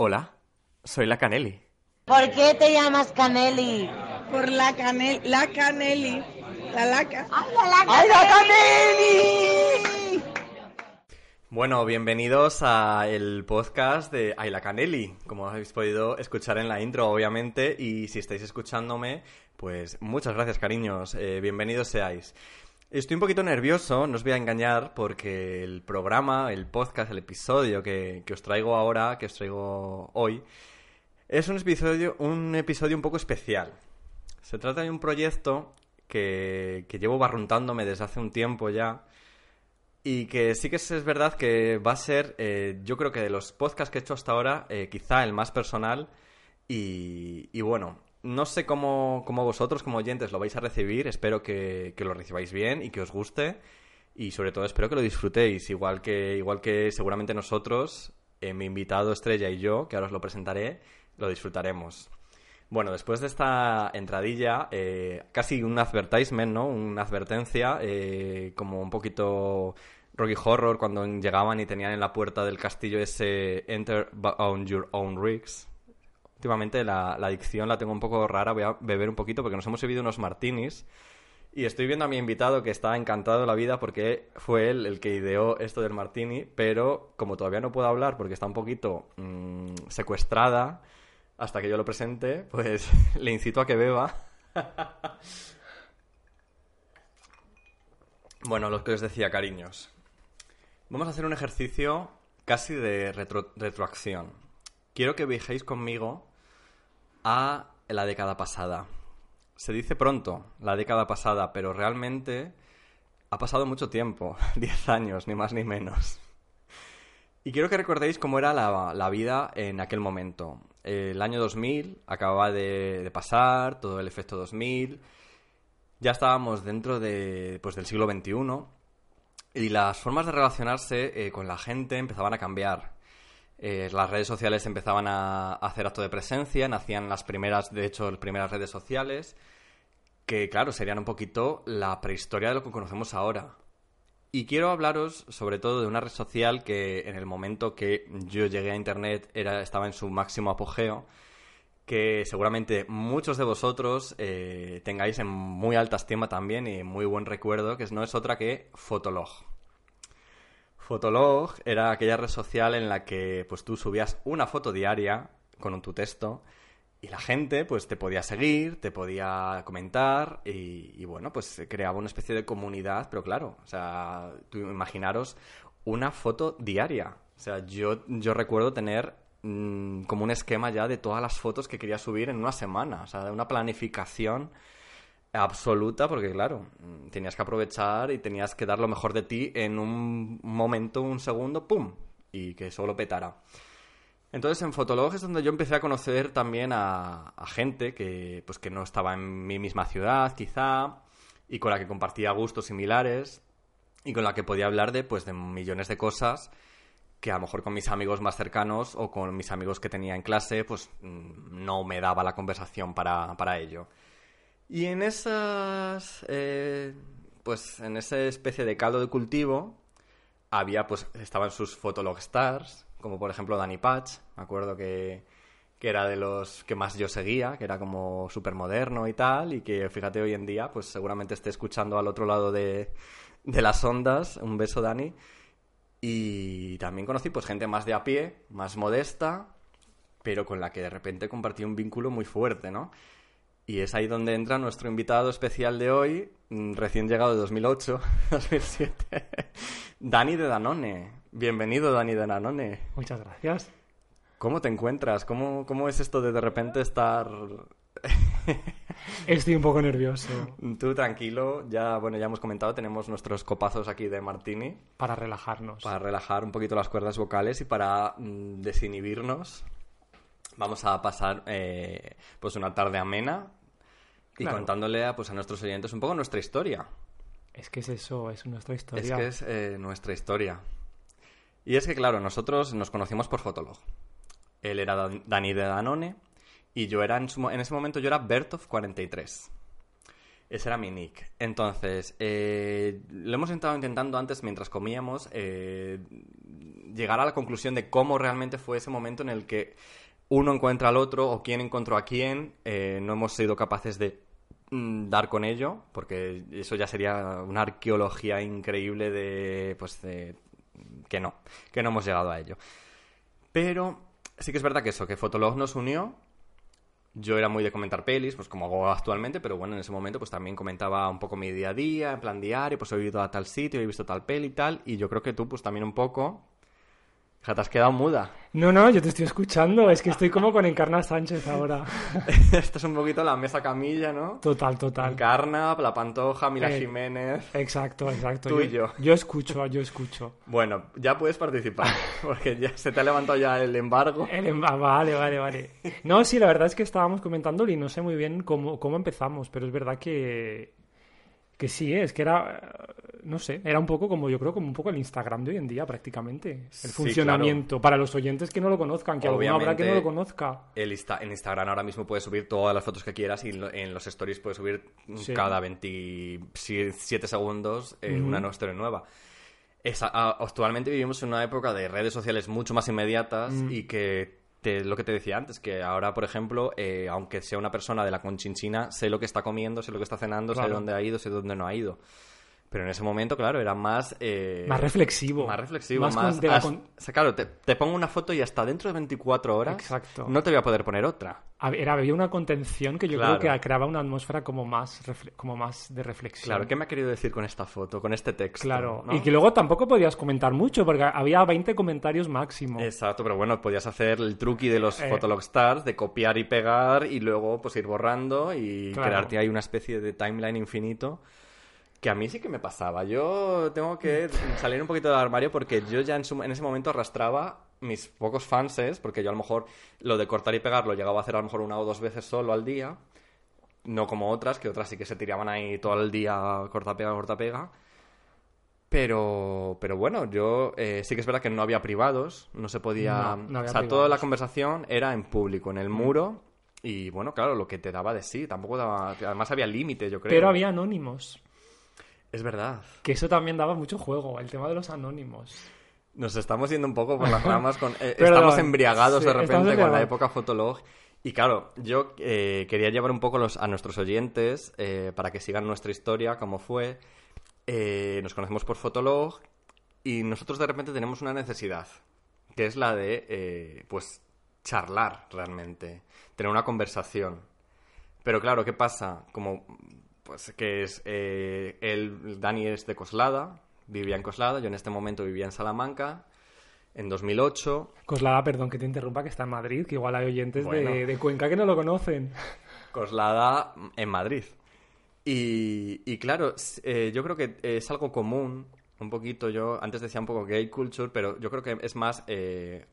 Hola, soy la Canelli. ¿Por qué te llamas Canelli? Por la canel, la caneli, la laca. ¡Ay, la, Canelli! Bueno, bienvenidos a el podcast de Ay la Canelli, como habéis podido escuchar en la intro, obviamente, y si estáis escuchándome, pues muchas gracias, cariños, eh, bienvenidos seáis. Estoy un poquito nervioso, no os voy a engañar, porque el programa, el podcast, el episodio que, que os traigo ahora, que os traigo hoy, es un episodio, un episodio un poco especial. Se trata de un proyecto que, que llevo barruntándome desde hace un tiempo ya. Y que sí que es, verdad que va a ser, eh, yo creo que de los podcasts que he hecho hasta ahora, eh, quizá el más personal. Y, y bueno, no sé cómo, cómo vosotros como oyentes lo vais a recibir. Espero que, que lo recibáis bien y que os guste. Y sobre todo espero que lo disfrutéis, igual que, igual que seguramente nosotros, eh, mi invitado estrella y yo, que ahora os lo presentaré, lo disfrutaremos. Bueno, después de esta entradilla, eh, casi un advertisement, ¿no? Una advertencia, eh, como un poquito Rocky Horror cuando llegaban y tenían en la puerta del castillo ese Enter on your own rigs. Últimamente la, la dicción la tengo un poco rara, voy a beber un poquito porque nos hemos servido unos martinis. Y estoy viendo a mi invitado que está encantado de la vida porque fue él el que ideó esto del martini, pero como todavía no puedo hablar porque está un poquito mm, secuestrada hasta que yo lo presente, pues le incito a que beba. bueno, lo que os decía, cariños. Vamos a hacer un ejercicio casi de retro- retroacción. Quiero que viajéis conmigo a la década pasada. Se dice pronto, la década pasada, pero realmente ha pasado mucho tiempo, 10 años, ni más ni menos. Y quiero que recordéis cómo era la, la vida en aquel momento. El año 2000 acababa de, pasar, todo el efecto 2000. Ya estábamos dentro de, pues, del siglo XXI y las formas de relacionarse eh, con la gente empezaban a cambiar. Eh, las redes sociales empezaban a hacer acto de presencia, nacían las primeras, de hecho, las primeras redes sociales, que claro, serían un poquito la prehistoria de lo que conocemos ahora. Y quiero hablaros sobre todo de una red social que en el momento que yo llegué a Internet era, estaba en su máximo apogeo, que seguramente muchos de vosotros eh, tengáis en muy alta estima también y muy buen recuerdo, que no es otra que Fotolog. Fotolog era aquella red social en la que pues tú subías una foto diaria con tu texto y la gente pues te podía seguir, te podía comentar y, bueno, pues creaba una especie de comunidad, pero claro, o sea, tú imaginaros una foto diaria. O sea, yo, yo recuerdo tener mmm, como un esquema ya de todas las fotos que quería subir en una semana, o sea, de una planificación absoluta porque claro, tenías que aprovechar y tenías que dar lo mejor de ti en un momento, un segundo, ¡pum! y que solo petara. Entonces en Fotolog es donde yo empecé a conocer también a, gente que, pues, que no estaba en mi misma ciudad, quizá, y con la que compartía gustos similares, y con la que podía hablar de, pues, de millones de cosas que a lo mejor con mis amigos más cercanos o con mis amigos que tenía en clase, pues no me daba la conversación para, para ello. Y en esas, eh, pues en esa especie de caldo de cultivo, había, pues, estaban sus Fotolog Stars, como por ejemplo Danny Patch, me acuerdo que, que era de los que más yo seguía, que era como súper moderno y tal, y que fíjate hoy en día, pues seguramente esté escuchando al otro lado de, de las ondas, un beso Dani, y también conocí pues gente más de a pie, más modesta, pero con la que de repente compartí un vínculo muy fuerte, ¿no? Y es ahí donde entra nuestro invitado especial de hoy, mm, recién llegado de 2008, 2007, Dani de Danone. Bienvenido, Dani de Danone. Muchas gracias. ¿Cómo te encuentras? ¿Cómo, cómo es esto de de repente estar... Estoy un poco nervioso. Tú tranquilo, ya bueno, ya hemos comentado, tenemos nuestros copazos aquí de Martini. Para relajarnos. Para relajar un poquito las cuerdas vocales y para mm, desinhibirnos. Vamos a pasar eh, pues una tarde amena y contándole a, pues, a nuestros oyentes un poco nuestra historia. Es que es eso, es nuestra historia. Es que es eh, nuestra historia. Y es que, claro, nosotros nos conocimos por Fotolog. Él era Dan- Dani de Danone y yo era, en, su en ese momento, yo era Bertov43. Ese era mi nick. Entonces, eh, lo hemos estado intentando antes, mientras comíamos, eh, llegar a la conclusión de cómo realmente fue ese momento en el que uno encuentra al otro o quién encontró a quién. Eh, no hemos sido capaces de dar con ello, porque eso ya sería una arqueología increíble de, pues, de que no, que no hemos llegado a ello. Pero sí que es verdad que eso, que Fotolog nos unió. Yo era muy de comentar pelis, pues como hago actualmente, pero bueno, en ese momento pues también comentaba un poco mi día a día, en plan diario, pues he ido a tal sitio, he visto tal peli y tal, y yo creo que tú pues también un poco... Ja, te has quedado muda. No, no, yo te estoy escuchando. Es que estoy como con Encarna Sánchez ahora. Esto es un poquito la mesa camilla, ¿no? Total, total. Encarna, La Pantoja, Mila Eh, Jiménez... Exacto, exacto. Tú y yo. Yo escucho, yo escucho. Bueno, ya puedes participar, porque ya se te ha levantado ya el embargo. El em- ah, vale, vale, vale. No, sí, la verdad es que estábamos comentándolo y no sé muy bien cómo, cómo empezamos, pero es verdad que, que sí, es que era, eh, no sé, era un poco como, yo creo, como un poco el Instagram de hoy en día prácticamente. El Sí, funcionamiento, para los oyentes que no lo conozcan, que alguno habrá que no lo Obviamente, conozca. El Insta- en Instagram ahora mismo puedes subir todas las fotos que quieras y en los stories puedes subir Sí. cada 27 segundos eh, Ujú. una nueva historia nueva. Esa- a- actualmente vivimos en una época de redes sociales mucho más inmediatas Mm. y que te- lo que te decía antes, que ahora, por ejemplo, eh, aunque sea una persona de la conchinchina, sé lo que está comiendo, sé lo que está cenando, sé dónde ha ido, sé dónde no ha ido. Pero en ese momento, claro, era más... eh, Más reflexivo. Más reflexivo, Más más... con- o sea, claro, te, te pongo una foto y hasta dentro de 24 horas Exacto. no te voy a poder poner otra. Era, había una contención que yo Claro. creo que creaba una atmósfera como más, como más de reflexión. Claro, ¿qué me ha querido decir con esta foto, con este texto? Claro, ¿no? y que luego tampoco podías comentar mucho, porque había 20 comentarios máximo. Exacto, pero bueno, podías hacer el truqui de los Eh. Fotolog Stars, de copiar y pegar y luego pues ir borrando y Claro. crearte ahí una especie de timeline infinito. Que a mí sí que me pasaba. Yo tengo que salir un poquito del armario porque yo ya en, su- en ese momento arrastraba mis pocos fanses, porque yo a lo mejor lo de cortar y pegar lo llegaba a hacer a lo mejor una o dos veces solo al día. No como otras, que otras sí que se tiraban ahí todo el día corta pega, corta pega. Pero, pero bueno, yo eh, sí que es verdad que no había privados, no se podía... No, no había o sea, privados. toda la conversación era en público, en el muro. Y bueno, claro, lo que te daba de sí, tampoco daba... Además había límite, yo creo. Pero había anónimos, Es verdad. que eso también daba mucho juego, el tema de los anónimos. Nos estamos yendo un poco por las ramas con... eh, estamos embriagados Sí, de repente con la época Fotolog. Y claro, yo eh, quería llevar un poco los, a nuestros oyentes eh, para que sigan nuestra historia, cómo fue. Nos conocemos por Fotolog y nosotros de repente tenemos una necesidad, que es la de, pues, charlar realmente, tener una conversación. Pero claro, ¿qué pasa? Como, pues, que es, eh, él, Dani es de Coslada, vivía en Coslada, yo en este momento vivía en Salamanca, en 2008. Coslada, perdón que te interrumpa, que está en Madrid, que igual hay oyentes de- Bueno. de, Cuenca que no lo conocen. Coslada en Madrid. Y, y claro, eh, yo creo que es algo común, un poquito, yo antes decía un poco gay culture, pero yo creo que es más eh,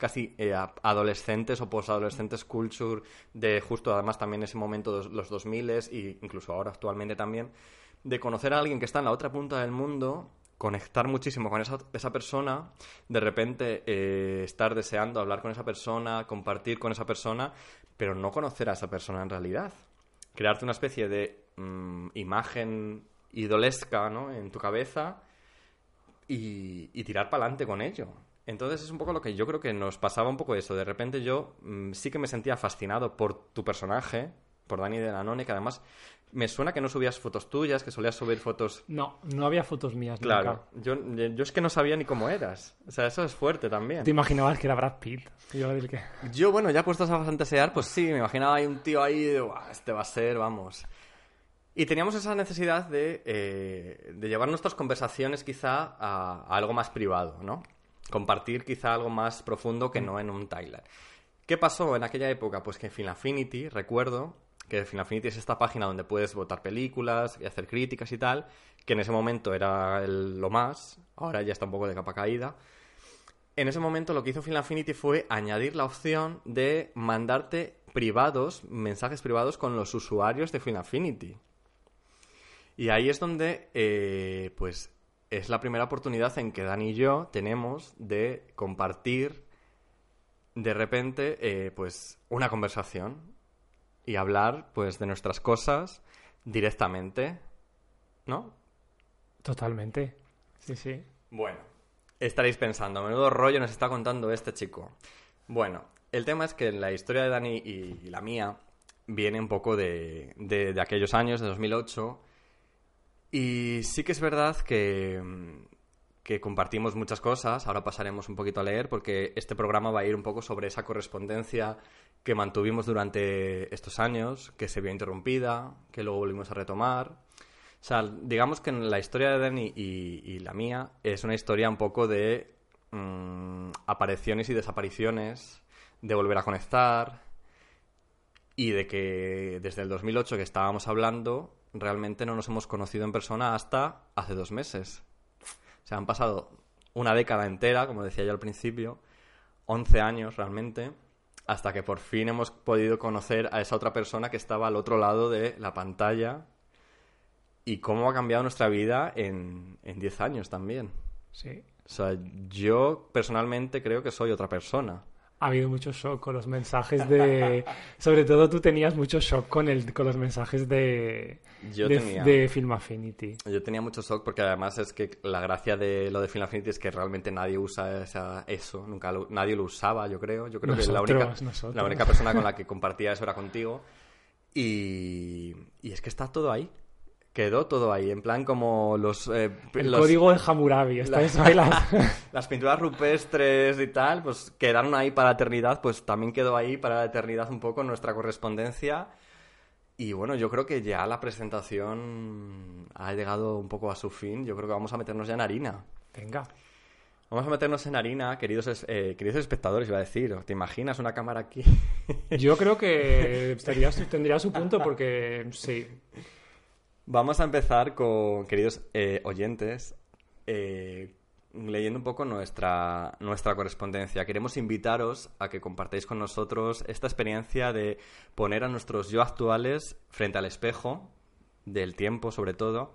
casi eh, adolescentes o posadolescentes culture de justo además también ese momento dos- los 2000 y incluso ahora actualmente también, de conocer a alguien que está en la otra punta del mundo conectar muchísimo con esa, esa persona, de repente eh, estar deseando hablar con esa persona, compartir con esa persona, pero no conocer a esa persona en realidad. Crearte una especie de mm, imagen idolesca ¿no? en tu cabeza y, y tirar para adelante con ello. Entonces es un poco lo que yo creo que nos pasaba un poco eso. De repente yo mm, sí que me sentía fascinado por tu personaje, por Dani de Lanone, que además me suena que no subías fotos tuyas, que solías subir fotos No, no había fotos mías Claro, nunca. yo, yo es que no sabía ni cómo eras. O sea, eso es fuerte también. ¿Te imaginabas que era Brad Pitt? Yo del que... Yo, bueno, ya puestos a fantasear, pues sí, me imaginaba ahí un tío ahí de, "Buah, este va a ser, vamos. Y teníamos esa necesidad de, eh, de llevar nuestras conversaciones quizá a, a algo más privado, ¿no? Compartir quizá algo más profundo que no en un Tyler. ¿Qué pasó en aquella época? Pues que en Film Affinity, recuerdo, que Film Affinity es esta página donde puedes votar películas y hacer críticas y tal, que en ese momento era el- lo más, ahora ya está un poco de capa caída. En ese momento lo que hizo Film Affinity fue añadir la opción de mandarte privados, mensajes privados con los usuarios de Film Affinity. Y ahí es donde, eh, pues, es la primera oportunidad en que Dani y yo tenemos de compartir de repente, eh, pues, una conversación y hablar, pues, de nuestras cosas, directamente, ¿no? Totalmente. Sí, sí. Bueno, estaréis pensando, menudo rollo nos está contando este chico. Bueno, el tema es que la historia de Dani y, y la mía viene un poco de, de, de aquellos años, de 2008, y sí que es verdad que, que compartimos muchas cosas, ahora pasaremos un poquito a leer, porque este programa va a ir un poco sobre esa correspondencia que mantuvimos durante estos años, que se vio interrumpida, que luego volvimos a retomar. O sea, digamos que la historia de Dani y, y la mía es una historia un poco de mm, apariciones y desapariciones, de volver a conectar y de que desde el 2008 que estábamos hablando, realmente no nos hemos conocido en persona hasta hace dos meses. O sea, han pasado una década entera, como decía yo al principio, 11 años realmente, hasta que por fin hemos podido conocer a esa otra persona que estaba al otro lado de la pantalla y cómo ha cambiado nuestra vida en, en 10 años también. Sí. O sea, yo personalmente creo que soy otra persona. Ha habido mucho shock con los mensajes de... Sobre todo tú tenías mucho shock con, el, con los mensajes de, Yo de, tenía. de Film Affinity. Yo tenía mucho shock porque además es que la gracia de lo de Film Affinity es que realmente nadie usa esa- eso, nunca lo- nadie lo usaba, yo creo. Yo creo que la única, Nosotros, nosotros. la única persona con la que compartía eso era contigo. Y, y es que está todo ahí. Quedó todo ahí, en plan como los... eh, El los- código de Hammurabi. Está La- las- pinturas rupestres y tal, pues quedaron ahí para la eternidad, pues también quedó ahí para la eternidad un poco nuestra correspondencia. Y bueno, yo creo que ya la presentación ha llegado un poco a su fin. Yo creo que vamos a meternos ya en harina. Venga. Vamos a meternos en harina, queridos, eh, queridos espectadores, iba a decir. ¿Te imaginas una cámara aquí? Yo creo que estaría tendría su punto porque sí. Vamos a empezar con, queridos eh, oyentes, eh, leyendo un poco nuestra, nuestra correspondencia. Queremos invitaros a que compartáis con nosotros esta experiencia de poner a nuestros yo actuales frente al espejo, del tiempo sobre todo,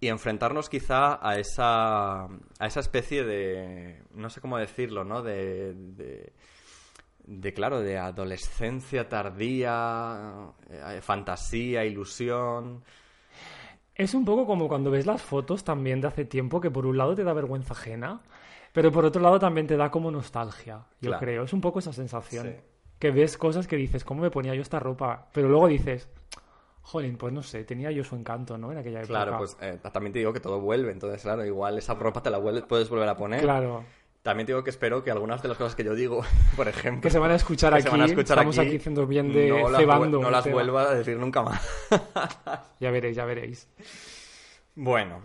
y enfrentarnos quizá a esa, a esa especie de, no sé cómo decirlo, ¿no? De, de, de, claro, de adolescencia tardía, eh, fantasía, ilusión. Es un poco como cuando ves las fotos también de hace tiempo que por un lado te da vergüenza ajena, pero por otro lado también te da como nostalgia, yo Claro. creo. Es un poco esa sensación. Sí. Que ves cosas que dices, ¿cómo me ponía yo esta ropa? Pero luego dices, jolín, pues no sé, tenía yo su encanto, ¿no? En aquella época. Claro, pues eh, también te digo que todo vuelve, entonces claro, igual esa ropa te la puedes volver a poner. Claro. También digo que espero que algunas de las cosas que yo digo, por ejemplo, Que se van a escuchar aquí. se van a escuchar Estamos aquí, aquí haciendo bien de no cebando. no las tema. vuelva a decir nunca más. Ya veréis, ya veréis. Bueno,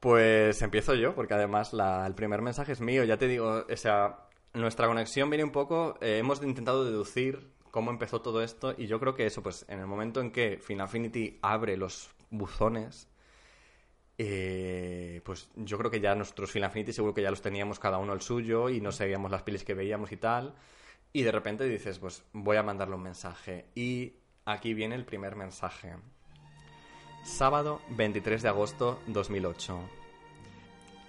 pues empiezo yo, porque además la- el primer mensaje es mío. Ya te digo, o sea, nuestra conexión viene un poco. eh, hemos intentado deducir cómo empezó todo esto, y yo creo que eso, pues en el momento en que Finaffinity abre los buzones, eh, pues yo creo que ya nuestros Finaffinity seguro que ya los teníamos cada uno el suyo y no seguíamos las pelis que veíamos y tal. Y de repente dices, pues voy a mandarle un mensaje. Y aquí viene el primer mensaje. Sábado 23 de agosto 2008.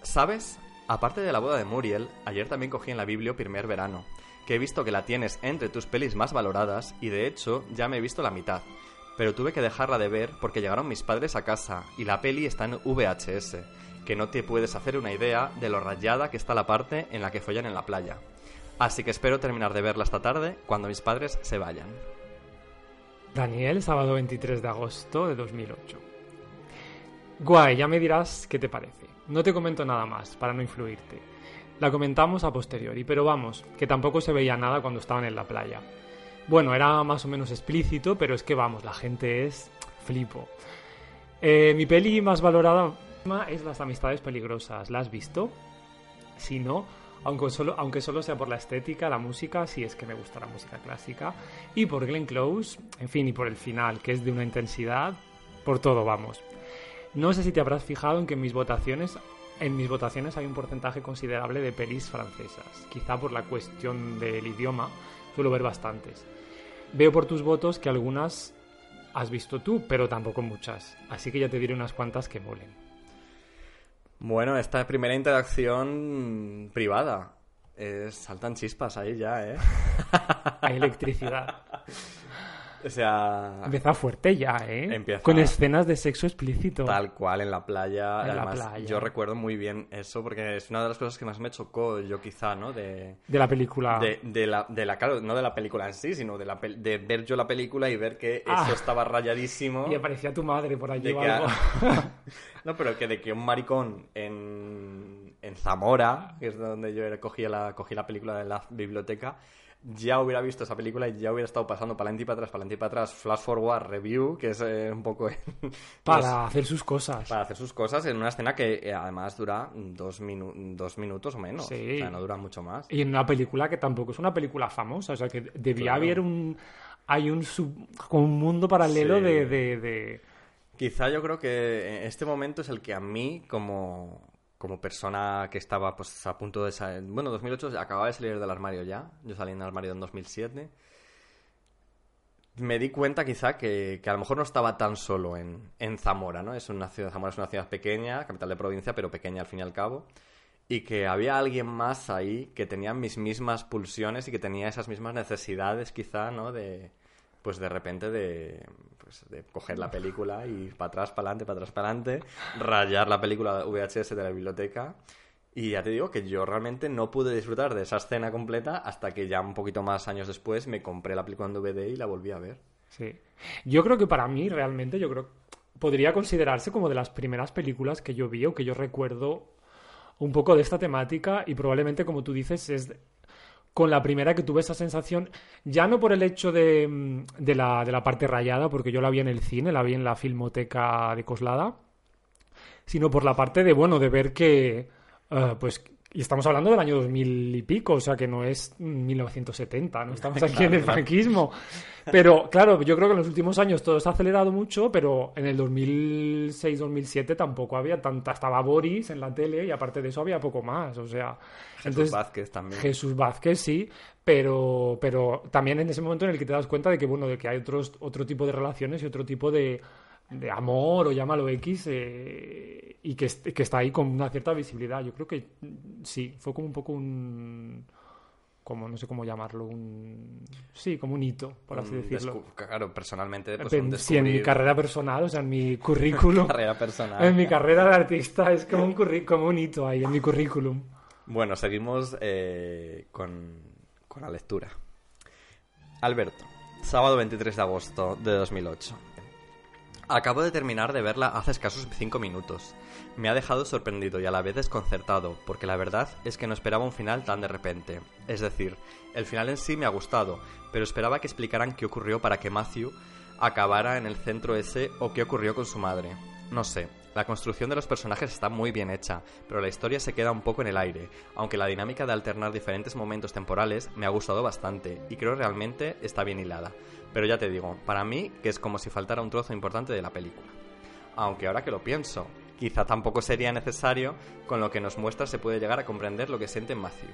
¿Sabes? Aparte de la boda de Muriel, ayer también cogí en la Biblia Primer Verano, que he visto que la tienes entre tus pelis más valoradas y de hecho ya me he visto la mitad. Pero tuve que dejarla de ver porque llegaron mis padres a casa y la peli está en VHS, que no te puedes hacer una idea de lo rayada que está la parte en la que follan en la playa. Así que espero terminar de verla esta tarde cuando mis padres se vayan. Daniel, sábado 23 de agosto de 2008. Guay, ya me dirás qué te parece. No te comento nada más, para no influirte. La comentamos a posteriori, pero vamos, que tampoco se veía nada cuando estaban en la playa. Bueno, era más o menos explícito, pero es que vamos, la gente es flipo. Eh, mi peli más valorada es Las amistades peligrosas. ¿La has visto? Si no, aunque solo, aunque solo sea por la estética, la música, si es que me gusta la música clásica, y por Glenn Close, en fin, y por el final, que es de una intensidad, por todo, vamos. No sé si te habrás fijado en que en mis votaciones, en mis votaciones hay un porcentaje considerable de pelis francesas. Quizá por la cuestión del idioma, suelo ver bastantes. Veo por tus votos que algunas has visto tú, pero tampoco muchas. Así que ya te diré unas cuantas que molen. Bueno, esta primera interacción privada. Eh, saltan chispas ahí ya, ¿eh? Hay electricidad. O sea, Empieza fuerte ya, ¿eh? Empieza- Con escenas de sexo explícito. tal cual en la playa. En la Además, playa. yo recuerdo muy bien eso porque es una de las cosas que más me chocó yo quizá, ¿no? De, De la película. de, de la, de la, claro, no de la película en sí, sino de, la, de ver yo la película y ver que Ah. eso estaba rayadísimo. Y aparecía tu madre por allí o que algo. no, pero que de que un maricón en, en Zamora, que es donde yo cogí la, cogí la película de la biblioteca, ya hubiera visto esa película y ya hubiera estado pasando para adelante y para atrás, para adelante y para atrás, flash forward review, que es eh, un poco Para hacer sus cosas. para hacer sus cosas en una escena que eh, además dura dos, minu- dos minutos o menos. Sí. O sea, no dura mucho más. Y en una película que tampoco es una película famosa. O sea, que debía Claro. haber un... Hay un, sub- como un mundo paralelo Sí. de, de, de- Quizá yo creo que este momento es el que a mí, como, como persona que estaba pues a punto de salir... Bueno, 2008 acababa de salir del armario ya. Yo salí del armario en 2007. Me di cuenta quizá que, que a lo mejor no estaba tan solo en, en Zamora, ¿no? Es una ciudad, Zamora es una ciudad pequeña, capital de provincia, pero pequeña al fin y al cabo. Y que había alguien más ahí que tenía mis mismas pulsiones y que tenía esas mismas necesidades quizá, ¿no? De, pues de repente de, pues de coger la película y para atrás, para adelante, para atrás, para adelante, rayar la película VHS de la biblioteca. Y ya te digo que yo realmente no pude disfrutar de esa escena completa hasta que ya un poquito más años después me compré la película en DVD y la volví a ver. Sí. Yo creo que para mí, realmente, yo creo podría considerarse como de las primeras películas que yo vi o que yo recuerdo un poco de esta temática y probablemente, como tú dices, es con la primera que tuve esa sensación, ya no por el hecho de, de la, de la parte rayada, porque yo la vi en el cine, la vi en la filmoteca de Coslada, sino por la parte de, bueno, de ver que, eh, pues, y estamos hablando del año 2000 y pico, o sea que no es mm, 1970, no estamos aquí en el franquismo. Pero claro, yo creo que en los últimos años todo se ha acelerado mucho, pero en el 2006-2007 tampoco había tanta, estaba Boris en la tele y aparte de eso había poco más, o sea... Jesús entonces- Vázquez también. Jesús Vázquez, sí, pero, pero también en ese momento en el que te das cuenta de que, bueno, de que hay otros, otro tipo de relaciones y otro tipo de, de amor o llámalo X eh, y que, que está ahí con una cierta visibilidad. Yo creo que mm, sí, fue como un poco un... como no sé cómo llamarlo, un... Sí, como un hito, por así Un decirlo. Claro, personalmente, pues En- un sí, en mi carrera personal, o sea, en mi currículum, carrera personal. en mi carrera de artista es como un, curri- como un hito ahí, en mi currículum. Bueno, seguimos eh, con, con la lectura. Alberto, sábado 23 de agosto de 2008. Acabo de terminar de verla hace escasos 5 minutos. Me ha dejado sorprendido y a la vez desconcertado, porque la verdad es que no esperaba un final tan de repente. Es decir, el final en sí me ha gustado, pero esperaba que explicaran qué ocurrió para que Matthew acabara en el centro ese o qué ocurrió con su madre. No sé, la construcción de los personajes está muy bien hecha, pero la historia se queda un poco en el aire, aunque la dinámica de alternar diferentes momentos temporales me ha gustado bastante y creo realmente está bien hilada. Pero ya te digo, para mí que es como si faltara un trozo importante de la película. Aunque ahora que lo pienso, quizá tampoco sería necesario, con lo que nos muestra se puede llegar a comprender lo que siente Matthew.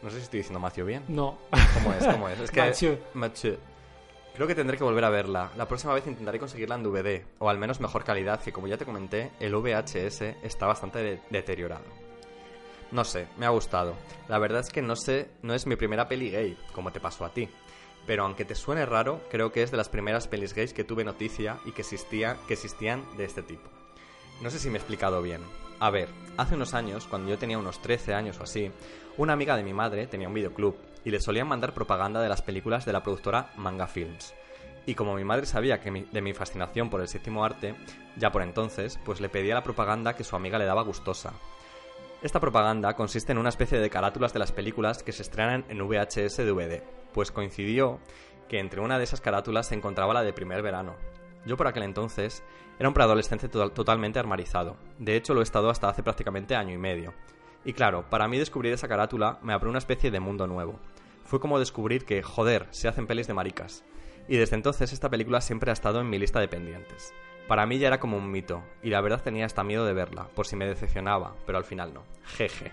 No sé si estoy diciendo Matthew bien. No. ¿Cómo es? ¿Cómo es? Es que... Mathieu. Mathieu. Creo que tendré que volver a verla. La próxima vez intentaré conseguirla en DVD, o al menos mejor calidad, que como ya te comenté, el VHS está bastante de- deteriorado. No sé, me ha gustado. La verdad es que no sé, no es mi primera peli gay, como te pasó a ti. Pero aunque te suene raro, creo que es de las primeras pelis gays que tuve noticia y que, existía, que existían de este tipo. No sé si me he explicado bien. A ver, hace unos años, cuando yo tenía unos 13 años o así, una amiga de mi madre tenía un videoclub y le solían mandar propaganda de las películas de la productora Manga Films. Y como mi madre sabía que de mi fascinación por el séptimo arte, ya por entonces, pues le pedía la propaganda que su amiga le daba gustosa. Esta propaganda consiste en una especie de carátulas de las películas que se estrenan en VHS DVD, pues coincidió que entre una de esas carátulas se encontraba la de primer verano. Yo por aquel entonces era un preadolescente to- totalmente armarizado, de hecho lo he estado hasta hace prácticamente año y medio. Y claro, para mí descubrir esa carátula me abrió una especie de mundo nuevo. Fue como descubrir que, joder, se hacen pelis de maricas. Y desde entonces esta película siempre ha estado en mi lista de pendientes. Para mí ya era como un mito, y la verdad tenía hasta miedo de verla, por si me decepcionaba, pero al final no. Jeje.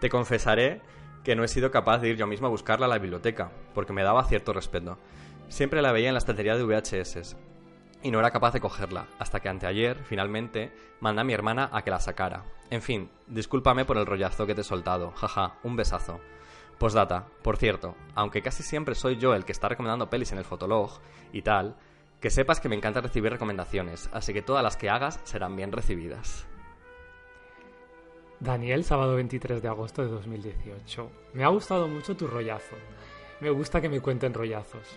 Te confesaré que no he sido capaz de ir yo mismo a buscarla a la biblioteca, porque me daba cierto respeto. Siempre la veía en la estantería de VHS, y no era capaz de cogerla, hasta que anteayer, finalmente, mandé a mi hermana a que la sacara. En fin, discúlpame por el rollazo que te he soltado, jaja, un besazo. Postdata, por cierto, aunque casi siempre soy yo el que está recomendando pelis en el Fotolog y tal, que sepas que me encanta recibir recomendaciones, así que todas las que hagas serán bien recibidas. Daniel, sábado 23 de agosto de 2018. Me ha gustado mucho tu rollazo. Me gusta que me cuenten rollazos.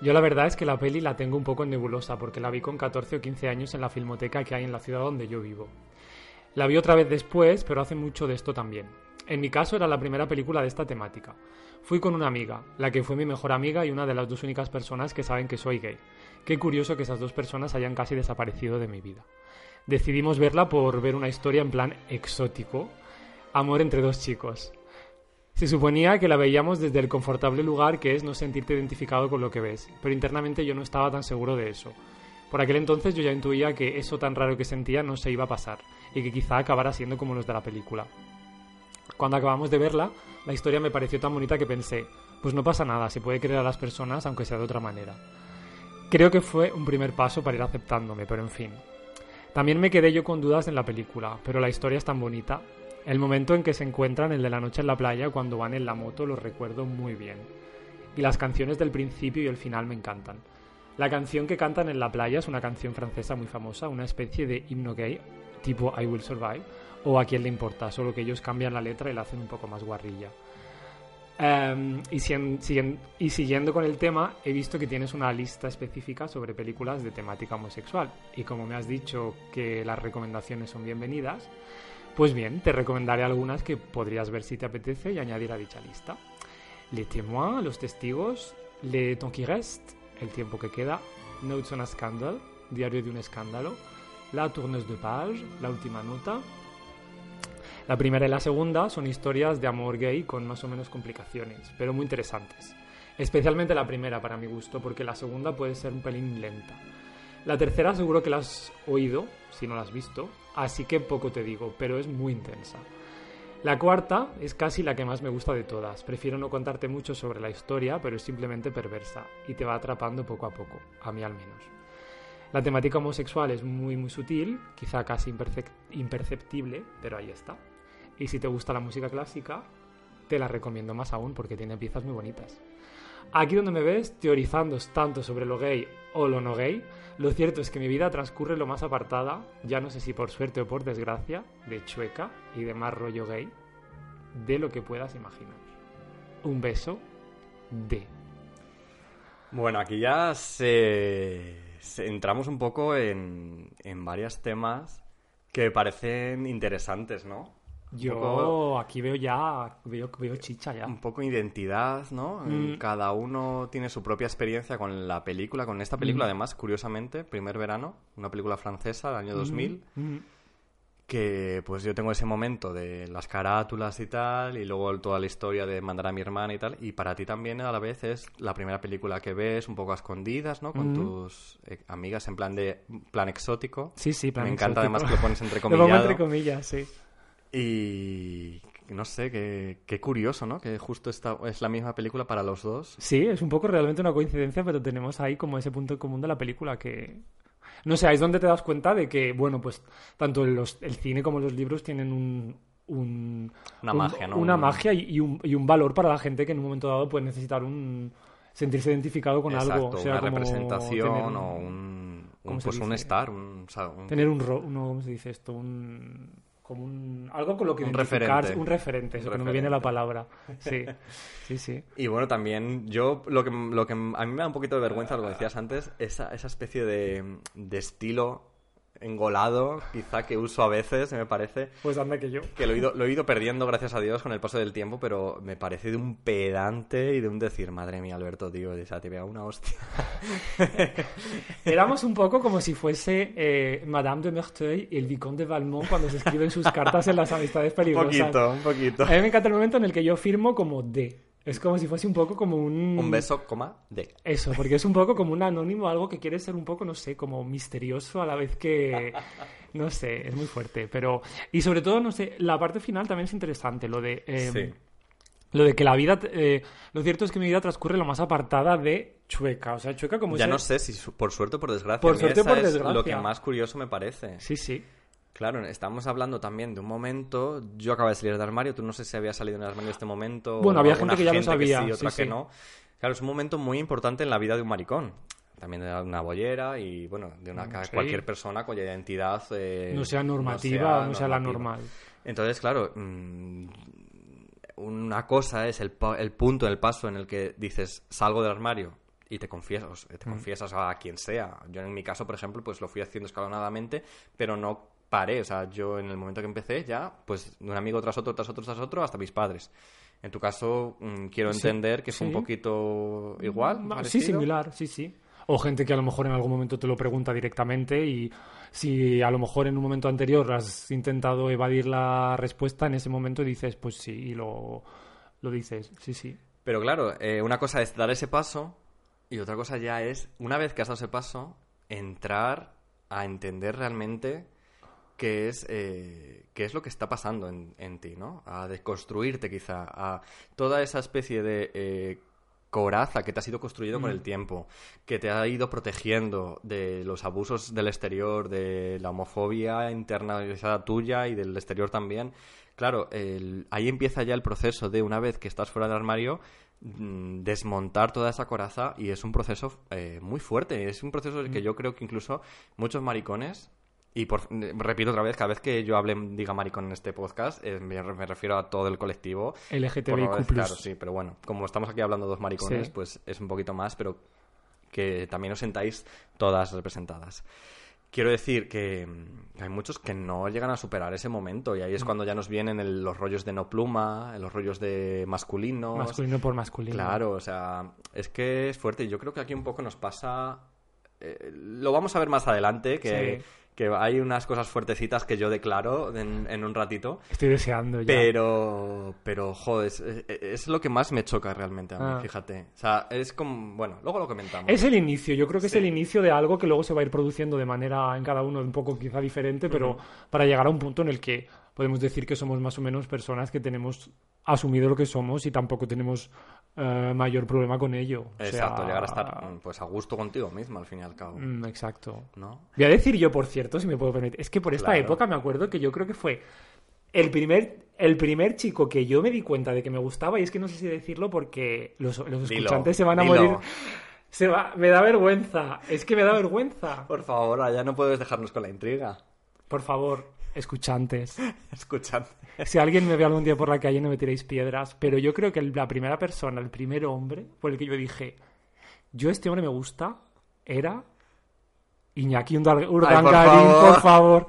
Yo la verdad es que la peli la tengo un poco nebulosa porque la vi con 14 o 15 años en la filmoteca que hay en la ciudad donde yo vivo. La vi otra vez después, pero hace mucho de esto también. En mi caso era la primera película de esta temática. Fui con una amiga, la que fue mi mejor amiga y una de las dos únicas personas que saben que soy gay. Qué curioso que esas dos personas hayan casi desaparecido de mi vida. Decidimos verla por ver una historia en plan exótico, amor entre dos chicos. Se suponía que la veíamos desde el confortable lugar que es no sentirte identificado con lo que ves, pero internamente yo no estaba tan seguro de eso. Por aquel entonces yo ya intuía que eso tan raro que sentía no se iba a pasar, y que quizá acabara siendo como los de la película. Cuando acabamos de verla, la historia me pareció tan bonita que pensé, pues no pasa nada, se puede querer a las personas aunque sea de otra manera. Creo que fue un primer paso para ir aceptándome, pero en fin. También me quedé yo con dudas en la película, pero la historia es tan bonita. El momento en que se encuentran, el de la noche en la playa, cuando van en la moto, lo recuerdo muy bien. Y las canciones del principio y el final me encantan. La canción que cantan en la playa es una canción francesa muy famosa, una especie de himno gay, tipo I Will Survive, o a quién le importa, solo que ellos cambian la letra y la hacen un poco más guarrilla. Em, y, y siguiendo con el tema, he visto que tienes una lista específica sobre películas de temática homosexual. Y como me has dicho que las recomendaciones son bienvenidas, pues bien, te recomendaré algunas que podrías ver si te apetece y añadir a dicha lista. Les témoins, Los testigos, Le temps qui reste, El tiempo que queda, Notes on a Scandal, Diario de un escándalo, La tourneuse de page, La última nota, la primera y la segunda son historias de amor gay con más o menos complicaciones, pero muy interesantes. Especialmente la primera para mi gusto, porque la segunda puede ser un pelín lenta. La tercera seguro que la has oído, si no la has visto, así que poco te digo, pero es muy intensa. La cuarta es casi la que más me gusta de todas. Prefiero no contarte mucho sobre la historia, pero es simplemente perversa y te va atrapando poco a poco, a mí al menos. La temática homosexual es muy muy sutil, quizá casi impercep- imperceptible, pero ahí está. Y si te gusta la música clásica, te la recomiendo más aún porque tiene piezas muy bonitas. Aquí donde me ves teorizando tanto sobre lo gay o lo no gay, lo cierto es que mi vida transcurre lo más apartada, ya no sé si por suerte o por desgracia, de chueca y de más rollo gay, de lo que puedas imaginar. Un beso de... Bueno, aquí ya se, entramos un poco en, en varios temas que parecen interesantes, ¿no? Yo poco- aquí veo ya, veo, veo chicha ya. un poco identidad, ¿no? Mm. Cada uno tiene su propia experiencia con la película, con esta película, Mm. además, curiosamente, Primer Verano, una película francesa del año 2000, Mm. que pues yo tengo ese momento de las carátulas y tal, y luego toda la historia de mandar a mi hermana y tal, y para ti también a la vez es la primera película que ves, un poco a escondidas, ¿no? Con Mm. tus eh, amigas en plan de plan exótico. Sí, sí, plan Me encanta además que lo pones entre comillas. entre comillas, sí. Y no sé, qué, qué curioso, ¿no? Que justo esta es la misma película para los dos. Sí, es un poco realmente una coincidencia, pero tenemos ahí como ese punto en común de la película que... No sé, ahí es donde te das cuenta de que, bueno, pues tanto los- el cine como los libros tienen un... un- Una un- magia, ¿no? Una Un- magia y, y un, y un valor para la gente que en un momento dado puede necesitar un... sentirse identificado con Exacto, algo. O sea, una como representación o un, ¿cómo un- se pues un o sea, un- Tener un... ro- no, ¿Cómo se dice esto? Un... Como un... Algo con lo que Un referente. Un referente, eso Un que no me viene la palabra. Sí, sí, sí. Y bueno, también yo lo que, lo que a mí me da un poquito de vergüenza, lo que decías antes, esa, esa especie de, de estilo engolado, quizá que uso a veces, me parece, Pues anda que yo. que lo he, ido, lo he ido perdiendo, gracias a Dios, con el paso del tiempo, pero me parece de un pedante y de un decir, madre mía, Alberto, tío, o sea, te pega una hostia. Éramos un poco como si fuese eh, Madame de Merteuil y el Vicomte de Valmont cuando se escriben sus cartas en las amistades un peligrosas. poquito, un poquito. A mí me encanta el momento en el que yo firmo como D. Es como si fuese un poco como un... Un beso, coma, de. Eso, porque es un poco como un anónimo, algo que quiere ser un poco, no sé, como misterioso a la vez que... No sé, es muy fuerte, pero... Y sobre todo, no sé, la parte final también es interesante, lo de... eh, Sí. Lo de que la vida... eh, lo cierto es que mi vida transcurre lo más apartada de Chueca. O sea, Chueca como Ya ese- no sé si por suerte o por desgracia. Por suerte o por es desgracia. Lo que más curioso me parece. Sí, sí. Claro, estamos hablando también de un momento. Yo acabo de salir del armario, tú no sé si había salido en el armario en este momento. Bueno, había gente que ya lo sabía, sí, otra sí, que sí. no. Claro, es un momento muy importante en la vida de un maricón. También de una bollera y, bueno, de una, Mm, cualquier persona cuya identidad. eh, No sea normativa no sea la normal. Entonces, claro, mm, una cosa es el, punto, el paso en el que dices salgo del armario y te confiesas, Mm. te confiesas a quien sea. Yo en mi caso, por ejemplo, pues lo fui haciendo escalonadamente, pero no paré. O sea, yo en el momento que empecé ya, pues de un amigo tras otro, tras otro, tras otro, hasta mis padres. En tu caso, mm, quiero Sí, entender que es un sí. poquito igual. Sí, parecido. similar, sí, sí. O gente que a lo mejor en algún momento te lo pregunta directamente y si a lo mejor en un momento anterior has intentado evadir la respuesta, en ese momento dices, pues sí, y lo, lo dices, sí, sí. Pero claro, eh, una cosa es dar ese paso y otra cosa ya es, una vez que has dado ese paso, entrar a entender realmente qué es, eh, qué es lo que está pasando en, en ti, ¿no? A desconstruirte quizá, a toda esa especie de eh, coraza que te has ido construyendo con el tiempo, que te ha ido protegiendo de los abusos del exterior, de la homofobia internalizada tuya y del exterior también. Claro, el- ahí empieza ya el proceso de una vez que estás fuera del armario, mm, desmontar toda esa coraza y es un proceso eh, muy fuerte. Es un proceso que yo creo que incluso muchos maricones, y por, repito otra vez, cada vez que yo hable, diga maricón en este podcast, eh, me, me refiero a todo el colectivo. LGTBIQ+. no claro, sí, pero bueno, como estamos aquí hablando dos maricones, Sí. pues es un poquito más, pero que también os sentáis todas representadas. Quiero decir que hay muchos que no llegan a superar ese momento y ahí es Mm. cuando ya nos vienen el- los rollos de no pluma, los rollos de masculinos. Masculino por masculino. Claro, o sea, es que es fuerte. Yo creo que aquí un poco nos pasa. eh, lo vamos a ver más adelante, que, Sí. Que hay unas cosas fuertecitas que yo declaro en, en un ratito. Estoy deseando ya. Pero, pero, joder, es, es- es lo que más me choca realmente a mí, Ah. fíjate. O sea, es como. Bueno, luego lo comentamos. Es el inicio, yo creo que Sí. es el inicio de algo que luego se va a ir produciendo de manera en cada uno un poco quizá diferente, pero para llegar a un punto en el que podemos decir que somos más o menos personas que tenemos asumido lo que somos y tampoco tenemos eh, mayor problema con ello. O sea, Exacto, llegar a estar mm, pues a gusto contigo mismo, al fin y al cabo. mm, exacto. ¿No? Voy a decir yo, por cierto, si me puedo permitir, es que por esta Claro. época me acuerdo que yo creo que fue el primer, el primer chico que yo me di cuenta de que me gustaba, y es que no sé si decirlo porque los, los Dilo, escuchantes se van a dilo. morir. Se va, me da vergüenza, es que me da vergüenza. Por favor, allá no puedes dejarnos con la intriga. Por favor, escuchantes. Escuchad. Si alguien me ve algún día por la calle, no me tiréis piedras. Pero yo creo que la primera persona, el primer hombre, por el que yo dije, yo este hombre me gusta, era Iñaki Urdangarín, favor. por favor.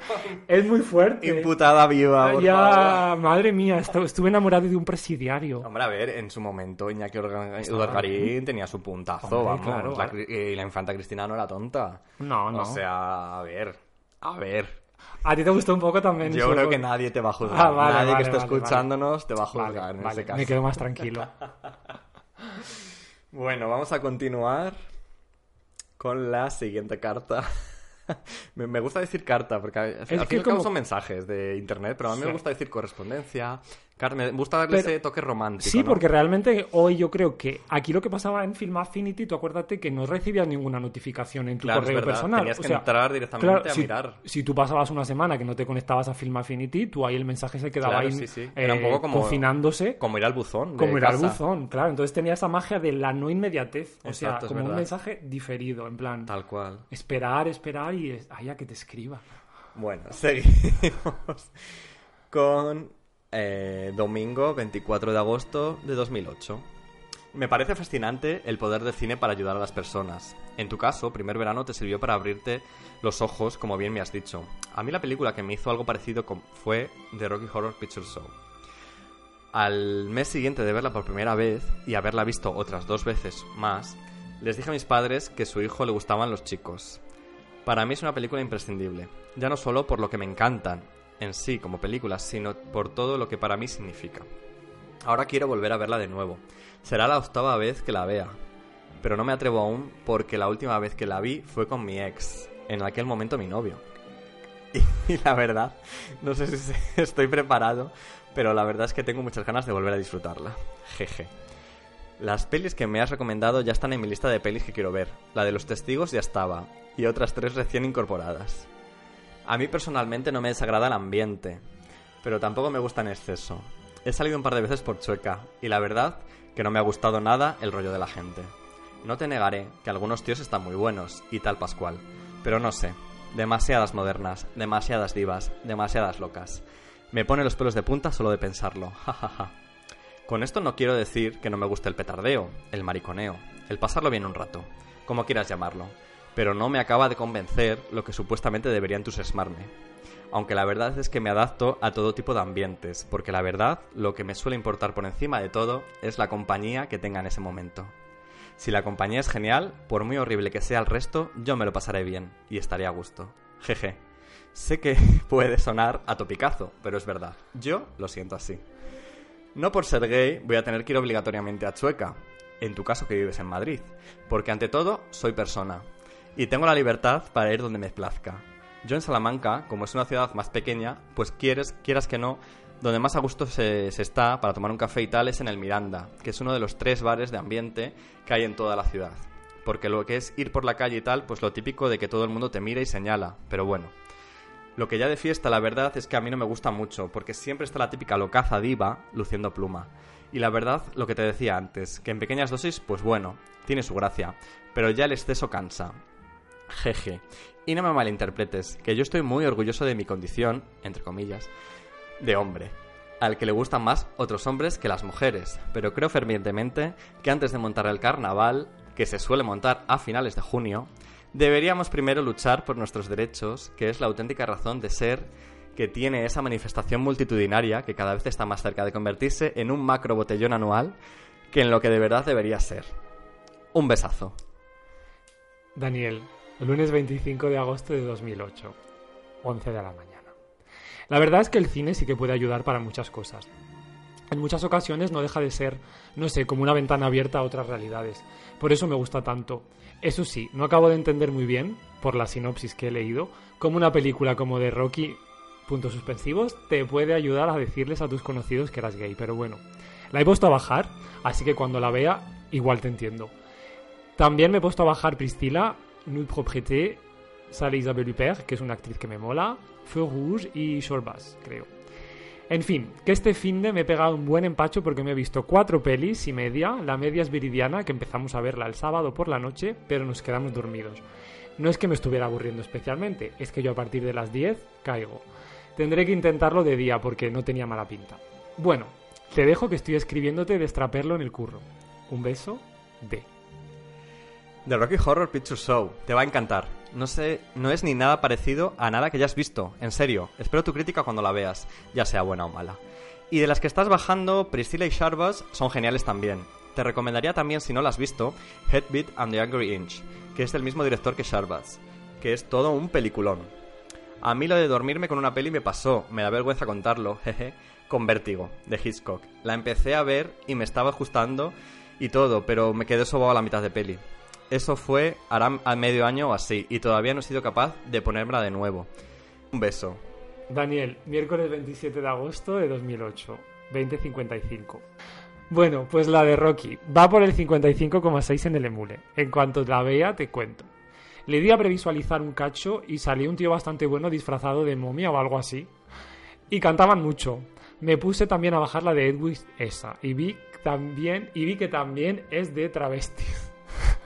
Es muy fuerte. Imputada viva, por ya, favor. madre mía, estu- estuve enamorado de un presidiario. Hombre, a ver, en su momento Iñaki Urdangarín tenía su puntazo, Hombre, vamos. claro, la, y la infanta Cristina no era tonta. No, no. O sea, a ver, a ver. A ti te gustó un poco también. Yo creo que nadie te va a juzgar. Ah, vale, nadie vale, que esté vale, escuchándonos te va a juzgar en ese caso. me quedo más tranquilo. Bueno, vamos a continuar con la siguiente carta. me, gusta decir carta, porque al al fin y que al cabo como- son mensajes de internet, pero a mí me gusta decir correspondencia. Car- Me gusta darle Pero- ese toque romántico. Sí, ¿no? porque realmente hoy yo creo que aquí lo que pasaba en Film Affinity, tú acuérdate que no recibías ninguna notificación en tu Claro, correo personal. tenías O que sea, entrar directamente claro, a si, mirar. Si tú pasabas una semana que no te conectabas a Film Affinity, tú ahí el mensaje se quedaba Claro, ahí sí, sí. Era un poco eh, como- confinándose. Como ir al buzón. Como ir al buzón, claro. Entonces tenía esa magia de la no inmediatez. O sea, Exacto, como un mensaje diferido, en plan, Tal cual. esperar, esperar y es, ay, a que te escriba. Bueno, seguimos con eh, domingo 24 de agosto de 2008. Me parece fascinante el poder del cine para ayudar a las personas. En tu caso, primer verano te sirvió para abrirte los ojos, como bien me has dicho. A mí la película que me hizo algo parecido fue The Rocky Horror Picture Show. Al mes siguiente de verla por primera vez y haberla visto otras dos veces más, les dije a mis padres que su hijo le gustaban los chicos. Para mí es una película imprescindible, ya no solo por lo que me encantan en sí como películas, sino por todo lo que para mí significa. Ahora quiero volver a verla de nuevo. Será la octava vez que la vea, pero no me atrevo aún porque la última vez que la vi fue con mi ex, en aquel momento mi novio. Y, la verdad, no sé si estoy preparado, pero la verdad es que tengo muchas ganas de volver a disfrutarla. Jeje. Las pelis que me has recomendado ya están en mi lista de pelis que quiero ver. La de los testigos ya estaba, y otras tres recién incorporadas. A mí personalmente no me desagrada el ambiente, pero tampoco me gusta en exceso. He salido un par de veces por Chueca y la verdad que no me ha gustado nada el rollo de la gente. No te negaré que algunos tíos están muy buenos y tal Pascual, pero no sé, demasiadas modernas, demasiadas divas, demasiadas locas. Me pone los pelos de punta solo de pensarlo, jajaja. Con esto no quiero decir que no me guste el petardeo, el mariconeo, el pasarlo bien un rato, como quieras llamarlo, pero no me acaba de convencer lo que supuestamente debería entusiasmarme. Aunque la verdad es que me adapto a todo tipo de ambientes, porque la verdad lo que me suele importar por encima de todo es la compañía que tenga en ese momento. Si la compañía es genial, por muy horrible que sea el resto, yo me lo pasaré bien y estaré a gusto. Jeje. Sé que puede sonar a topicazo, pero es verdad. Yo lo siento así. No por ser gay voy a tener que ir obligatoriamente a Chueca, en tu caso que vives en Madrid, porque ante todo soy persona y tengo la libertad para ir donde me plazca. Yo en Salamanca, como es una ciudad más pequeña, pues quieres, quieras que no, donde más a gusto se, se, está para tomar un café y tal es en el Miranda, que es uno de los tres bares de ambiente que hay en toda la ciudad. Porque lo que es ir por la calle y tal, pues lo típico de que todo el mundo te mira y señala, pero bueno. Lo que ya de fiesta, la verdad, es que a mí no me gusta mucho, porque siempre está la típica locaza diva luciendo pluma. Y la verdad, lo que te decía antes, que en pequeñas dosis, pues bueno, tiene su gracia, pero ya el exceso cansa. Jeje. Y no me malinterpretes, que yo estoy muy orgulloso de mi condición, entre comillas, de hombre, al que le gustan más otros hombres que las mujeres, pero creo fervientemente que antes de montar el carnaval, que se suele montar a finales de junio, deberíamos primero luchar por nuestros derechos, que es la auténtica razón de ser que tiene esa manifestación multitudinaria que cada vez está más cerca de convertirse en un macro botellón anual que en lo que de verdad debería ser. Un besazo. Daniel, lunes 25 de agosto de 2008, 11 de la mañana. La verdad es que el cine sí que puede ayudar para muchas cosas. En muchas ocasiones no deja de ser, no sé, como una ventana abierta a otras realidades. Por eso me gusta tanto. Eso sí, no acabo de entender muy bien, por la sinopsis que he leído, cómo una película como de Rocky, puntos suspensivos, te puede ayudar a decirles a tus conocidos que eras gay. Pero bueno, la he puesto a bajar, así que cuando la vea, igual te entiendo. También me he puesto a bajar Priscila, Nude Propriété, sale Isabelle Huppert, que es una actriz que me mola, Feu Rouge y Shorbas, creo. En fin, que este fin de me he pegado un buen empacho porque me he visto cuatro pelis y media. La media es Viridiana, que empezamos a verla el sábado por la noche, pero nos quedamos dormidos. No es que me estuviera aburriendo especialmente, es que yo a partir de las 10 caigo. Tendré que intentarlo de día porque no tenía mala pinta. Bueno, te dejo que estoy escribiéndote de estraperlo en el curro. Un beso de... The Rocky Horror Picture Show. Te va a encantar. No sé, no es ni nada parecido a nada que hayas visto. En serio. Espero tu crítica cuando la veas, ya sea buena o mala. Y de las que estás bajando, Priscilla y Sharbas son geniales también. Te recomendaría también, si no la has visto, Headbeat and the Angry Inch, que es del mismo director que Sharbas, que es todo un peliculón. A mí lo de dormirme con una peli me pasó, me da vergüenza contarlo, jeje, con Vértigo, de Hitchcock. La empecé a ver y me estaba ajustando y todo, pero me quedé sobado a la mitad de peli. Eso fue hará a medio año o así, y todavía no he sido capaz de ponérmela de nuevo. Un beso. Daniel, miércoles 27 de agosto de 2008, 20.55. Bueno, pues la de Rocky va por el 55,6 en el emule. En cuanto la vea, te cuento. Le di a previsualizar un cacho y salió un tío bastante bueno disfrazado de momia o algo así. Y cantaban mucho. Me puse también a bajar la de Edwin esa y vi también y vi que también es de travestis.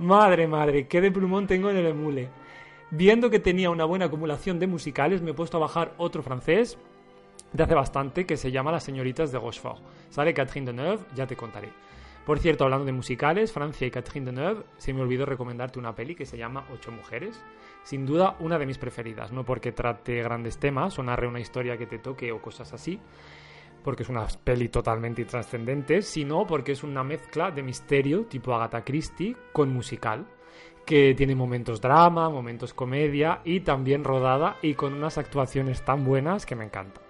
Madre, madre, qué de plumón tengo en el emule. Viendo que tenía una buena acumulación de musicales, me he puesto a bajar otro francés de hace bastante que se llama Las señoritas de Rochefort. Sale Catherine Deneuve, ya te contaré. Por cierto, hablando de musicales, Francia y Catherine Deneuve, se me olvidó recomendarte una peli que se llama Ocho mujeres. Sin duda, una de mis preferidas, no porque trate grandes temas o narre una historia que te toque o cosas así, porque es una peli totalmente intrascendente, sino porque es una mezcla de misterio tipo Agatha Christie con musical, que tiene momentos drama, momentos comedia y también rodada y con unas actuaciones tan buenas que me encantan.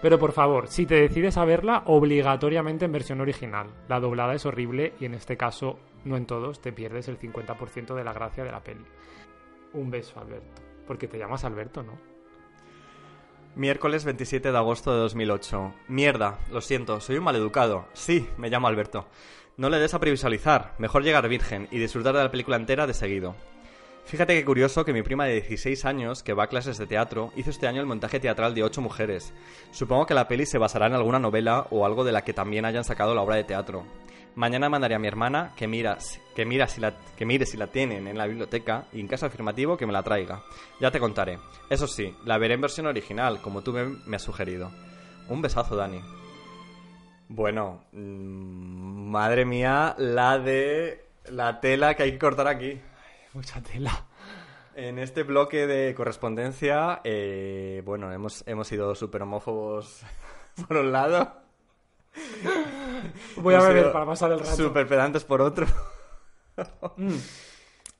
Pero por favor, si te decides a verla, obligatoriamente en versión original. La doblada es horrible y en este caso, no en todos, te pierdes el 50% de la gracia de la peli. Un beso, Alberto. Porque te llamas Alberto, ¿no? Miércoles 27 de agosto de 2008. Mierda, lo siento, soy un maleducado. Sí, me llamo Alberto. No le des a previsualizar, mejor llegar virgen y disfrutar de la película entera de seguido. Fíjate qué curioso que mi prima de 16 años, que va a clases de teatro, hizo este año el montaje teatral de Ocho Mujeres. Supongo que la peli se basará en alguna novela o algo de la que también hayan sacado la obra de teatro. Mañana mandaré a mi hermana que, mira, que, mira si la, que mire si la tienen en la biblioteca y en caso afirmativo que me la traiga. Ya te contaré. Eso sí, la veré en versión original, como tú me, me has sugerido. Un besazo, Dani. Bueno, mm, madre mía, la de la tela que hay que cortar aquí. Mucha tela. En este bloque de correspondencia, eh, bueno, hemos, hemos sido súper homófobos por un lado. Voy a beber para pasar el rato. Súper pedantes por otro.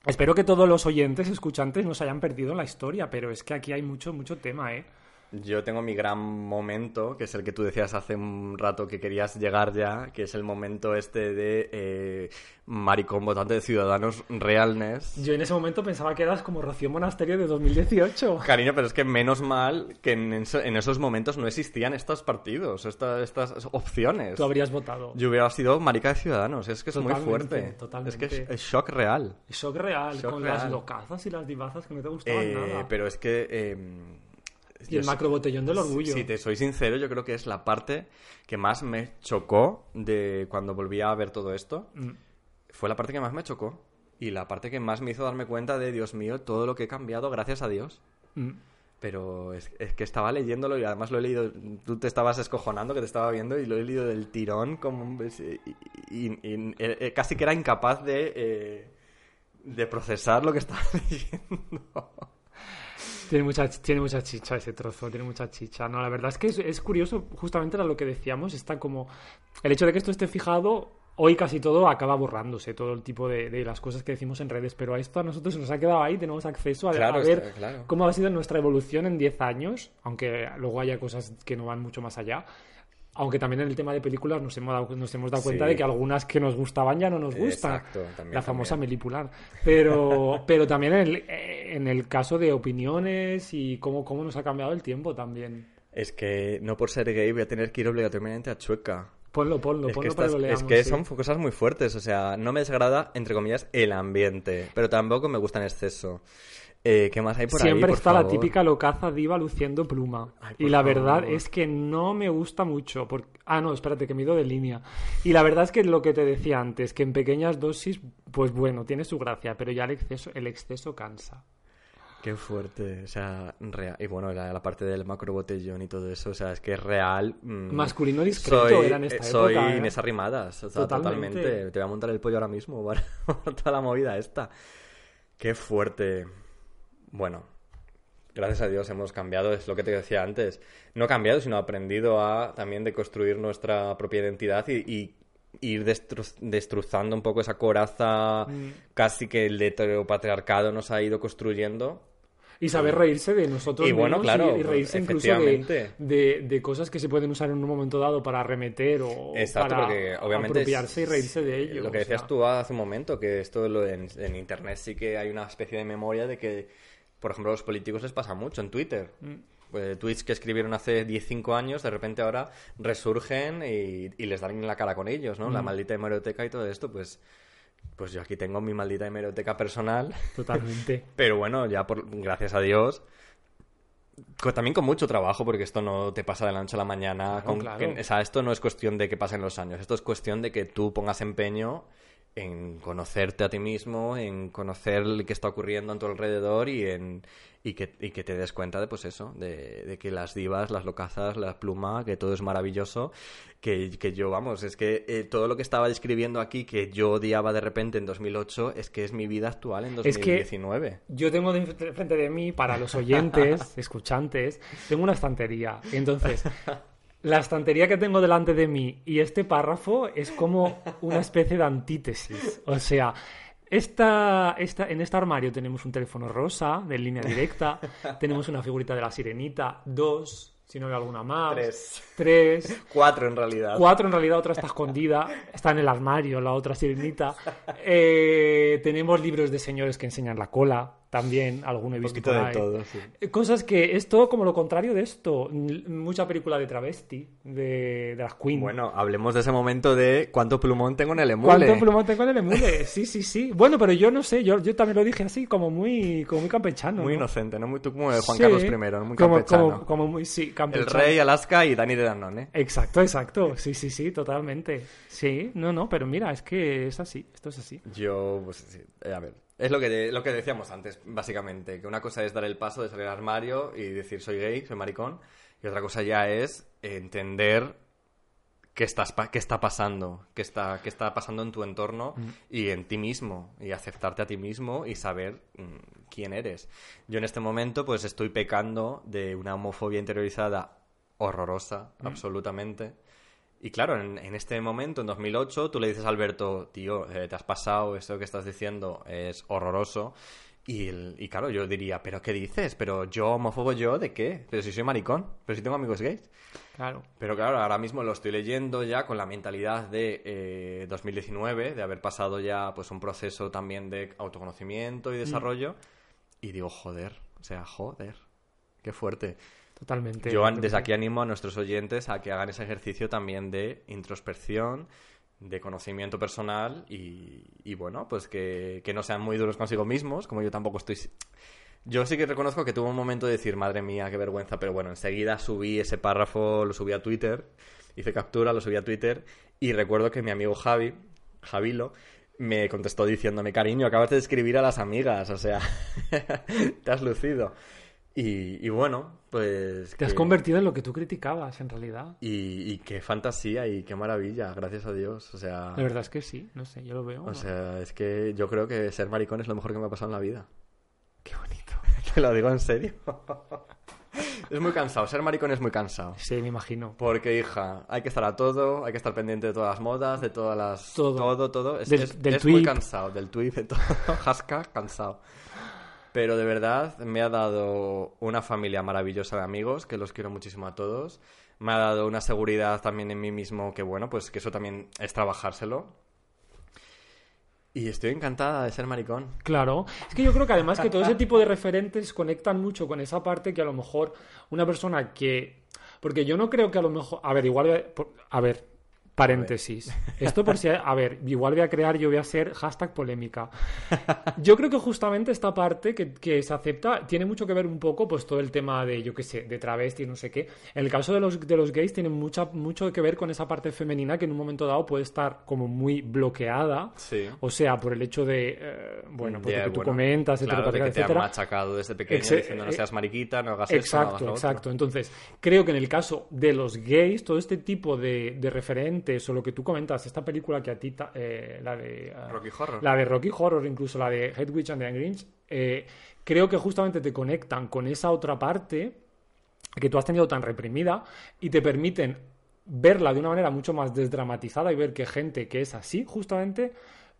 Espero que todos los oyentes, escuchantes, no se hayan perdido en la historia, pero es que aquí hay mucho, mucho tema, ¿eh? Yo tengo mi gran momento, que es el que tú decías hace un rato que querías llegar ya, que es el momento este de eh, maricón votante de Ciudadanos Realness. Yo en ese momento pensaba que eras como Rocío Monasterio de 2018. Cariño, pero es que menos mal que en, eso- en esos momentos no existían estos partidos, esta- estas opciones. Tú habrías votado. Yo hubiera sido marica de Ciudadanos, es que es muy fuerte. totalmente. Es que es, es shock real. Shock real, Shock con real. las locazas y las divazas que no te gustaban Eh, nada. pero es que... eh, Y el yo- macrobotellón del orgullo. Si te soy sincero, yo creo que es la parte que más me chocó de cuando volví a ver todo esto. Mm. Fue la parte que más me chocó. Y la parte que más me hizo darme cuenta de, Dios mío, todo lo que he cambiado, gracias a Dios. Mm. Pero es, es que estaba leyéndolo y además lo he leído. Tú te estabas escojonando que te estaba viendo y lo he leído del tirón como bes- y, y- y- eh, eh, casi que era incapaz de, eh, de procesar lo que estaba leyendo. Tiene mucha, tiene mucha chicha ese trozo, tiene mucha chicha. No, la verdad es que es, es curioso, justamente era lo que decíamos, está como... El hecho de que esto esté fijado, hoy casi todo acaba borrándose, todo el tipo de, de las cosas que decimos en redes, pero a esto a nosotros nos ha quedado ahí, tenemos acceso a, Claro, a ver está claro. cómo ha sido nuestra evolución en 10 años, aunque luego haya cosas que no van mucho más allá. Aunque también en el tema de películas nos hemos dado, nos hemos dado cuenta Sí. de que algunas que nos gustaban ya no nos gustan. Exacto, también, la famosa también. melipular. Pero, pero también en el, en el caso de opiniones y cómo, cómo nos ha cambiado el tiempo también. Es que no por ser gay voy a tener que ir obligatoriamente a Chueca. Ponlo, ponlo, Es que, ponlo para que lo es leamos. que sí. son cosas muy fuertes, o sea, no me desagrada, entre comillas, el ambiente, pero tampoco me gusta en exceso. Eh, ¿Qué más hay por ahí? Siempre por está la típica locaza diva luciendo pluma. Ay, y la favor. verdad es que no me gusta mucho. Porque... Ah, no, espérate, que mido de línea. Y la verdad es que lo que te decía antes, que en pequeñas dosis, pues bueno, tiene su gracia, pero ya el exceso, el exceso cansa. Qué fuerte, o sea, real. Y bueno, la, la parte del macro botellón y todo eso, o sea, es que es real. mm, Masculino discreto soy, era en esta Soy época, ¿eh? Inés Arrimadas, o sea, Totalmente. totalmente. Te voy a montar el pollo ahora mismo para toda la movida esta. Qué fuerte. Bueno, gracias a Dios hemos cambiado, es lo que te decía antes. No cambiado, sino aprendido a también de construir nuestra propia identidad y, y ir destru- destrozando un poco esa coraza Mm. casi que el heteropatriarcado nos ha ido construyendo. Y saber reírse de nosotros Y bueno, mismos claro, y, y reírse incluso de, de, de cosas que se pueden usar en un momento dado para arremeter o Exacto, para porque obviamente es- apropiarse y reírse de ello. Lo que decías sea. tú hace un momento, que esto lo en, en internet sí que hay una especie de memoria de que, por ejemplo, a los políticos les pasa mucho en Twitter. Mm. Pues, tweets que escribieron hace 15 años, de repente ahora resurgen y, y les dan en la cara con ellos, ¿no? Mm. La maldita hemeroteca y todo esto, pues, pues yo aquí tengo mi maldita hemeroteca personal. Totalmente. Pero bueno, ya por gracias a Dios. También con mucho trabajo, porque esto no te pasa de la noche a la mañana. Claro, con- claro. que- o sea, esto no es cuestión de que pasen los años. Esto es cuestión de que tú pongas empeño en conocerte a ti mismo, en conocer lo que está ocurriendo a tu alrededor y en y que, y que te des cuenta de pues eso, de, de que las divas, las locazas, la pluma, que todo es maravilloso, que, que yo, vamos, es que eh, todo lo que estaba describiendo aquí que yo odiaba de repente en 2008 es que es mi vida actual en Es que- 2019. Yo tengo de frente de mí, para los oyentes, escuchantes, tengo una estantería. Entonces, la estantería que tengo delante de mí y este párrafo es como una especie de antítesis. O sea, esta, esta, en este armario tenemos un teléfono rosa de línea directa, tenemos una figurita de la sirenita, dos, si no hay alguna más, Tres. tres, Cuatro en realidad. Cuatro, en realidad, otra está escondida. Está en el armario, la otra sirenita. Eh, tenemos libros de señores que enseñan la cola. También alguno he visto poquito por de ahí. todo, sí. Eh, Cosas que es todo como lo contrario de esto. Mucha película de travesti, de, de las Queen. Bueno, hablemos de ese momento de cuánto plumón tengo en el emule. ¿Cuánto plumón tengo en el emule? Sí, sí, sí. Bueno, pero yo no sé, yo, yo también lo dije así, como muy, como muy campechano. Muy ¿no? inocente, ¿no? Muy, tú como de Juan Sí, Carlos I, ¿no? Muy como, campechano. como, como muy, sí, El campechano. rey, Alaska y Dani de Danone. Exacto, exacto. Sí, sí, sí, totalmente. Sí, no, no, pero mira, es que es así, esto es así. Yo, pues sí, eh, a ver. Es lo que, lo que decíamos antes, básicamente. Que una cosa es dar el paso de salir al armario y decir soy gay, soy maricón. Y otra cosa ya es entender qué, estás, qué está pasando, qué está, qué está pasando en tu entorno y en ti mismo. Y aceptarte a ti mismo y saber mm, quién eres. Yo en este momento pues estoy pecando de una homofobia interiorizada horrorosa, absolutamente. Y claro, en, en este momento, en 2008, tú le dices a Alberto, tío, eh, te has pasado, esto que estás diciendo es horroroso. Y, el- y claro, yo diría, ¿pero qué dices? ¿Pero yo homófobo yo de qué? ¿Pero si soy maricón? ¿Pero si tengo amigos gays? Claro. Pero claro, ahora mismo lo estoy leyendo ya con la mentalidad de eh, 2019, de haber pasado ya pues un proceso también de autoconocimiento y desarrollo. Y digo, joder, o sea, joder, qué fuerte. Totalmente. Yo desde aquí animo a nuestros oyentes a que hagan ese ejercicio también de introspección, de conocimiento personal y, y bueno, pues que, que no sean muy duros consigo mismos, como yo tampoco estoy... Yo sí que reconozco que tuve un momento de decir, madre mía, qué vergüenza, pero bueno, enseguida subí ese párrafo, lo subí a Twitter, hice captura, lo subí a Twitter y recuerdo que mi amigo Javi, Javilo, me contestó diciéndome, cariño, acabas de escribir a las amigas, o sea, te has lucido. Y, y bueno, pues... Te has convertido en lo que tú criticabas, en realidad. y, y qué fantasía y qué maravilla, gracias a Dios. O sea, La verdad es que sí, no sé, yo lo veo. o sea, es que yo creo que ser maricón es lo mejor que me ha pasado en la vida. Qué bonito. Te lo digo en serio. es muy cansado, ser maricón es muy cansado. Sí, me imagino. Porque, hija, hay que estar a todo, hay que estar pendiente de todas las modas, de todas las... Todo. Todo, todo. Es, Del- es- del es muy cansado, del tweet, de todo. Jasca, cansado. Pero de verdad me ha dado una familia maravillosa de amigos, que los quiero muchísimo a todos. Me ha dado una seguridad también en mí mismo, que bueno, pues que eso también es trabajárselo. Y estoy encantada de ser maricón. Claro, es que yo creo que además que todo ese tipo de referentes conectan mucho con esa parte que a lo mejor una persona que... Porque yo no creo que a lo mejor... A ver, igual... A ver, paréntesis. Esto por si... A ver, igual voy a crear, yo voy a hacer hashtag polémica. Yo creo que justamente esta parte que, que se acepta tiene mucho que ver un poco, pues todo el tema de, yo qué sé, de travesti, no sé qué. En el caso de los, de los gays tiene mucha, mucho que ver con esa parte femenina que en un momento dado puede estar como muy bloqueada. Sí. O sea, por el hecho de, eh, bueno, por De, lo que tú bueno, comentas, claro, de etcétera, que te han etcétera. machacado desde pequeño Exe- diciendo no eh, seas mariquita, no hagas esto, no hagas Exacto, otro. exacto. Entonces, creo que en el caso de los gays, todo este tipo de, de referentes o lo que tú comentas, esta película que a ti, eh, la de... eh, Rocky Horror. La de Rocky Horror, incluso la de Hedwig and the Grinch, eh, creo que justamente te conectan con esa otra parte que tú has tenido tan reprimida y te permiten verla de una manera mucho más desdramatizada y ver que gente que es así, justamente,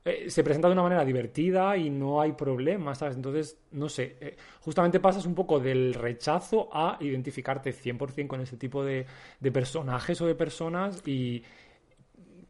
eh, se presenta de una manera divertida y no hay problemas, ¿sabes? Entonces, no sé, eh, justamente pasas un poco del rechazo a identificarte 100% con ese tipo de, de personajes o de personas y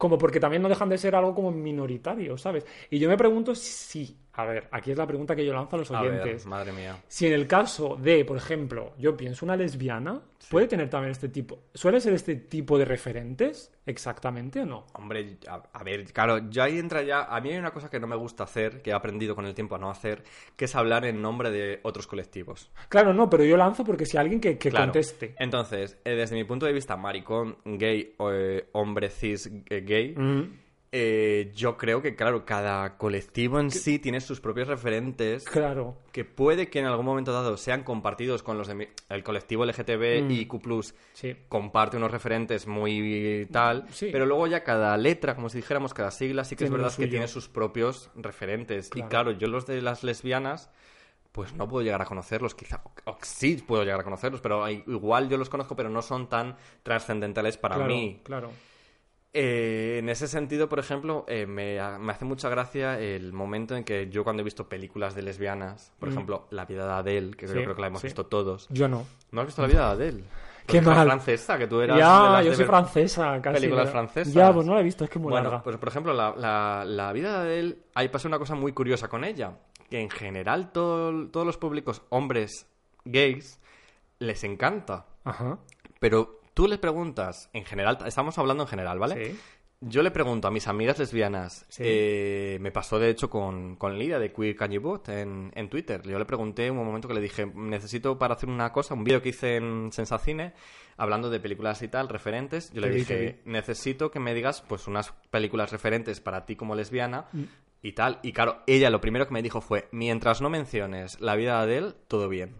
como porque también no dejan de ser algo como minoritario, ¿sabes? Y yo me pregunto si, a ver, aquí es la pregunta que yo lanzo a los A ver, oyentes. madre mía. Si en el caso de, por ejemplo, yo pienso una lesbiana, puede tener también este tipo. ¿Suele ser este tipo de referentes exactamente o no? Hombre, a, a ver, claro, ya ahí entra ya. A mí hay una cosa que no me gusta hacer, que he aprendido con el tiempo a no hacer, que es hablar en nombre de otros colectivos. Claro, no, pero yo lanzo porque si alguien que, que Claro. conteste. Entonces, eh, desde mi punto de vista, maricón, gay, o, eh, hombre cis eh, gay, Mm, eh, yo creo que, claro, cada colectivo en sí tiene sus propios referentes claro, que puede que en algún momento dado sean compartidos con los del colectivo LGTB Mm. y Q+, sí. comparte unos referentes muy tal, Sí. pero luego ya cada letra, como si dijéramos, cada sigla, sí que es Tiene verdad que tiene sus propios referentes. Y Claro. yo los de las lesbianas, pues no puedo llegar a conocerlos, quizá, o, sí puedo llegar a conocerlos, pero igual yo los conozco, pero no son tan trascendentales para claro, mí. Claro. Eh, en ese sentido, por ejemplo, eh, me, me hace mucha gracia el momento en que yo cuando he visto películas de lesbianas, por Mm. ejemplo, La vida de Adele, que Sí, yo creo que la hemos sí. visto todos. Yo no. ¿No has visto La vida de Adele? Qué la mal. francesa, que tú eras de Ya, las yo de soy francesa casi. películas pero- francesas. Ya, pues no la he visto, es que es muy bueno, larga. pues por ejemplo, la, la- la vida de él, ahí pasa una cosa muy curiosa con ella, que en general todo- todos los públicos hombres gays les encanta. Ajá. Pero tú les preguntas, en general, estamos hablando en general, ¿vale? Sí. Yo le pregunto a mis amigas lesbianas, Sí. eh, me pasó de hecho con, con Lidia de Queer Can You Vote en, en Twitter. Yo le pregunté en un momento que le dije, necesito para hacer una cosa, un vídeo que hice en Sensacine, hablando de películas y tal, referentes. Yo le dije, necesito que me digas pues unas películas referentes para ti como lesbiana Mm. y tal. Y claro, ella lo primero que me dijo fue, mientras no menciones la vida de él, todo bien.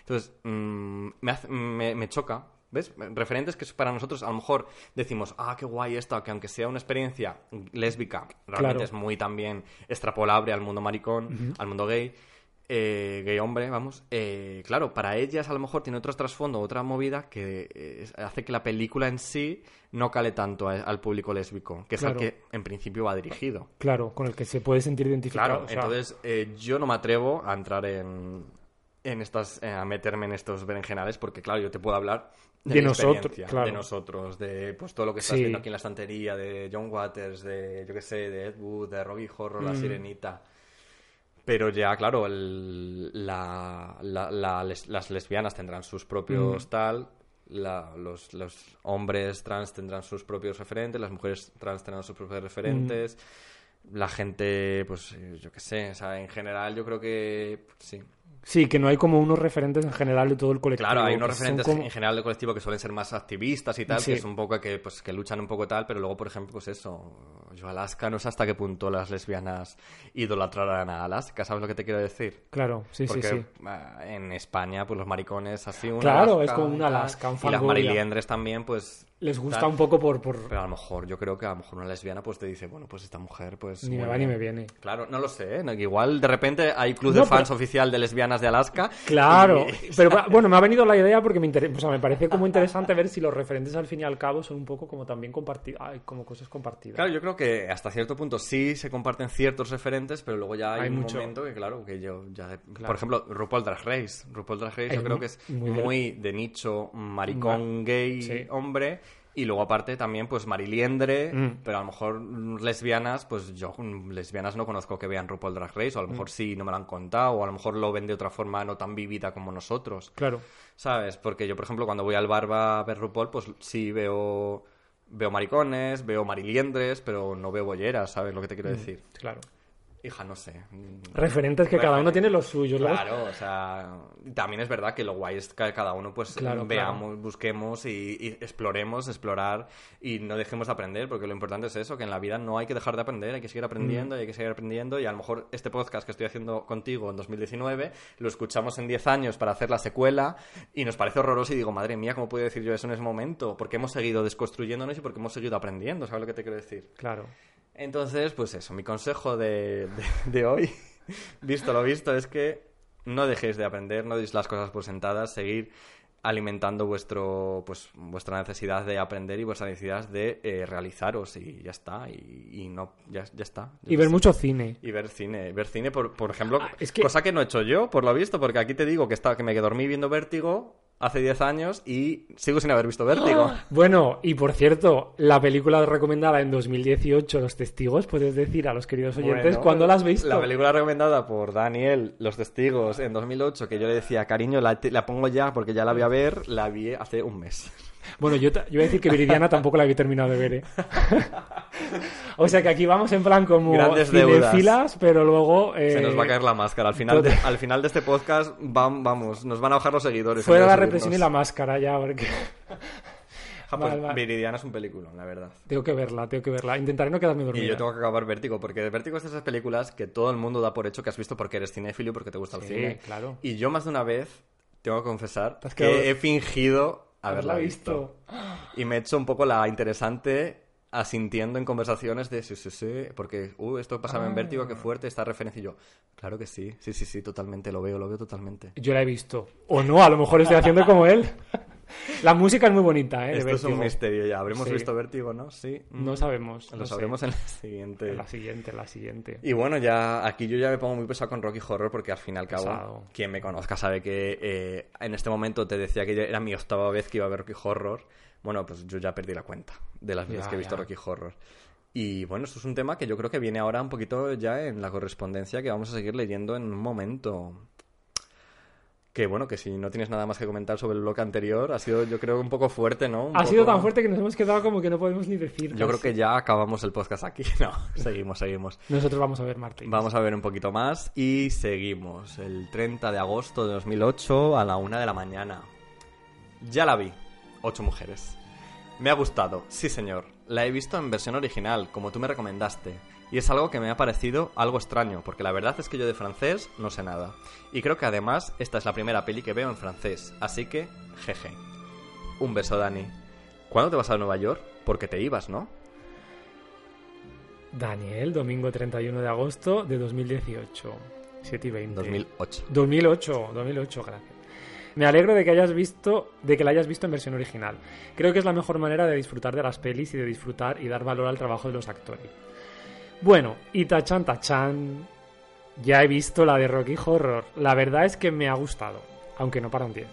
Entonces, mm, me, hace- me, me choca, ¿ves? Referentes que para nosotros a lo mejor decimos, ah, qué guay esto, que aunque sea una experiencia lésbica, realmente Claro. es muy también extrapolable al mundo maricón, al mundo gay, eh, gay hombre, vamos. eh, claro, para ellas a lo mejor tiene otro trasfondo, otra movida que eh, hace que la película en sí no cale tanto a- al público lésbico, que es Claro. al que en principio va dirigido. Claro, con el que se puede sentir identificado. Claro, o sea, entonces yo no me atrevo a entrar en, en estas, eh, a meterme en estos berenjenales porque, claro, yo te puedo hablar de, De nosotros, claro. de nosotros, de pues todo lo que estás Sí. viendo aquí en la estantería, de John Waters, de, yo qué sé, de Ed Wood, de Robbie Horror, La Mm. Sirenita. Pero ya, claro, el- la- la- la les- las lesbianas tendrán sus propios Mm. tal, los, los hombres trans tendrán sus propios referentes, las mujeres trans tendrán sus propios referentes, Mm. la gente, pues yo qué sé, o sea, en general yo creo que sí. Sí, que no hay como unos referentes en general de todo el colectivo. Claro, hay unos referentes como- en general del colectivo que suelen ser más activistas y tal, Sí. que es un poco que, pues, que luchan un poco tal, pero luego, por ejemplo, pues eso, yo Alaska no sé hasta qué punto las lesbianas idolatrarán a Alaska, ¿sabes lo que te quiero decir? Claro, sí, Porque sí, sí. ah, en España, pues los maricones así, un Claro, Alaska es como un Alaska, un Y las mariliendres también, pues... Les gusta tal. un poco por... por... Pero a lo mejor, yo creo que a lo mejor una lesbiana pues te dice, bueno, pues esta mujer, pues... Ni me va ni me viene. Claro, no lo sé, ¿eh? Igual de repente hay club No, de fans pero- oficial de lesbianas de Alaska. Claro, y- pero bueno, me ha venido la idea porque me, inter- o sea, me parece como interesante ver si los referentes al fin y al cabo son un poco como también compartidos, como cosas compartidas. Claro, yo creo que hasta cierto punto sí se comparten ciertos referentes, pero luego ya hay, Hay un mucho. momento que, claro, que yo ya... Claro. Por ejemplo, RuPaul Drag Race. RuPaul Drag Race Es yo creo muy- que es muy muy, de- nicho maricón, gay, sí. hombre... Y luego aparte también pues Mariliendre, Mm. pero a lo mejor mm, lesbianas, pues yo mm, lesbianas no conozco que vean RuPaul Drag Race, o a lo Mm. mejor sí, no me lo han contado, o a lo mejor lo ven de otra forma no tan vívida como nosotros. Claro, ¿Sabes? Porque yo, por ejemplo, cuando voy al bar a ver RuPaul, pues sí veo, veo maricones, veo mariliendres, pero no veo bolleras, ¿sabes lo que te quiero decir? claro. Hija, no sé. Referentes que cada uno tiene los suyos. Claro, o sea, también es verdad que lo guay es que cada uno pues Claro, veamos, busquemos y, y exploremos, explorar y no dejemos de aprender, porque lo importante es eso, que en la vida no hay que dejar de aprender, hay que seguir aprendiendo Mm. y hay que seguir aprendiendo y a lo mejor este podcast que estoy haciendo contigo en 2019 lo escuchamos en 10 años para hacer la secuela y nos parece horroroso y digo, madre mía, ¿cómo puedo decir yo eso en ese momento? Porque hemos seguido desconstruyéndonos y porque hemos seguido aprendiendo, ¿sabes lo que te quiero decir? Claro. Entonces, pues eso, mi consejo de, de- de hoy, visto lo visto, es que no dejéis de aprender, no deis las cosas por sentadas, seguir alimentando vuestro pues vuestra necesidad de aprender y vuestra necesidad de eh, realizaros y ya está y, y no ya, ya está Y ver sé. mucho cine. y ver cine ver cine por, por ejemplo Ah, es que- cosa que no he hecho yo por lo visto porque aquí te digo que estaba que me dormí viendo Vértigo hace 10 años y sigo sin haber visto Vértigo Bueno, y por cierto, la película recomendada en 2018, Los Testigos, puedes decir a los queridos oyentes Bueno, cuándo la has visto. La película recomendada por Daniel, Los Testigos, en 2008, que yo le decía, cariño, la, te- la pongo ya porque ya la voy a ver, la vi hace un mes. Bueno, yo, yo voy a decir que Viridiana tampoco la había terminado de ver, ¿eh? o sea que aquí vamos en plan como Grandes cinefilas, pero luego... eh, Se nos va a caer la máscara. Al final, de, al final de este podcast, vam- vamos, nos van a bajar los seguidores. Fuera la de represión y la máscara ya, porque... Ja, pues. Viridiana es un película, la verdad. Tengo que verla, tengo que verla. Intentaré no quedarme dormida. Y yo tengo que acabar Vértigo, porque Vértigo es de esas películas que todo el mundo da por hecho que has visto porque eres cinéfilo y porque te gusta el Sí, cine. claro. Y yo más de una vez, tengo que confesar, que he fingido Haberla visto. Y me he hecho un poco la interesante asintiendo en conversaciones de sí, sí, sí, porque, uh, esto pasaba en Vértigo, Ah. qué fuerte esta referencia. Y yo, claro que sí, sí, sí, sí, totalmente, lo veo, lo veo totalmente. Yo la he visto. O no, a lo mejor estoy haciendo como él. La música es muy bonita, ¿eh? Esto es un misterio ya. ¿Habremos Sí. visto Vértigo, no? Sí. No sabemos. Lo no sé. sabremos en la siguiente. En la siguiente, en la siguiente. Y bueno, ya aquí yo ya me pongo muy pesado con Rocky Horror porque al fin y al cabo, Pesado. quien me conozca sabe que eh, en este momento te decía que era mi octava vez que iba a ver Rocky Horror. Bueno, pues yo ya perdí la cuenta de las veces Ya, que he visto ya. Rocky Horror. Y bueno, esto es un tema que yo creo que viene ahora un poquito ya en la correspondencia que vamos a seguir leyendo en un momento. Que bueno, que si no tienes nada más que comentar sobre el bloque anterior, ha sido yo creo un poco fuerte, ¿no? Un Ha sido tan fuerte que nos hemos quedado como que no podemos ni decir. Yo creo que ya acabamos el podcast aquí. No, seguimos, seguimos. Nosotros vamos a ver Martín. Vamos a ver un poquito más y seguimos. El 30 de agosto de 2008 a la una de la mañana. Ya la vi. Ocho mujeres. Me ha gustado, sí señor. La he visto en versión original, como tú me recomendaste. Y es algo que me ha parecido algo extraño, porque la verdad es que yo de francés no sé nada. Y creo que además esta es la primera peli que veo en francés, así que, jeje. Un beso, Dani. ¿Cuándo te vas a Nueva York? Porque te ibas, ¿no? Daniel, domingo 31 de agosto de 2018. 7 y 20. 2008. 2008, 2008, gracias. Me alegro de que hayas visto, de que la hayas visto en versión original. Creo que es la mejor manera de disfrutar de las pelis y de disfrutar y dar valor al trabajo de los actores. Bueno, y tachan tachan. Ya he visto la de Rocky Horror. La verdad es que me ha gustado, aunque no para un 10.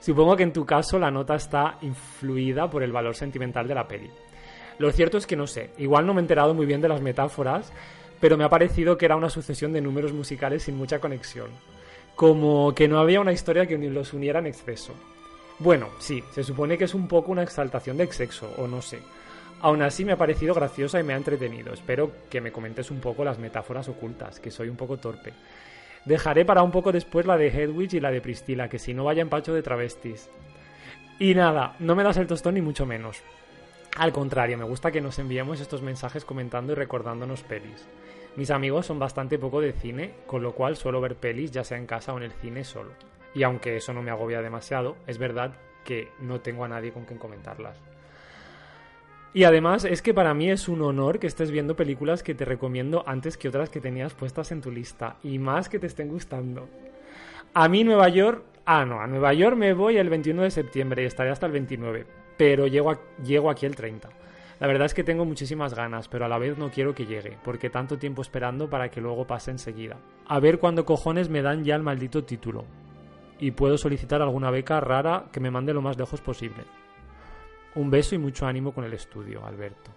Supongo que en tu caso la nota está influida por el valor sentimental de la peli. Lo cierto es que no sé, igual no me he enterado muy bien de las metáforas, pero me ha parecido que era una sucesión de números musicales sin mucha conexión. Como que no había una historia que los uniera en exceso. Bueno, sí, se supone que es un poco una exaltación del sexo, o no sé. Aún así me ha parecido graciosa y me ha entretenido. Espero que me comentes un poco las metáforas ocultas, que soy un poco torpe. Dejaré para un poco después la de Hedwig y la de Priscila, que si no vaya empacho de travestis. Y nada, no me das el tostón ni mucho menos. Al contrario, me gusta que nos enviemos estos mensajes comentando y recordándonos pelis. Mis amigos son bastante poco de cine, con lo cual suelo ver pelis ya sea en casa o en el cine solo. Y aunque eso no me agobia demasiado, es verdad que no tengo a nadie con quien comentarlas. Y además es que para mí es un honor que estés viendo películas que te recomiendo antes que otras que tenías puestas en tu lista, y más que te estén gustando. A mí Nueva York... Ah, no, a Nueva York me voy el 21 de septiembre y estaré hasta el 29, pero llego, llego aquí el 30. La verdad es que tengo muchísimas ganas, pero a la vez no quiero que llegue, porque tanto tiempo esperando para que luego pase enseguida. A ver cuándo cojones me dan ya el maldito título. Y puedo solicitar alguna beca rara que me mande lo más lejos posible. Un beso y mucho ánimo con el estudio, Alberto.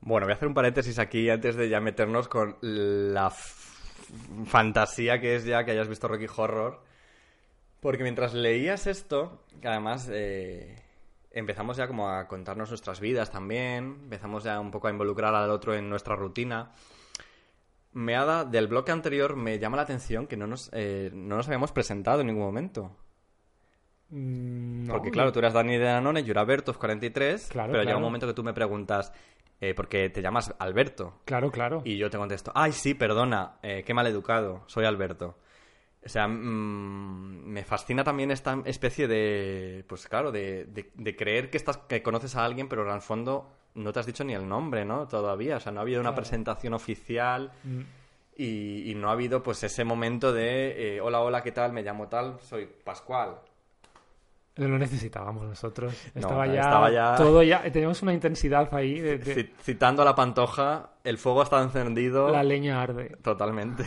Bueno, voy a hacer un paréntesis aquí antes de ya meternos con la fantasía que es ya que hayas visto Rocky Horror. Porque mientras leías esto, que además eh, empezamos ya como a contarnos nuestras vidas también, empezamos ya un poco a involucrar al otro en nuestra rutina. Me ha dado, del bloque anterior me llama la atención que no nos, eh, no nos habíamos presentado en ningún momento. Mm, no, Porque claro, tú eras Dani de Danone, yo era Bertov 43, Claro, pero llega un momento que tú me preguntas, eh, porque te llamas Alberto. Claro, claro. Y yo te contesto, ay, sí, perdona, eh, qué mal educado, soy Alberto. O sea, mm, me fascina también esta especie de, pues claro, de, de- de creer que, estás, que conoces a alguien, pero en el fondo no te has dicho ni el nombre, ¿no? Todavía, o sea, no ha habido una presentación oficial Mm, y, y no ha habido pues ese momento de, eh, hola, hola, ¿qué tal? Me llamo tal, soy Pascual. No lo necesitábamos nosotros. No, Estaba, ya, estaba ya- todo ya. Teníamos una intensidad ahí de, de- Ci- Citando a la pantoja, el fuego está encendido. la leña arde. Totalmente.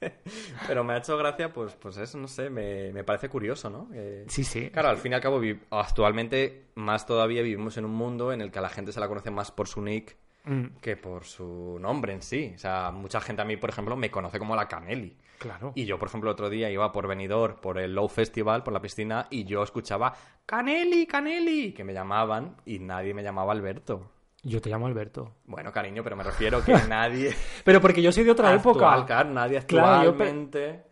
Pero me ha hecho gracia, pues, pues eso, no sé, me, me parece curioso, ¿no? Sí, sí. Claro, al fin y al cabo, actualmente, más todavía vivimos en un mundo en el que a la gente se la conoce más por su nick Mm, que por su nombre en sí. O sea, mucha gente a mí, por ejemplo, me conoce como la Caneli. Claro. Y yo, por ejemplo, el otro día iba por Benidorm, por el Low Festival, por la piscina, y yo escuchaba Caneli, Caneli, que me llamaban y nadie me llamaba Alberto. Yo te llamo Alberto. Bueno, cariño, pero me refiero que nadie... Pero porque yo soy de otra Actual, época. claro, nadie Claro, yo actualmente...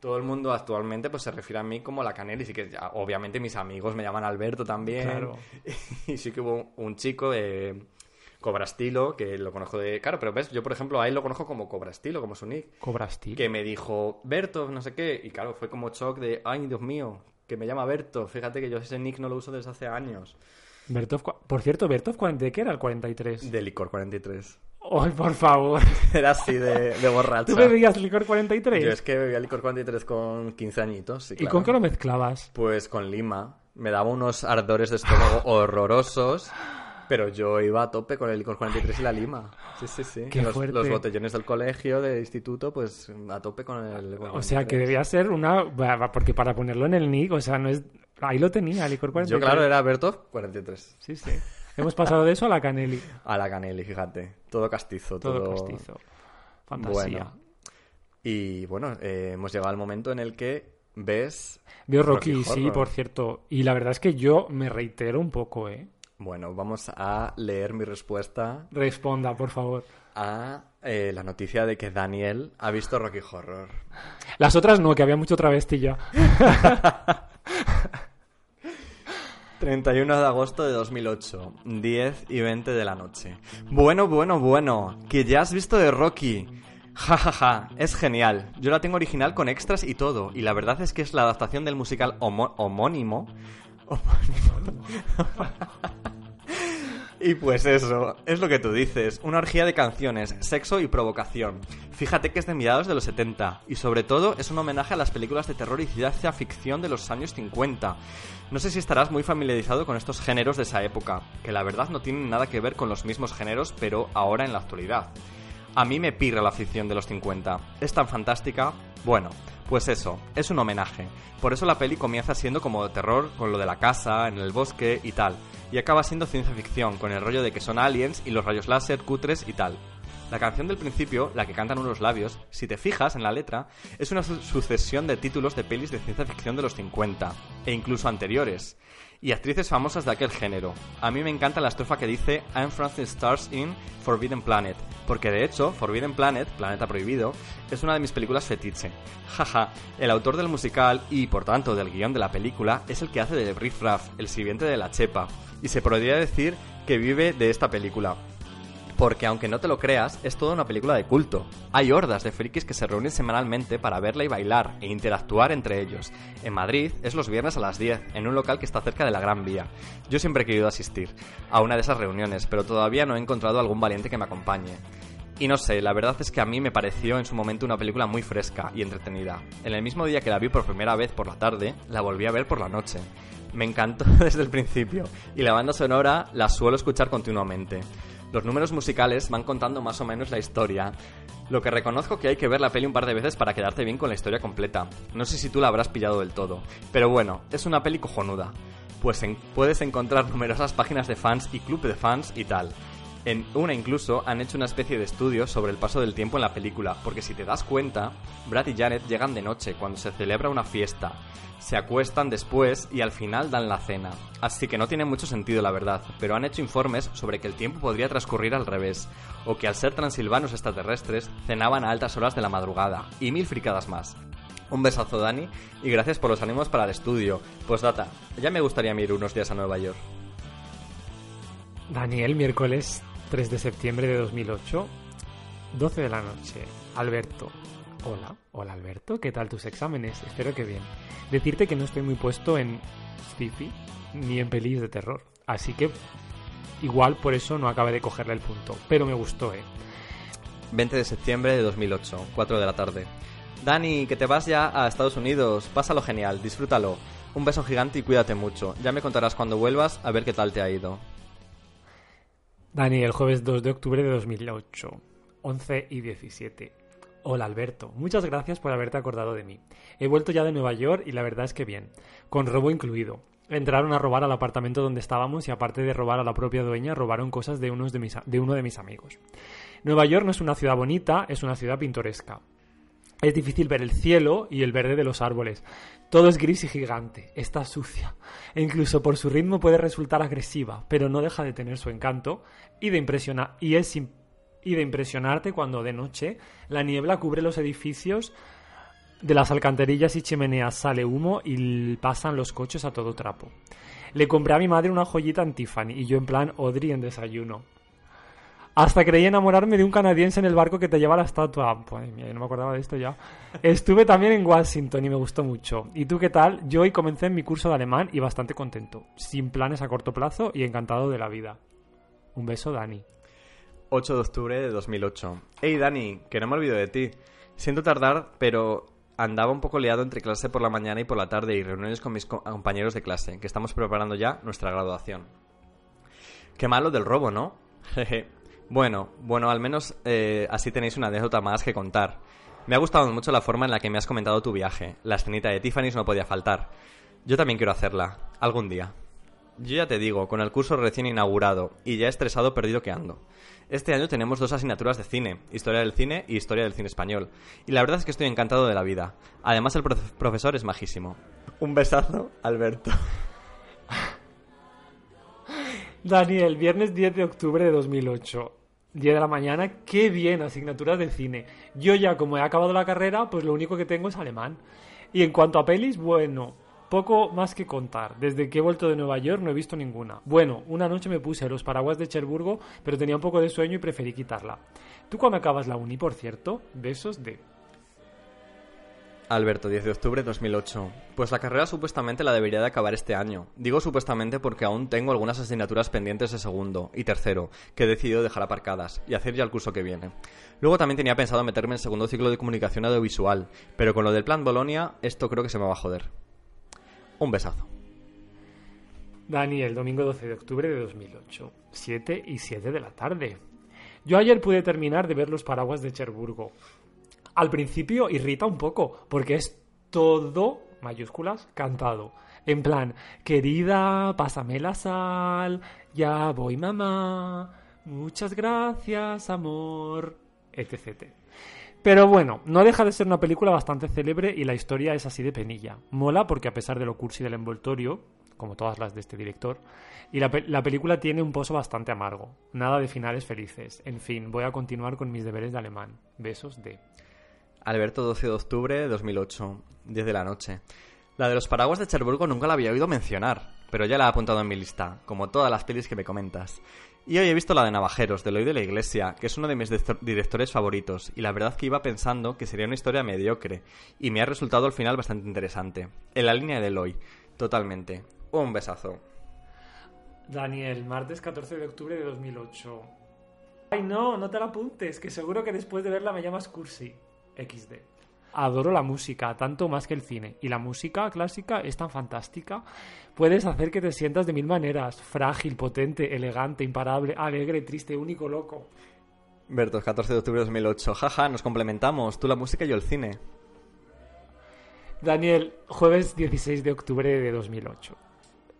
Todo el mundo actualmente pues se refiere a mí como la Caneli. Sí que ya, obviamente mis amigos me llaman Alberto también. Claro. Y sí que hubo un chico, eh, Cobrastilo, que lo conozco de... Claro, pero ves, yo por ejemplo a él lo conozco como Cobrastilo, como su nick. Cobras ti. Que me dijo, Berto, no sé qué. Y claro, fue como shock de, ay, Dios mío, que me llama Berto. Fíjate que yo ese nick no lo uso desde hace años. Bertov Por cierto, Bertov, ¿cuán- ¿de qué era el 43? De licor 43. ¡Ay, por favor! Era así de, de borracha. ¿Tú bebías licor 43? Yo es que bebía licor 43 con 15 añitos, sí, ¿Y con qué lo mezclabas? Pues con lima. Me daba unos ardores de estómago horrorosos, pero yo iba a tope con el licor 43 y la lima. Sí, sí, sí. Qué los, botellones del colegio, del instituto, pues a tope con el licor O sea, que 43. debía ser una... Porque para ponerlo en el nick, o sea, no es... Ahí lo tenía, licor 43. Yo, claro, era Bertov 43. Sí, sí. Hemos pasado de eso a la Canelli. A la Canelli, fíjate. Todo castizo, todo, Todo castizo. Fantasía. Bueno. Y bueno, eh, hemos llegado al momento en el que ves... Veo Rocky, Rocky sí, por cierto. Y la verdad es que yo me reitero un poco, ¿eh? Bueno, vamos a leer mi respuesta Responda, por favor. a eh, la noticia de que Daniel ha visto Rocky Horror. Las otras no, que había mucho travesti ya. 31 de agosto de 2008, 10 y 20 de la noche. Bueno, bueno, bueno, que ya has visto de Rocky. Ja, ja, ja, es genial. Yo la tengo original con extras y todo, y la verdad es que es la adaptación del musical homónimo. Homónimo. Y pues eso, es lo que tú dices, una orgía de canciones, sexo y provocación. Fíjate que es de mediados de los 70 y sobre todo es un homenaje a las películas de terror y ciencia ficción de los años 50. No sé si estarás muy familiarizado con estos géneros de esa época, que la verdad no tienen nada que ver con los mismos géneros, pero ahora en la actualidad. A mí me pirra la ficción de los 50. Es tan fantástica. Bueno, pues eso, es un homenaje. Por eso la peli comienza siendo como de terror, con lo de la casa, en el bosque y tal. Y acaba siendo ciencia ficción, con el rollo de que son aliens y los rayos láser, cutres y tal. La canción del principio, la que cantan unos labios, si te fijas en la letra, es una su- sucesión de títulos de pelis de ciencia ficción de los 50, e incluso anteriores, y actrices famosas de aquel género. A mí me encanta la estrofa que dice I'm the stars in Forbidden Planet, porque de hecho, Forbidden Planet, Planeta Prohibido, es una de mis películas fetiche. Jaja, el autor del musical y, por tanto, del guion de la película es el que hace de Riff Raff, el sirviente de la chepa, y se podría decir que vive de esta película. Porque aunque no te lo creas, es toda una película de culto. Hay hordas de frikis que se reúnen semanalmente para verla y bailar e interactuar entre ellos. En Madrid es los viernes a las 10, en un local que está cerca de la Gran Vía. Yo siempre he querido asistir a una de esas reuniones, pero todavía no he encontrado algún valiente que me acompañe. Y no sé, la verdad es que a mí me pareció en su momento una película muy fresca y entretenida. En el mismo día que la vi por primera vez por la tarde, la volví a ver por la noche. Me encantó desde el principio, y la banda sonora la suelo escuchar continuamente. Los números musicales van contando más o menos la historia. Lo que reconozco que hay que ver la peli un par de veces para quedarte bien con la historia completa. No sé si tú la habrás pillado del todo. Pero bueno, es una peli cojonuda. Pues en- puedes encontrar numerosas páginas de fans y club de fans y tal. En una incluso han hecho una especie de estudio sobre el paso del tiempo en la película, porque si te das cuenta, Brad y Janet llegan de noche cuando se celebra una fiesta, se acuestan después y al final dan la cena. Así que no tiene mucho sentido la verdad, pero han hecho informes sobre que el tiempo podría transcurrir al revés, o que al ser transilvanos extraterrestres cenaban a altas horas de la madrugada, y mil fricadas más. Un besazo Dani y gracias por los ánimos para el estudio. Pues data, ya me gustaría ir unos días a Nueva York. Daniel, miércoles 3 de septiembre de 2008, 12 de la noche. Alberto. Hola, hola Alberto, ¿qué tal tus exámenes? Espero que bien. Decirte que no estoy muy puesto en sci-fi ni en pelis de terror, así que igual por eso no acabé de cogerle el punto, pero me gustó, ¿eh? 20 de septiembre de 2008, 4 de la tarde. Dani, que te vas ya a Estados Unidos. Pásalo genial, disfrútalo. Un beso gigante y cuídate mucho. Ya me contarás cuando vuelvas a ver qué tal te ha ido. Dani, el jueves 2 de octubre de 2008, 11 y 17. Hola Alberto, muchas gracias por haberte acordado de mí. He vuelto ya de Nueva York y la verdad es que bien, con robo incluido. Entraron a robar al apartamento donde estábamos y aparte de robar a la propia dueña, robaron cosas de, unos de, mis, de uno de mis amigos. Nueva York no es una ciudad bonita, es una ciudad pintoresca. Es difícil ver el cielo y el verde de los árboles. Todo es gris y gigante. Está sucia. E incluso por su ritmo puede resultar agresiva, pero no deja de tener su encanto y de impresionar y es y de impresionarte cuando de noche la niebla cubre los edificios de las alcantarillas y chimeneas sale humo y pasan los coches a todo trapo. Le compré a mi madre una joyita en Tiffany y yo en plan Audrey en desayuno. Hasta creí enamorarme de un canadiense en el barco que te lleva la estatua. Pues mía, yo no me acordaba de esto ya. Estuve también en Washington y me gustó mucho. ¿Y tú qué tal? Yo hoy comencé en mi curso de alemán y bastante contento. Sin planes a corto plazo y encantado de la vida. Un beso, Dani. 8 de octubre de 2008. Hey Dani, que no me olvido de ti. Siento tardar, pero andaba un poco liado entre clase por la mañana y por la tarde y reuniones con mis co- compañeros de clase, que estamos preparando ya nuestra graduación. Qué malo del robo, ¿no? Jeje. Bueno, bueno, al menos eh, así tenéis una anécdota más que contar. Me ha gustado mucho la forma en la que me has comentado tu viaje. La escenita de Tiffany's no podía faltar. Yo también quiero hacerla, algún día. Yo ya te digo, con el curso recién inaugurado y ya estresado perdido que ando. Este año tenemos dos asignaturas de cine, Historia del Cine y Historia del Cine Español. Y la verdad es que estoy encantado de la vida. Además el profe- profesor es majísimo. Un besazo, Alberto. Daniel, viernes 10 de octubre de 2008. 10 de la mañana, qué bien, asignaturas de cine. Yo ya, como he acabado la carrera, pues lo único que tengo es alemán. Y en cuanto a pelis, bueno, poco más que contar. Desde que he vuelto de Nueva York no he visto ninguna. Bueno, una noche me puse los paraguas de Cherburgo, pero tenía un poco de sueño y preferí quitarla. ¿Tú cuando acabas la uni, por cierto? Besos de... Alberto, 10 de octubre de 2008. Pues la carrera supuestamente la debería de acabar este año. Digo supuestamente porque aún tengo algunas asignaturas pendientes de segundo y tercero, que he decidido dejar aparcadas y hacer ya el curso que viene. Luego también tenía pensado meterme en segundo ciclo de comunicación audiovisual, pero con lo del plan Bolonia, esto creo que se me va a joder. Un besazo. Daniel, domingo 12 de octubre de 2008, 7 y 7 de la tarde. Yo ayer pude terminar de ver los paraguas de Cherburgo. Al principio irrita un poco, porque es todo, mayúsculas, cantado. En plan, querida, pásame la sal, ya voy mamá, muchas gracias, amor, etc. Pero bueno, no deja de ser una película bastante célebre y la historia es así de penilla. Mola porque a pesar de lo cursi del envoltorio, como todas las de este director, y la, la película tiene un pozo bastante amargo. Nada de finales felices. En fin, voy a continuar con mis deberes de alemán. Besos de... Alberto, 12 de octubre de 2008, 10 de la noche. La de los paraguas de Cherburgo nunca la había oído mencionar, pero ya la he apuntado en mi lista, como todas las pelis que me comentas. Y hoy he visto la de Navajeros, de Eloy de la Iglesia, que es uno de mis directores favoritos, y la verdad que iba pensando que sería una historia mediocre, y me ha resultado al final bastante interesante. En la línea de Eloy, totalmente. Un besazo. Daniel, martes 14 de octubre de 2008. Ay, no, no te la apuntes, que seguro que después de verla me llamas cursi. XD. Adoro la música, tanto más que el cine. Y la música clásica es tan fantástica. Puedes hacer que te sientas de mil maneras. Frágil, potente, elegante, imparable, alegre, triste, único, loco. Bertos, 14 de octubre de 2008. Jaja, nos complementamos, tú la música y yo el cine. Daniel, jueves 16 de octubre de 2008.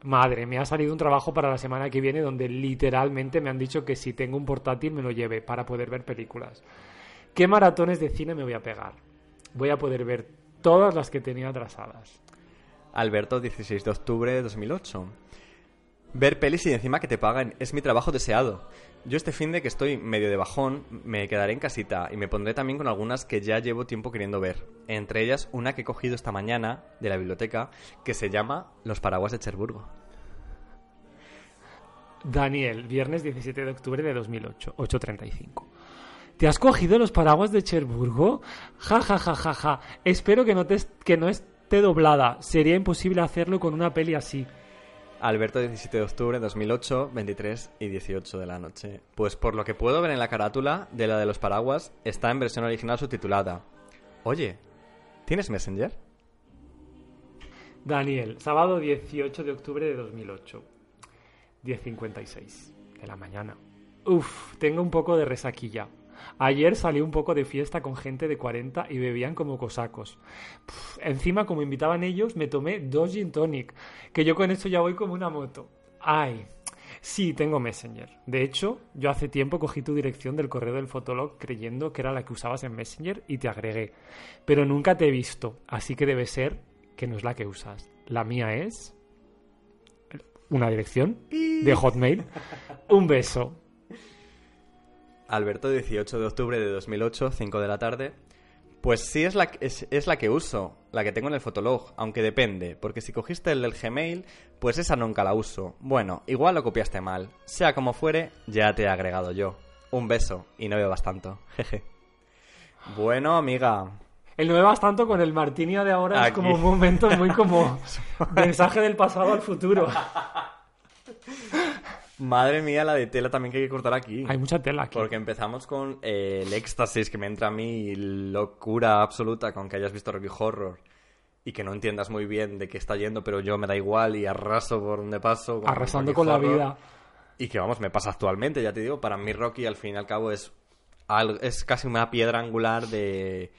Madre, me ha salido un trabajo para la semana que viene donde literalmente me han dicho que si tengo un portátil me lo lleve para poder ver películas. ¿Qué maratones de cine me voy a pegar? Voy a poder ver todas las que tenía atrasadas. Alberto, 16 de octubre de 2008. Ver pelis y encima que te pagan es mi trabajo deseado. Yo este fin de que estoy medio de bajón, me quedaré en casita y me pondré también con algunas que ya llevo tiempo queriendo ver. Entre ellas una que he cogido esta mañana de la biblioteca que se llama Los paraguas de Cherburgo. Daniel, viernes 17 de octubre de 2008, 8.35. ¿Te has cogido los paraguas de Cherburgo? Ja, ja, ja, ja, ja. Espero que no, te, que no esté doblada. Sería imposible hacerlo con una peli así. Alberto, 17 de octubre de 2008, 23 y 18 de la noche. Pues por lo que puedo ver en la carátula de la de los paraguas, está en versión original subtitulada. Oye, ¿tienes Messenger? Daniel, sábado 18 de octubre de 2008, 10.56 de la mañana. Uf, tengo un poco de resaquilla. Ayer salí un poco de fiesta con gente de 40 y bebían como cosacos. Pff, encima, como invitaban ellos, me tomé dos gin tonic, que yo con eso ya voy como una moto. Ay, sí, tengo Messenger. De hecho, yo hace tiempo cogí tu dirección del correo del Fotolog creyendo que era la que usabas en Messenger y te agregué. Pero nunca te he visto, así que debe ser que no es la que usas. La mía es una dirección de Hotmail. Un beso. Alberto, 18 de octubre de 2008, 5 de la tarde. Pues sí es la, es, es la que uso, la que tengo en el Fotolog, aunque depende, porque si cogiste el del Gmail, pues esa nunca la uso. Bueno, igual lo copiaste mal. Sea como fuere, ya te he agregado yo. Un beso, y no bebas tanto. Jeje. Bueno, amiga. El no bebas tanto con el martini de ahora es como un momento muy como mensaje del pasado al futuro. Madre mía, la de tela también que hay que cortar aquí. Hay mucha tela aquí. Porque empezamos con eh, el éxtasis que me entra a mí, locura absoluta con que hayas visto Rocky Horror y que no entiendas muy bien de qué está yendo, pero yo me da igual y arraso por donde paso. con Arrasando Rocky con la vida. Y que vamos, me pasa actualmente, ya te digo, para mí Rocky al fin y al cabo es, es casi una piedra angular de,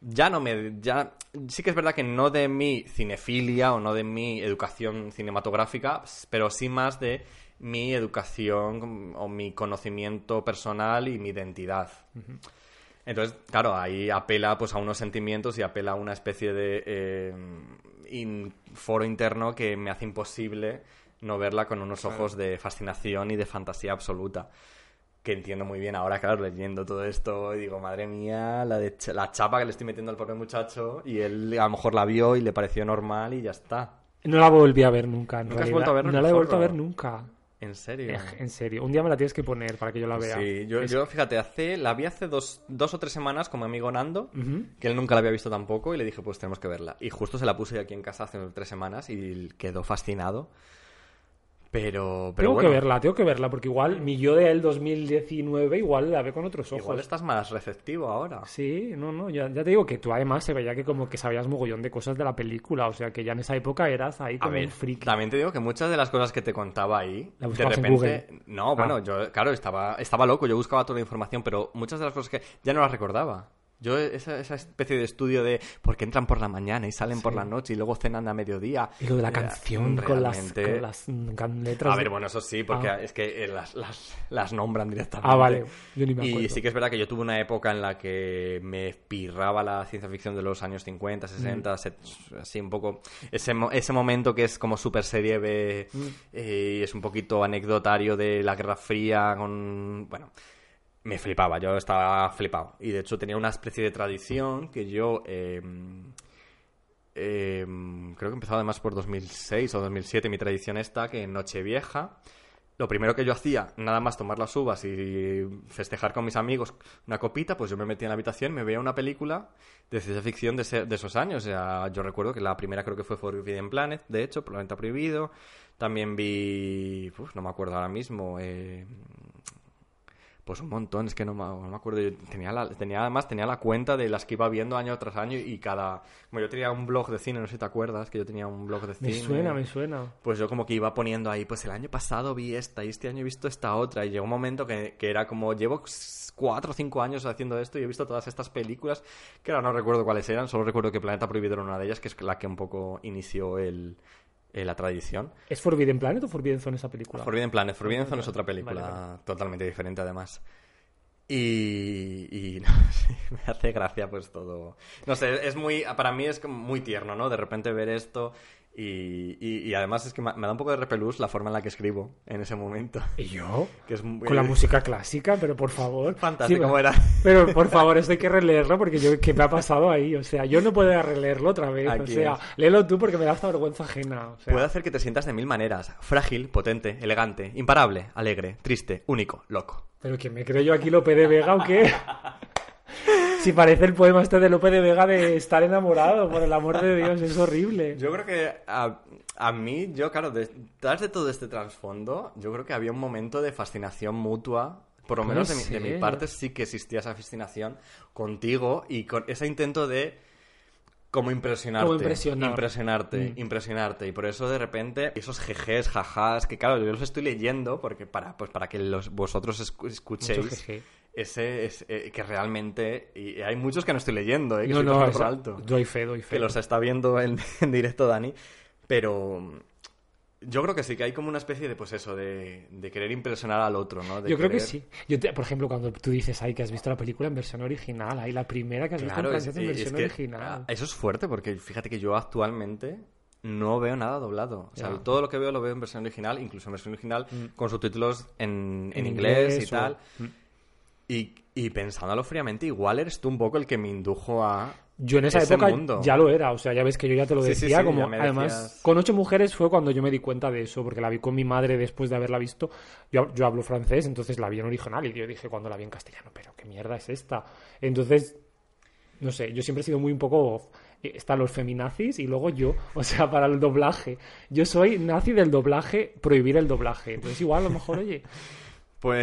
ya no me... Ya, sí que es verdad que no de mi cinefilia o no de mi educación cinematográfica, pero sí más de mi educación o mi conocimiento personal y mi identidad. Entonces, claro, ahí apela pues a unos sentimientos y apela a una especie de eh, in- foro interno que me hace imposible no verla con unos ojos de fascinación y de fantasía absoluta. Que entiendo muy bien ahora, claro, leyendo todo esto, y digo, madre mía, la, de ch- la chapa que le estoy metiendo al pobre muchacho, y él a lo mejor la vio y le pareció normal y ya está. No la volví a ver nunca. en ¿Nunca has realidad. vuelto a ver No la he vuelto a ver nunca. ¿En serio? En serio. Un día me la tienes que poner para que yo la vea. Sí, yo, Es- yo, fíjate, hace, la vi hace dos, dos o tres semanas con mi amigo Nando, que él nunca la había visto tampoco, y le dije, pues tenemos que verla. Y justo se la puse aquí en casa hace tres semanas y quedó fascinado. Pero, pero tengo bueno, que verla, tengo que verla, porque igual mi yo de él 2019 igual la ve con otros ojos. igual estás más receptivo ahora. Sí, no, no, ya, ya te digo que tú además se veía que como que sabías mogollón de cosas de la película, o sea que ya en esa época eras ahí A como ver, un friki. también te digo que muchas de las cosas que te contaba ahí, de en repente... Google. No, bueno, Ah. yo, claro, estaba, estaba loco, yo buscaba toda la información, pero muchas de las cosas que ya no las recordaba. Yo, esa, esa especie de estudio de por qué entran por la mañana y salen por la noche y luego cenan a mediodía. Y lo de la eh, canción con las, con mm, letras. A ver, bueno, eso sí, porque Ah. es que eh, las, las, las nombran directamente. Ah, vale, yo ni me Y sí que es verdad que yo tuve una época en la que me pirraba la ciencia ficción de los años 50, Mm. 60, set- así un poco... Ese, ese momento que es como super serie B Mm. eh, y es un poquito anecdotario de la Guerra Fría con... Bueno, me flipaba, yo estaba flipado. Y de hecho tenía una especie de tradición que yo... eh, creo que empezó además por 2006 o 2007 mi tradición esta, que en Nochevieja, lo primero que yo hacía, nada más tomar las uvas y festejar con mis amigos una copita, pues yo me metía en la habitación, me veía una película de ciencia ficción de, ese- de esos años. O sea, yo recuerdo que la primera creo que fue Forbidden Planet, de hecho, Planeta Prohibido. También vi, uf, no me acuerdo ahora mismo, eh, pues un montón, es que no me, no me acuerdo. Yo tenía, la, tenía además tenía la cuenta de las que iba viendo año tras año y cada... Como yo tenía un blog de cine, no sé si te acuerdas, que yo tenía un blog de Me cine. suena, me suena. Pues yo como que iba poniendo ahí, pues el año pasado vi esta y este año he visto esta otra. Y llegó un momento que, que era como, llevo cuatro o cinco años haciendo esto y he visto todas estas películas, que ahora no recuerdo cuáles eran, solo recuerdo que Planeta Prohibido era una de ellas, que es la que un poco inició el, eh, la tradición. ¿Es Forbidden Planet o Forbidden Zone esa película? Forbidden Planet. Forbidden Zone es otra película vale. totalmente diferente, además. Y, y no sé, me hace gracia pues todo. No sé, es muy, para mí es muy tierno, ¿no? De repente ver esto y, y, y además es que me, me da un poco de repelús la forma en la que escribo en ese momento. ¿Y yo? Que es muy- Con la música clásica, pero por favor. Fantástico, Sí, ¿cómo era? Pero por favor, esto hay que releerlo porque yo, ¿qué me ha pasado ahí? O sea, yo no puedo releerlo otra vez. Aquí o sea, es. léelo tú porque me da hasta vergüenza ajena. O sea, Puede hacer que te sientas de mil maneras. Frágil, potente, elegante, imparable, alegre, triste, único, loco. ¿Pero que me creo yo aquí Lope de Vega o qué? Si parece el poema este de Lope de Vega de estar enamorado, por el amor de Dios, es horrible. Yo creo que a, a mí, yo, claro, detrás de todo este trasfondo, yo creo que había un momento de fascinación mutua. Por lo menos de mi, de mi parte sí que existía esa fascinación contigo y con ese intento de como impresionarte. Como impresionar. Impresionarte, Mm. impresionarte. Y por eso de repente esos jejes, jajás, que claro, yo los estoy leyendo porque para, pues para que los, vosotros escu- escuchéis Ese, es- eh, que realmente... Y hay muchos que no estoy leyendo, eh, que No, estoy no, por alto doy fe, doy fe. que los está viendo en, en directo Dani, pero mm, yo creo que sí, que hay como una especie de, pues eso, de, de querer impresionar al otro, ¿no? De Yo creo que sí. Yo te- por ejemplo, cuando tú dices, ay, que has visto la película en versión original, ay, la primera que has Claro, visto en es, en versión es que original. ah, eso es fuerte, porque fíjate que yo actualmente no veo nada doblado. O sea. Mm. todo lo que veo lo veo en versión original, incluso en versión original, con subtítulos en, en En inglés, inglés y o- tal. Mm. Y, y pensándolo fríamente, igual eres tú un poco el que me indujo a... Yo en esa ese época mundo. ya lo era, o sea, ya ves que yo ya te lo Sí, decía, sí, como además decías. con ocho mujeres fue cuando yo me di cuenta de eso, porque la vi con mi madre después de haberla visto. Yo, yo hablo francés, entonces la vi en original y yo dije cuando la vi en castellano, pero qué mierda es esta. Entonces, no sé, yo siempre he sido muy un poco eh, están los feminazis y luego yo, o sea, para el doblaje. Yo soy nazi del doblaje, prohibir el doblaje. Entonces igual a lo mejor, oye, Pues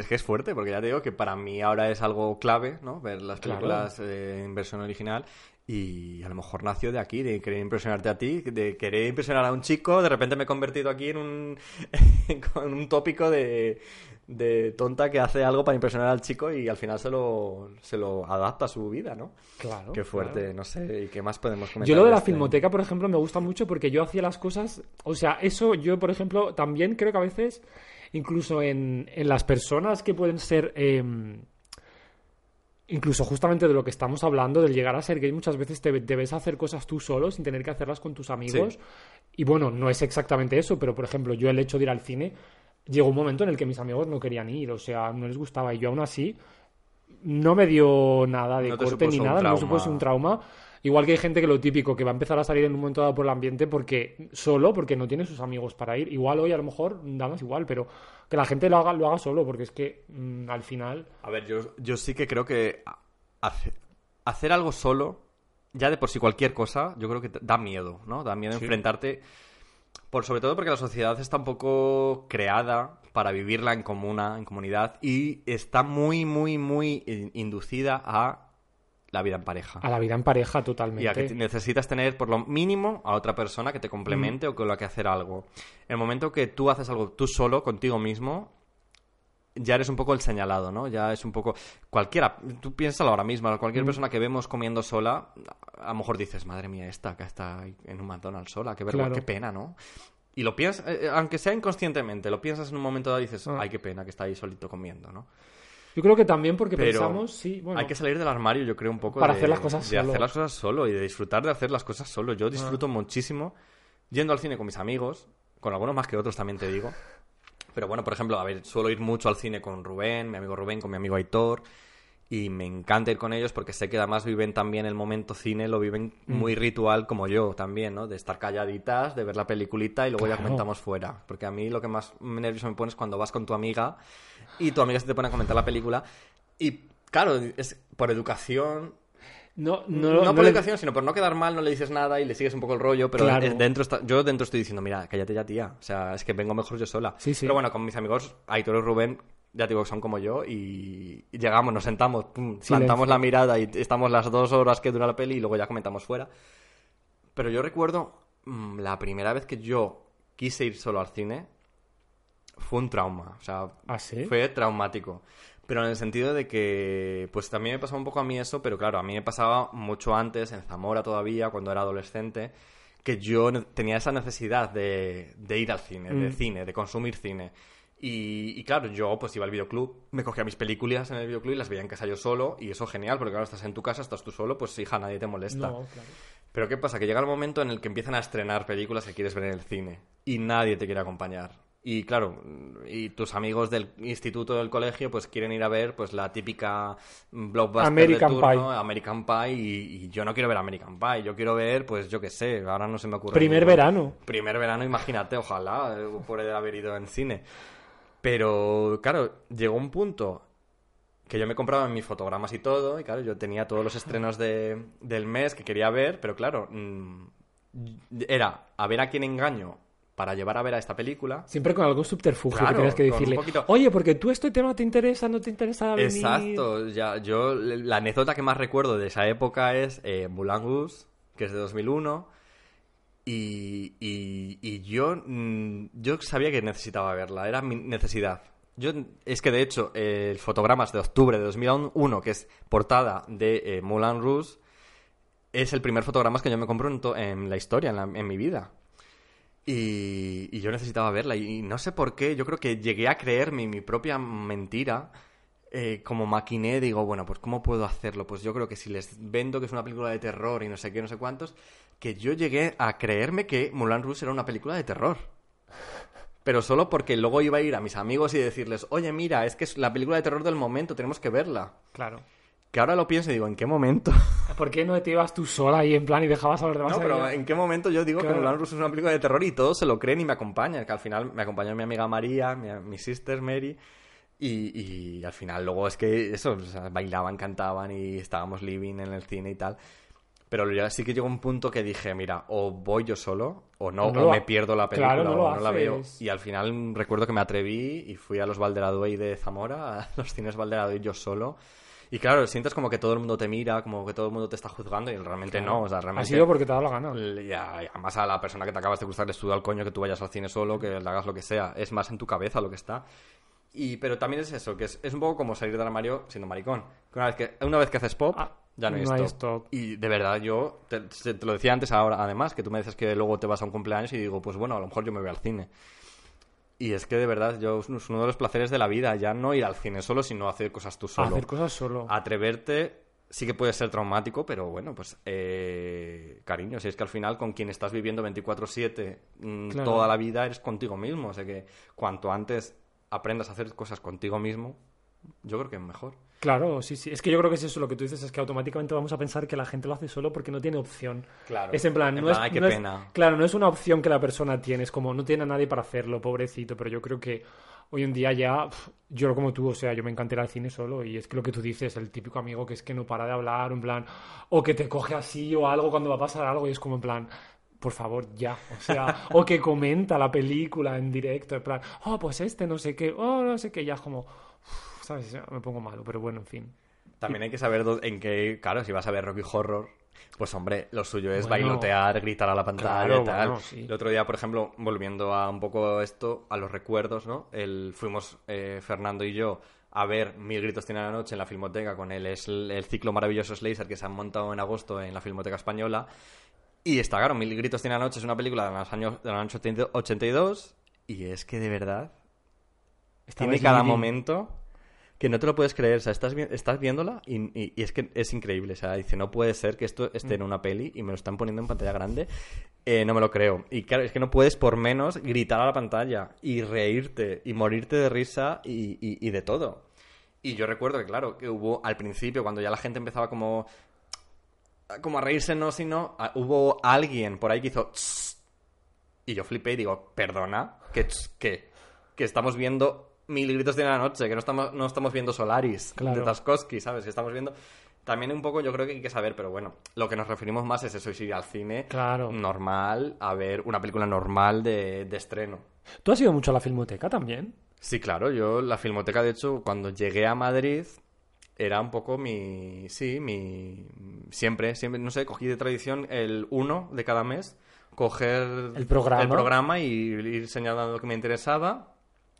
es que es fuerte, porque ya te digo que para mí ahora es algo clave, ¿no? Ver las Claro. películas eh, en versión original y a lo mejor nació de aquí, de querer impresionarte a ti, de querer impresionar a un chico, de repente me he convertido aquí en un, un tópico de, de tonta que hace algo para impresionar al chico y al final se lo, se lo adapta a su vida, ¿no? Claro. Qué fuerte, claro. no sé, ¿y qué más podemos comentar? Yo lo de la este? filmoteca, por ejemplo, me gusta mucho porque yo hacía las cosas, o sea, eso yo, por ejemplo, también creo que a veces, incluso en, en las personas que pueden ser, eh, incluso justamente de lo que estamos hablando, del llegar a ser gay, muchas veces te debes hacer cosas tú solo sin tener que hacerlas con tus amigos. Sí. Y bueno, no es exactamente eso, pero por ejemplo, yo el hecho de ir al cine, llegó un momento en el que mis amigos no querían ir, o sea, no les gustaba, y yo aún así no me dio nada de No corte ni nada, no supuso un trauma. Igual que hay gente que lo típico, que va a empezar a salir en un momento dado por el ambiente porque solo, porque no tiene sus amigos para ir. Igual hoy a lo mejor da más igual, pero que la gente lo haga, lo haga solo, porque es que mm, al final. A ver, yo, yo sí que creo que hace- hacer algo solo, ya de por sí cualquier cosa, yo creo que da miedo, ¿no? Da miedo Sí. enfrentarte, por sobre todo porque la sociedad está un poco creada para vivirla en comuna, en comunidad, y está muy, muy, muy in- inducida a la vida en pareja. A la vida en pareja Y a que totalmente. necesitas tener por lo mínimo a otra persona que te Mm. complemente o con la que hacer algo. El momento que tú haces algo tú solo, contigo mismo, ya eres un poco el señalado, ¿no? Ya es un poco... Cualquiera, tú piénsalo ahora mismo, cualquier Mm. persona que vemos comiendo sola, a lo mejor dices, madre mía, esta que está en un McDonald's sola, qué vergüenza, Claro. qué pena, ¿no? Y lo piensas, eh, aunque sea inconscientemente, lo piensas en un momento dado y dices, Ah. ay, qué pena que está ahí solito comiendo, ¿no? Yo creo que también porque Pero pensamos, sí, bueno, Hay que salir del armario, yo creo, un poco. Para de- hacer las cosas De solo. hacer las cosas solo y de disfrutar de hacer las cosas solo. Yo disfruto muchísimo yendo al cine con mis amigos, con algunos más que otros también te digo. Pero bueno, por ejemplo, a ver, suelo ir mucho al cine con Rubén, mi amigo Rubén, con mi amigo Aitor. Y me encanta ir con ellos porque sé que además viven también el momento cine, lo viven muy ritual como yo también, ¿no? De estar calladitas, de ver la peliculita y luego ya comentamos fuera. Porque a mí lo que más nervioso me pone es cuando vas con tu amiga y tu amiga se te pone a comentar la película. Y claro, es por educación. No, No, no, no por le- educación, sino por no quedar mal, no le dices nada y le sigues un poco el rollo, pero Claro. dentro está- yo dentro estoy diciendo, mira, cállate ya, tía. O sea, es que vengo mejor yo sola. Sí, sí. Pero bueno, con mis amigos, Aitor y Rubén, ya te digo son como yo, y, llegamos, nos sentamos, pum, plantamos la mirada y estamos las dos horas que dura la peli y luego ya comentamos fuera. Pero yo recuerdo mm, la primera vez que yo quise ir solo al cine, fue un trauma. O sea, ¿Ah, sí? fue traumático. Pero en el sentido de que, pues también me pasaba un poco a mí eso, pero claro, a mí me pasaba mucho antes, en Zamora todavía, cuando era adolescente, que yo tenía esa necesidad de, de ir al cine, de Mm. cine, de consumir cine. Y, y claro, yo pues iba al videoclub, me cogía mis películas en el videoclub y las veía en casa yo solo, y eso genial, porque claro, estás en tu casa, estás tú solo, pues hija, nadie te molesta. No, claro. Pero ¿qué pasa? Que llega el momento en el que empiezan a estrenar películas que quieres ver en el cine y nadie te quiere acompañar. Y claro, y tus amigos del instituto del colegio pues quieren ir a ver pues la típica blockbuster American de turno, Pie. American Pie y, y yo no quiero ver American Pie, yo quiero ver pues yo qué sé, ahora no se me ocurre. Primer verano. Primer verano, imagínate, ojalá eh, por haber ido en cine. Pero claro, llegó un punto que yo me compraba mis fotogramas y todo, y claro, yo tenía todos los estrenos de- del mes que quería ver, pero claro, mm, era a ver a quién engaño para llevar a ver a esta película. Siempre con algún subterfugio Claro, que tienes que decirle. poquito- Oye, porque tú este tema te interesa, no te interesa venir. Exacto, ya, yo la anécdota que más recuerdo de esa época es eh, Moulin Rouge, que es de 2001, y, y, y yo, mm, yo sabía que necesitaba verla, era mi necesidad. Yo, es que de hecho, eh, el fotogramas de octubre de 2001, que es portada de eh, Moulin Rouge, es el primer fotogramas que yo me compro en, la historia, en, la- en mi vida. Y, yo necesitaba verla. Y, no sé por qué, yo creo que llegué a creerme mi propia mentira. eh, como maquiné, digo, bueno, pues ¿cómo puedo hacerlo? Pues yo creo que si les vendo que es una película de terror y no sé qué, no sé cuántos, que yo llegué a creerme que Moulin Rouge era una película de terror. Pero solo porque luego iba a ir a mis amigos y decirles, oye, mira, es que es la película de terror del momento, tenemos que verla. Claro. Que ahora lo pienso y digo, ¿en qué momento? ¿Por qué no te ibas tú sola ahí en plan y dejabas a los demás? No, pero? ¿en qué momento yo digo Claro. que Moulin Rouge es una película de terror y todos se lo creen y me acompañan? Que al final me acompañó mi amiga María, mi, mi sister Mary, y, y al final luego es que eso, o sea, bailaban, cantaban y estábamos living en el cine y tal. Pero ya sí que llegó un punto que dije, mira, o voy yo solo, o no, O no o me pierdo la película, Claro, no o no la veo. Y al final recuerdo que me atreví y fui a los Valderaduey de Zamora, a los cines Valderaduey yo solo. Y claro, sientes como que todo el mundo te mira, como que todo el mundo te está juzgando y realmente no, o sea, Ha realmente... sido porque te ha dado la gana. Y además a la persona que te acabas de gustar le estudia al coño que tú vayas al cine solo, que le hagas lo que sea. Es más en tu cabeza lo que está. Y, pero también es eso, que es, es un poco como salir del armario siendo maricón. Que una vez que, una vez que haces pop, Ah, ya no hay no hay stop. stop. Y de verdad, yo te- te lo decía antes ahora, además, que tú me dices que luego te vas a un cumpleaños y digo, pues bueno, a lo mejor yo me voy al cine. Y es que de verdad, yo es uno de los placeres de la vida, ya no ir al cine solo, sino hacer cosas tú solo. Hacer cosas solo. Atreverte sí que puede ser traumático, pero bueno, pues eh, cariño, si es que al final con quien estás viviendo 24/7 mm, Claro. toda la vida eres contigo mismo, o sea que cuanto antes aprendas a hacer cosas contigo mismo, yo creo que es mejor. Claro, sí, sí. Es que yo creo que es eso lo que tú dices, es que automáticamente vamos a pensar que la gente lo hace solo porque no tiene opción. Claro. Es en plan, En no plan, es, ay, qué no es- pena. claro, no es una opción que la persona tiene, es como no tiene a nadie para hacerlo, pobrecito, pero yo creo que hoy en día ya, pf, yo como tú, o sea, yo me encanta ir al cine solo y es que lo que tú dices, el típico amigo que es que no para de hablar, en plan, o que te coge así o algo cuando va a pasar algo y es como en plan, por favor, ya, o sea, o que comenta la película en directo, en plan, oh, pues este no sé qué, oh, no sé qué, ya es como, uf, ¿sabes? Me pongo malo, pero bueno, en fin. También hay que saber en qué, claro, si vas a ver Rocky Horror, pues hombre, lo suyo es Bueno. bailotear, gritar a la pantalla Claro, y tal. bueno, sí. El otro día, por ejemplo, volviendo a un poco esto, a los recuerdos, ¿no? El, fuimos eh, Fernando y yo a ver Mil Gritos Tiene la Noche en la Filmoteca con el, el ciclo maravilloso Slazer que se han montado en agosto en la Filmoteca Española. Y está claro, Mil Gritos Tiene la Noche es una película de los años, de los años 82 y es que de verdad Estabais tiene cada momento que no te lo puedes creer. O sea, estás, estás viéndola y, y- es que es increíble. O sea, dice, no puede ser que esto esté en una peli y me lo están poniendo en pantalla grande. Eh, no me lo creo. Y claro, es que no puedes por menos gritar a la pantalla y reírte y morirte de risa y, y- de todo. Y yo recuerdo que, claro, que hubo al principio, cuando ya la gente empezaba como, como a reírse, no, sino a- hubo alguien por ahí que hizo... "Tss". Y yo flipé y digo, perdona, que, tss, que estamos viendo Mil Gritos de la Noche, que no estamos, no estamos viendo Solaris Claro. de Tarkovsky, ¿sabes? Que estamos viendo... También un poco yo creo que hay que saber, pero bueno, lo que nos referimos más es eso, es ir al cine Claro. normal, a ver una película normal de, de estreno. ¿Tú has ido mucho a la filmoteca también? Sí, claro, yo la filmoteca, de hecho, cuando llegué a Madrid, era un poco mi... Sí, mi... Siempre, siempre, no sé, cogí de tradición el uno de cada mes, coger El programa. el programa y ir señalando lo que me interesaba,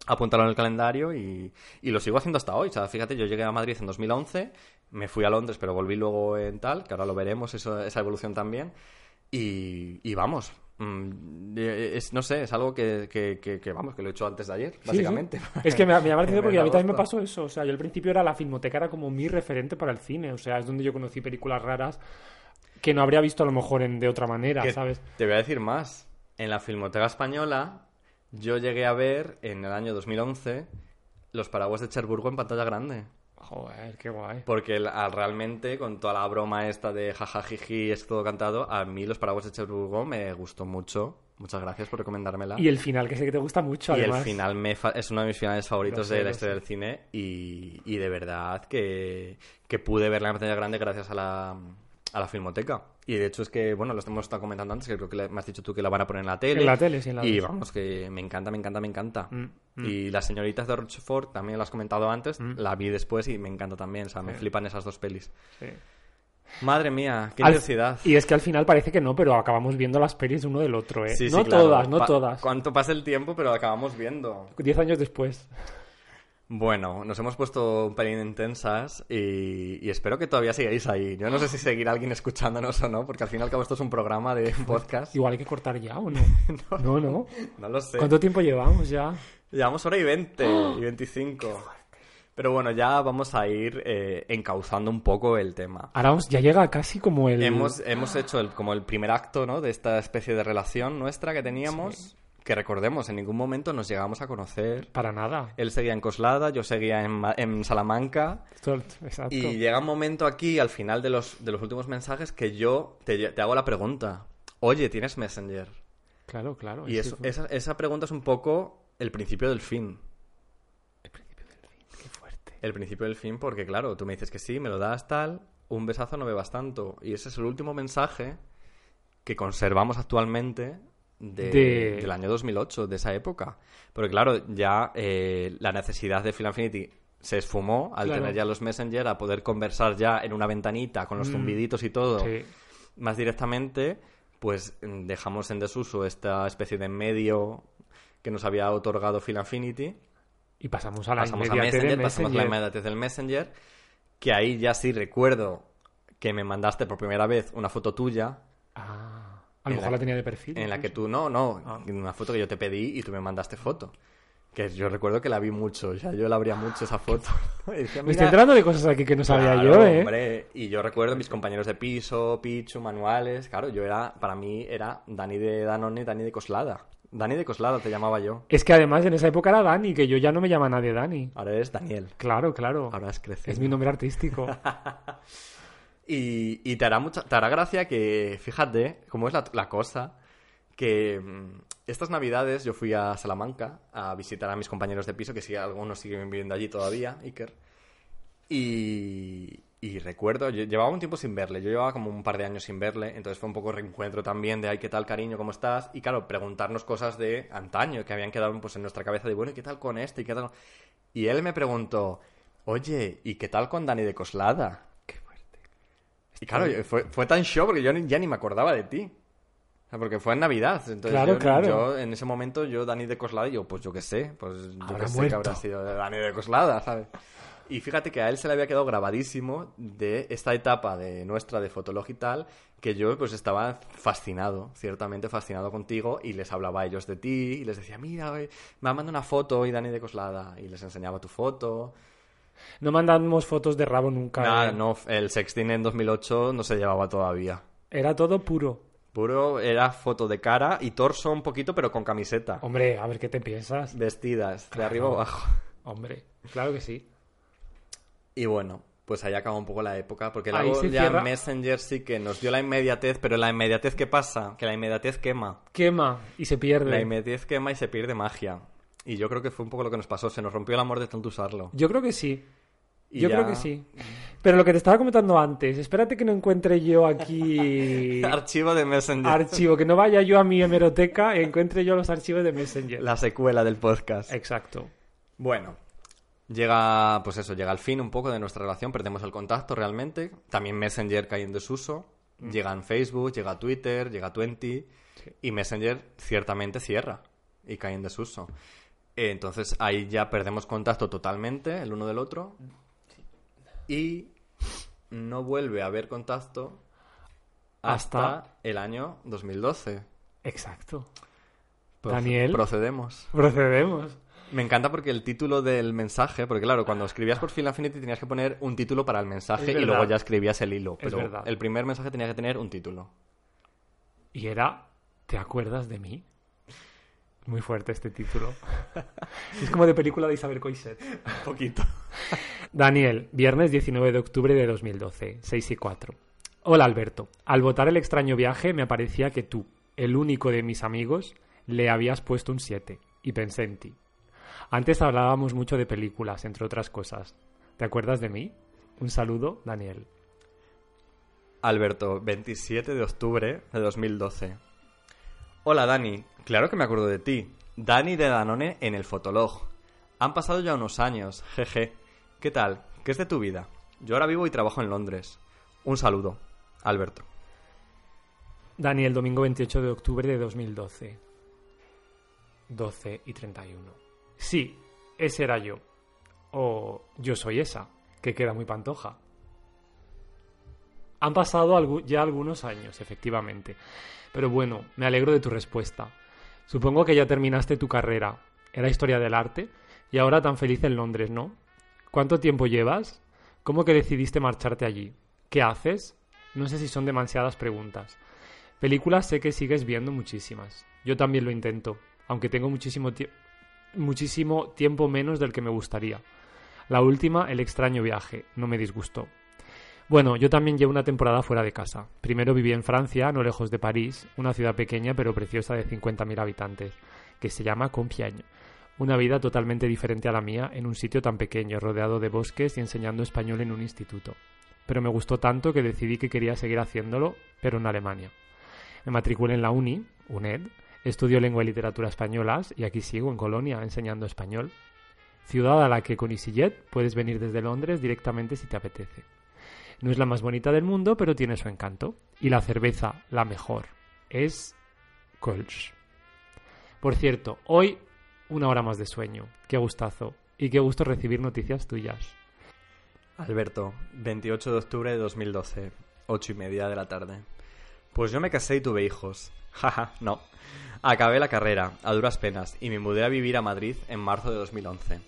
apuntarlo en el calendario y, y lo sigo haciendo hasta hoy. O sea, fíjate, yo llegué a Madrid en 2011, me fui a Londres, pero volví luego en tal, que ahora lo veremos, eso, esa evolución también. Y, y vamos, mm, es, no sé, es algo que, que- que- que, vamos, que lo he hecho antes de ayer, básicamente. sí. Es que me, me llama la atención porque a mí también me pasó eso. O sea, yo al principio era la filmoteca, era como mi referente para el cine. O sea, es donde yo conocí películas raras que no habría visto a lo mejor en, de otra manera, ¿sabes? Te voy a decir más. En la Filmoteca Española, yo llegué a ver en el año 2011 los paraguas de Cherburgo en pantalla grande. Joder, qué guay. Porque realmente, con toda la broma esta de jajajiji, es todo cantado, a mí los paraguas de Cherburgo me gustó mucho. Muchas gracias por recomendármela. Y el final, que sé que te gusta mucho, Y el final me fa- es uno de mis finales favoritos sé, de la historia del cine y, y de verdad que, que pude verla en pantalla grande gracias a la, a la filmoteca. Y de hecho es que, bueno, lo hemos estado comentando antes, que creo que le- me has dicho tú que la van a poner en la tele. En la tele, sí, en la Y vamos, que me encanta, me encanta, me encanta. Mm, Y las señoritas de Rochefort, también lo has comentado antes, la vi después y me encanta también. O sea, me flipan esas dos pelis. Sí. Madre mía, qué Al- intensidad. Y es que al final parece que no, pero acabamos viendo las pelis uno del otro, ¿eh? Sí, no claro. todas, no Pa- todas. Cuánto pasa el tiempo, pero acabamos viendo. Diez años después. Bueno, nos hemos puesto un pelín intensas y, y espero que todavía sigáis ahí. Yo no sé si seguirá alguien escuchándonos o no, porque al fin y al cabo esto es un programa de podcast. Igual hay que cortar ya, ¿o no? no, no. No lo sé. ¿Cuánto tiempo llevamos ya? Llevamos hora y 20 y 25. Pero bueno, ya vamos a ir eh, encauzando un poco el tema. Ahora vamos- ya llega casi como el... Hemos, hemos hecho el, como el primer acto ¿no? de esta especie de relación nuestra que teníamos, que recordemos, en ningún momento nos llegamos a conocer. Para nada. Él seguía en Coslada, yo seguía en, en Salamanca. Exacto. Y llega un momento aquí, al final de los, de los últimos mensajes, que yo te, te hago la pregunta. Oye, ¿tienes Messenger? Claro, claro. Y es eso- fue- esa, esa pregunta es un poco el principio del fin. El principio del fin, qué fuerte. El principio del fin, porque claro, tú me dices que sí, me lo das tal, un besazo no bebas tanto. Y ese es el último mensaje que conservamos actualmente de- De- del año 2008, de esa época. Porque claro, ya eh, la necesidad de Film Affinity se esfumó al Claro. tener ya los Messenger, a poder conversar ya en una ventanita con los Mm. zumbiditos y todo Sí. más directamente, pues mm, dejamos en desuso esta especie de medio que nos había otorgado Film Affinity Y pasamos a la pasamos a Messenger, pasamos a la inmediatez del Messenger, que ahí ya sí recuerdo que me mandaste por primera vez una foto tuya Ah, a lo mejor la- la tenía de perfil. en la que tú, no, no, Ah. una foto que yo te pedí y tú me mandaste foto. Que yo recuerdo que la vi mucho, o sea, yo la abría mucho esa foto. Y decía, Me estoy enterando de cosas aquí que no sabía Claro, yo, ¿eh? hombre, y yo recuerdo mis compañeros de piso, Pichu, Manuales, claro, yo era, para mí era Dani de Danone, Dani de Coslada. Dani de Coslada te llamaba yo. Es que además en esa época era Dani, que yo ya no me llama nadie Dani. Ahora eres Daniel. Claro, claro. Ahora has crecido. Es mi nombre artístico. Y, y te, hará mucha, te hará gracia que, fíjate cómo es la, cosa, que mm, estas navidades yo fui a Salamanca a visitar a mis compañeros de piso, que sí, algunos siguen viviendo allí todavía, Iker. Y, y recuerdo, yo llevaba un tiempo sin verle, yo llevaba como un par de años sin verle, entonces fue un poco reencuentro también de, ay, ¿qué tal cariño? ¿Cómo estás? Y claro, preguntarnos cosas de antaño que habían quedado pues, en nuestra cabeza de, bueno, ¿y qué tal con este? ¿Y qué tal? con-?". Y él me preguntó, oye, ¿y qué tal con Dani de Coslada? Y claro, fue, fue tan show porque yo ni- ya ni me acordaba de ti. O sea, porque fue en Navidad. Entonces Claro, yo, claro. yo, en ese momento, yo, Dani de Coslada, y yo, pues yo qué sé, pues yo qué sé que habrá sido de Dani de Coslada, ¿sabes? Y fíjate que a él se le había quedado grabadísimo de esta etapa de nuestra de Fotolog y tal, que yo pues estaba fascinado, ciertamente fascinado contigo, y les hablaba a ellos de ti, y les decía, mira, me ha mandado una foto hoy Dani de Coslada, y les enseñaba tu foto. No mandamos fotos de rabo nunca. Nada, ¿eh? no, el sexting en 2008 no se llevaba todavía. Era todo puro. Puro era foto de cara y torso un poquito, pero con camiseta. Hombre, a ver qué te piensas. Vestidas, de arriba abajo. Hombre, claro que sí. Y bueno, pues ahí acaba un poco la época, porque Ahí luego ya cierra- Messenger sí que nos dio la inmediatez, pero la inmediatez ¿qué pasa? Que la inmediatez quema. Quema y se La pierde. inmediatez quema y se pierde magia. Y yo creo que fue un poco lo que nos pasó, se nos rompió el amor de tanto usarlo. Yo creo que sí. Y Yo ya- creo que sí. Pero lo que te estaba comentando antes, espérate que no encuentre yo aquí Archivo de Messenger. archivo, que no vaya yo a mi hemeroteca y encuentre yo los archivos de Messenger. La secuela del podcast. Exacto. Bueno, llega, pues eso, llega al fin un poco de nuestra relación, perdemos el contacto realmente. También Messenger cae en desuso. Llega en Facebook, llega Twitter, llega Twenty. Y Messenger ciertamente cierra y cae en desuso. Entonces ahí ya perdemos contacto totalmente el uno del otro. Y no vuelve a haber contacto hasta, Hasta- el año 2012. Exacto. Daniel. Procedemos. Procedemos. Me encanta porque el título del mensaje, porque claro, cuando escribías por Film Affinity tenías que poner un título para el mensaje y luego ya escribías el hilo. Pero el primer mensaje tenía que tener un título. Y era, ¿te acuerdas de mí? Muy fuerte este título. es como de película de Isabel Coixet. Un poquito. Daniel, viernes 19 de octubre de 2012, 6 y 4. Hola Alberto, al votar el extraño viaje me parecía que tú, el único de mis amigos, le habías puesto un 7 y pensé en ti. Antes hablábamos mucho de películas, entre otras cosas. ¿Te acuerdas de mí? Un saludo, Daniel. Alberto, 27 de octubre de 2012. Hola Dani, claro que me acuerdo de ti. Dani de Danone en el Fotolog. Han pasado ya unos años, jeje. ¿Qué tal? ¿Qué es de tu vida? Yo ahora vivo y trabajo en Londres. Un saludo, Alberto. Daniel, domingo 28 de octubre de 2012. 12 y 31. Sí, ese era yo. O yo soy esa, que queda muy pantoja. Han pasado ya algunos años, efectivamente. Pero bueno, me alegro de tu respuesta. Supongo que ya terminaste tu carrera. Era historia del arte. Y ahora tan feliz en Londres, ¿no? ¿Cuánto tiempo llevas? ¿Cómo que decidiste marcharte allí? ¿Qué haces? No sé si son demasiadas preguntas. Películas sé que sigues viendo muchísimas. Yo también lo intento, aunque tengo muchísimo, tie- muchísimo tiempo menos del que me gustaría. La última, El extraño viaje, no me disgustó. Bueno, yo también llevo una temporada fuera de casa. Primero viví en Francia, no lejos de París, una ciudad pequeña pero preciosa de 50.000 habitantes, que se llama Compiègne. Una vida totalmente diferente a la mía en un sitio tan pequeño, rodeado de bosques y enseñando español en un instituto. Pero me gustó tanto que decidí que quería seguir haciéndolo, pero en Alemania. Me matriculé en la Uni, UNED, estudio lengua y literatura españolas y aquí sigo en Colonia enseñando español. Ciudad a la que con EasyJet puedes venir desde Londres directamente si te apetece. No es la más bonita del mundo, pero tiene su encanto. Y la cerveza, la mejor, es Kölsch. Por cierto, hoy una hora más de sueño. Qué gustazo. y qué gusto recibir noticias tuyas. Alberto, 28 de octubre de 2012, 8 y media de la tarde. Pues yo me casé y tuve hijos. Jaja, no. Acabé la carrera, a duras penas, y me mudé a vivir a Madrid en marzo de 2011.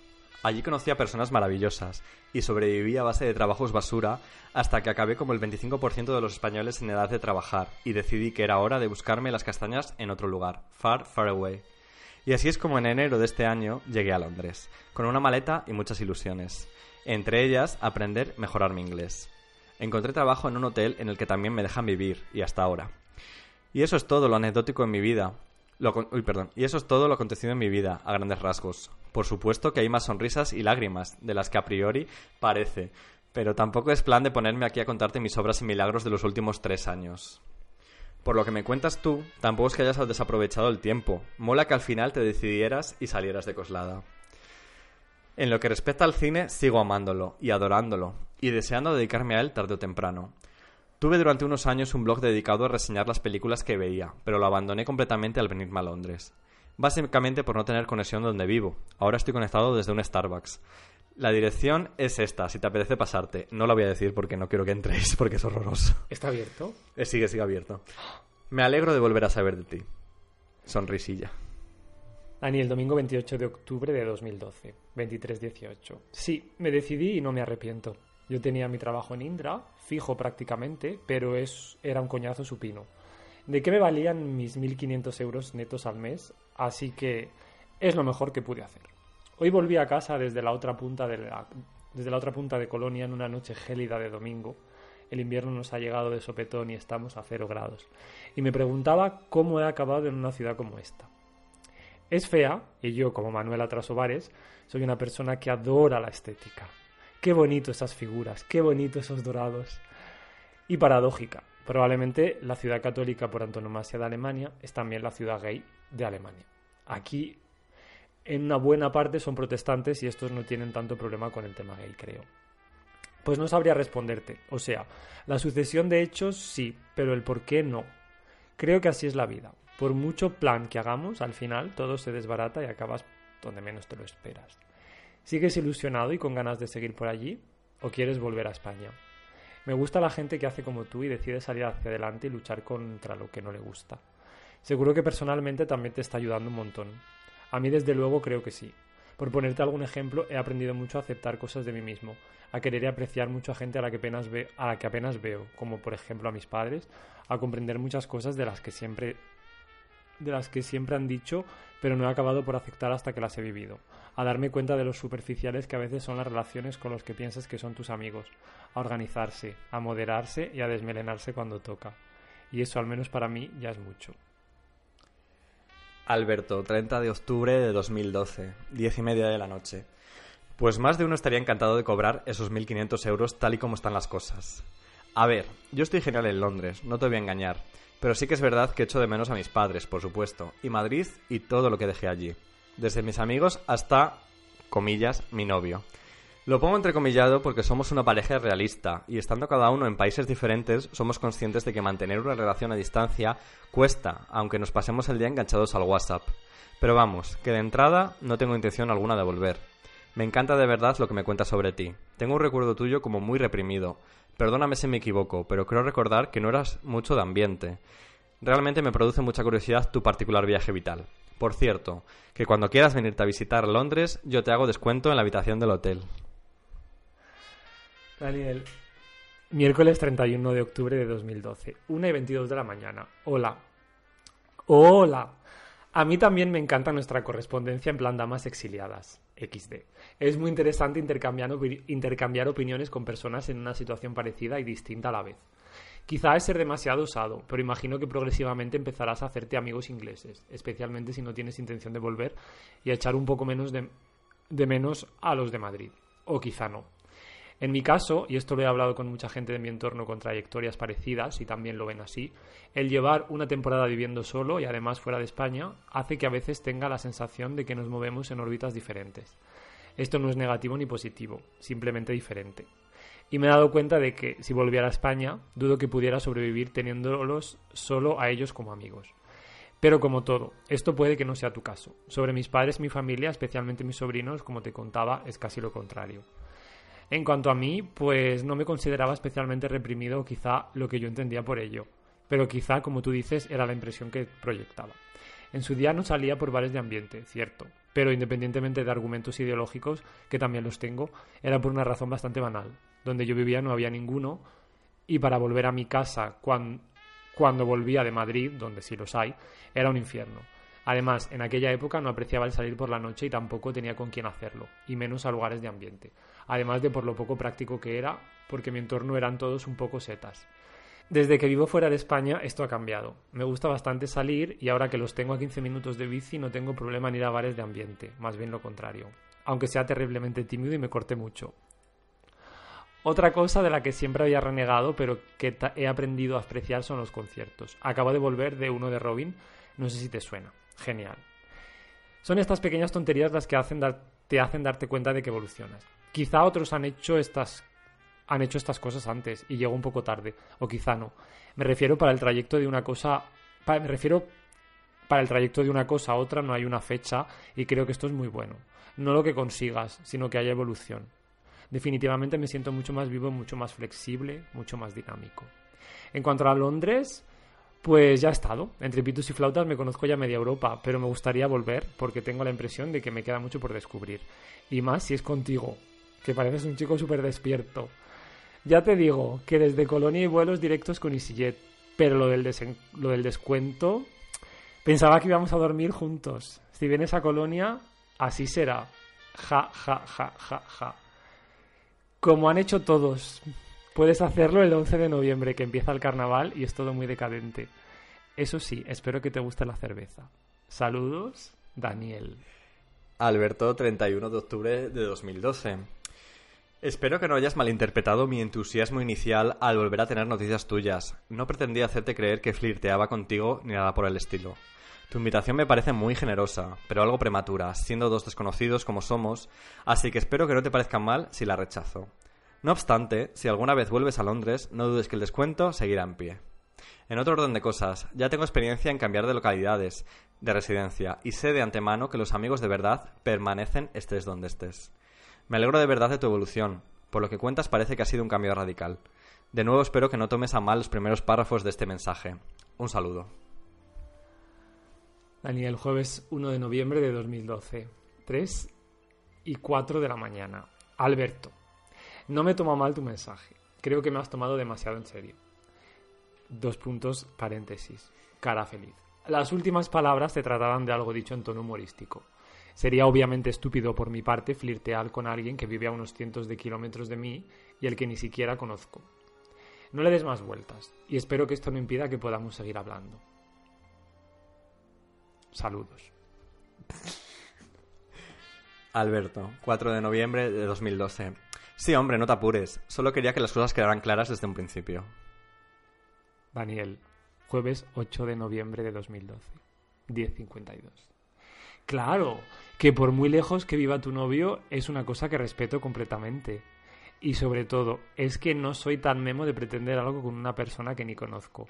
Allí conocí a personas maravillosas y sobreviví a base de trabajos basura hasta que acabé como el 25% de los españoles en edad de trabajar y decidí que era hora de buscarme las castañas en otro lugar, far, far away. Y así es como en enero de este año llegué a Londres, con una maleta y muchas ilusiones. Entre ellas, aprender mejorar mi inglés. Encontré trabajo en un hotel en el que también me dejan vivir, y hasta ahora. Y eso es todo lo anecdótico en mi vida. Lo, uy, perdón. Y eso es todo lo acontecido en mi vida, a grandes rasgos. Por supuesto que hay más sonrisas y lágrimas, de las que a priori parece. Pero tampoco es plan de ponerme aquí a contarte mis obras y milagros de los últimos tres años. Por lo que me cuentas tú, tampoco es que hayas desaprovechado el tiempo. Mola que al final te decidieras y salieras de Coslada. En lo que respecta al cine, sigo amándolo y adorándolo, y deseando dedicarme a él tarde o temprano. Tuve durante unos años un blog dedicado a reseñar las películas que veía, pero lo abandoné completamente al venirme a Londres. Básicamente por no tener conexión donde vivo. Ahora estoy conectado desde un Starbucks. La dirección es esta, si te apetece pasarte. No la voy a decir porque no quiero que entréis, porque es horroroso. ¿Está abierto? Eh, sigue, sigue abierto. Me alegro de volver a saber de ti. Sonrisilla. Dani, el domingo 28 de octubre de 2012, 23.18. Sí, me decidí y no me arrepiento. Yo tenía mi trabajo en Indra, fijo prácticamente, pero es, era un coñazo supino. ¿De qué me valían mis 1.500 euros netos al mes? Así que es lo mejor que pude hacer. Hoy volví a casa desde la otra punta de, desde la otra punta de Colonia en una noche gélida de domingo. El invierno nos ha llegado de sopetón y estamos a cero grados. Y me preguntaba cómo he acabado en una ciudad como esta. Es fea, y yo, como Manuela Trasovares, soy una persona que adora la estética. Qué bonito esas figuras, qué bonito esos dorados. Y paradójica, probablemente la ciudad católica por antonomasia de Alemania es también la ciudad gay de Alemania. Aquí, en una buena parte, son protestantes y estos no tienen tanto problema con el tema gay, creo. Pues no sabría responderte. O sea, la sucesión de hechos sí, pero el por qué no. Creo que así es la vida. Por mucho plan que hagamos, al final todo se desbarata y acabas donde menos te lo esperas. ¿Sigues ilusionado y con ganas de seguir por allí? ¿O quieres volver a España? Me gusta la gente que hace como tú y decide salir hacia adelante y luchar contra lo que no le gusta. Seguro que personalmente también te está ayudando un montón. A mí desde luego creo que sí. Por ponerte algún ejemplo, he aprendido mucho a aceptar cosas de mí mismo, a querer y apreciar mucho a gente a la que apenas, a la que apenas veo, como por ejemplo a mis padres, a comprender muchas cosas de las que siempre de las que siempre han dicho, pero no he acabado por aceptar hasta que las he vivido. A darme cuenta de los superficiales que a veces son las relaciones con los que piensas que son tus amigos. A organizarse, a moderarse y a desmelenarse cuando toca. Y eso al menos para mí ya es mucho. Alberto, 30 de octubre de 2012, 10 y media de la noche. Pues más de uno estaría encantado de cobrar esos 1.500 euros tal y como están las cosas. A ver, yo estoy genial en Londres, no te voy a engañar. Pero sí que es verdad que echo de menos a mis padres, por supuesto, y Madrid y todo lo que dejé allí. Desde mis amigos hasta, comillas, mi novio. Lo pongo entrecomillado porque somos una pareja realista y estando cada uno en países diferentes somos conscientes de que mantener una relación a distancia cuesta, aunque nos pasemos el día enganchados al WhatsApp. Pero vamos, que de entrada no tengo intención alguna de volver. Me encanta de verdad lo que me cuentas sobre ti. Tengo un recuerdo tuyo como muy reprimido, Perdóname si me equivoco, pero creo recordar que no eras mucho de ambiente. Realmente me produce mucha curiosidad tu particular viaje vital. Por cierto, que cuando quieras venirte a visitar Londres, yo te hago descuento en la habitación del hotel. Daniel, miércoles 31 de octubre de 2012, 1 y 22 de la mañana. Hola. Hola. A mí también me encanta nuestra correspondencia en plan damas exiliadas. XD. Es muy interesante intercambiar, intercambiar opiniones con personas en una situación parecida y distinta a la vez. Quizá es ser demasiado usado, pero imagino que progresivamente empezarás a hacerte amigos ingleses, especialmente si no tienes intención de volver y a echar un poco menos de, de menos a los de Madrid. O quizá no. En mi caso, y esto lo he hablado con mucha gente de mi entorno con trayectorias parecidas y también lo ven así, el llevar una temporada viviendo solo y además fuera de España hace que a veces tenga la sensación de que nos movemos en órbitas diferentes. Esto no es negativo ni positivo, simplemente diferente. Y me he dado cuenta de que si volviera a España, dudo que pudiera sobrevivir teniéndolos solo a ellos como amigos. Pero como todo, esto puede que no sea tu caso. Sobre mis padres mi familia, especialmente mis sobrinos, como te contaba, es casi lo contrario. En cuanto a mí, pues no me consideraba especialmente reprimido, quizá lo que yo entendía por ello. Pero quizá, como tú dices, era la impresión que proyectaba. En su día no salía por bares de ambiente, cierto, pero independientemente de argumentos ideológicos, que también los tengo, era por una razón bastante banal. Donde yo vivía no había ninguno, y para volver a mi casa cuando, cuando volvía de Madrid, donde sí los hay, era un infierno. Además, en aquella época no apreciaba el salir por la noche y tampoco tenía con quién hacerlo, y menos a lugares de ambiente. Además de por lo poco práctico que era, porque mi entorno eran todos un poco setas. Desde que vivo fuera de España esto ha cambiado. Me gusta bastante salir y ahora que los tengo a 15 minutos de bici no tengo problema en ir a bares de ambiente, más bien lo contrario. Aunque sea terriblemente tímido y me corte mucho. Otra cosa de la que siempre había renegado pero que he aprendido a apreciar son los conciertos. Acabo de volver de uno de Robin, no sé si te suena. Genial. Son estas pequeñas tonterías las que te hacen darte cuenta de que evolucionas. Quizá otros han hecho estas han hecho estas cosas antes y llegó un poco tarde, o quizá no. Me refiero para el trayecto de una cosa, me refiero para el trayecto de una cosa a otra no hay una fecha y creo que esto es muy bueno. No lo que consigas, sino que haya evolución. Definitivamente me siento mucho más vivo, mucho más flexible, mucho más dinámico. En cuanto a Londres, pues ya he estado. Entre pitos y flautas me conozco ya media Europa, pero me gustaría volver porque tengo la impresión de que me queda mucho por descubrir. Y más si es contigo, que pareces un chico súper despierto. Ya te digo que desde Colonia hay vuelos directos con EasyJet, pero lo del, lo del descuento... Pensaba que íbamos a dormir juntos. Si vienes a Colonia, así será. Ja, ja, ja, ja, ja. Como han hecho todos. Puedes hacerlo el 11 de noviembre, que empieza el carnaval y es todo muy decadente. Eso sí, espero que te guste la cerveza. Saludos, Daniel. Alberto, 31 de octubre de 2012. Espero que no hayas malinterpretado mi entusiasmo inicial al volver a tener noticias tuyas. No pretendía hacerte creer que flirteaba contigo ni nada por el estilo. Tu invitación me parece muy generosa, pero algo prematura, siendo dos desconocidos como somos, así que espero que no te parezca mal si la rechazo. No obstante, si alguna vez vuelves a Londres, no dudes que el descuento seguirá en pie. En otro orden de cosas, ya tengo experiencia en cambiar de localidades, de residencia, y sé de antemano que los amigos de verdad permanecen estés donde estés. Me alegro de verdad de tu evolución. Por lo que cuentas parece que ha sido un cambio radical. De nuevo espero que no tomes a mal los primeros párrafos de este mensaje. Un saludo. Daniel, jueves 1 de noviembre de 2012. 3 y 4 de la mañana. Alberto, no me toma mal tu mensaje. Creo que me has tomado demasiado en serio. Dos puntos, paréntesis. Cara feliz. Las últimas palabras te trataban de algo dicho en tono humorístico. Sería obviamente estúpido por mi parte flirtear con alguien que vive a unos cientos de kilómetros de mí y el que ni siquiera conozco. No le des más vueltas y espero que esto no impida que podamos seguir hablando. Saludos. Alberto, 4 de noviembre de 2012. Sí, hombre, no te apures. Solo quería que las cosas quedaran claras desde un principio. Daniel, jueves 8 de noviembre de 2012. 10.52. Claro, que por muy lejos que viva tu novio es una cosa que respeto completamente. Y sobre todo, es que no soy tan memo de pretender algo con una persona que ni conozco.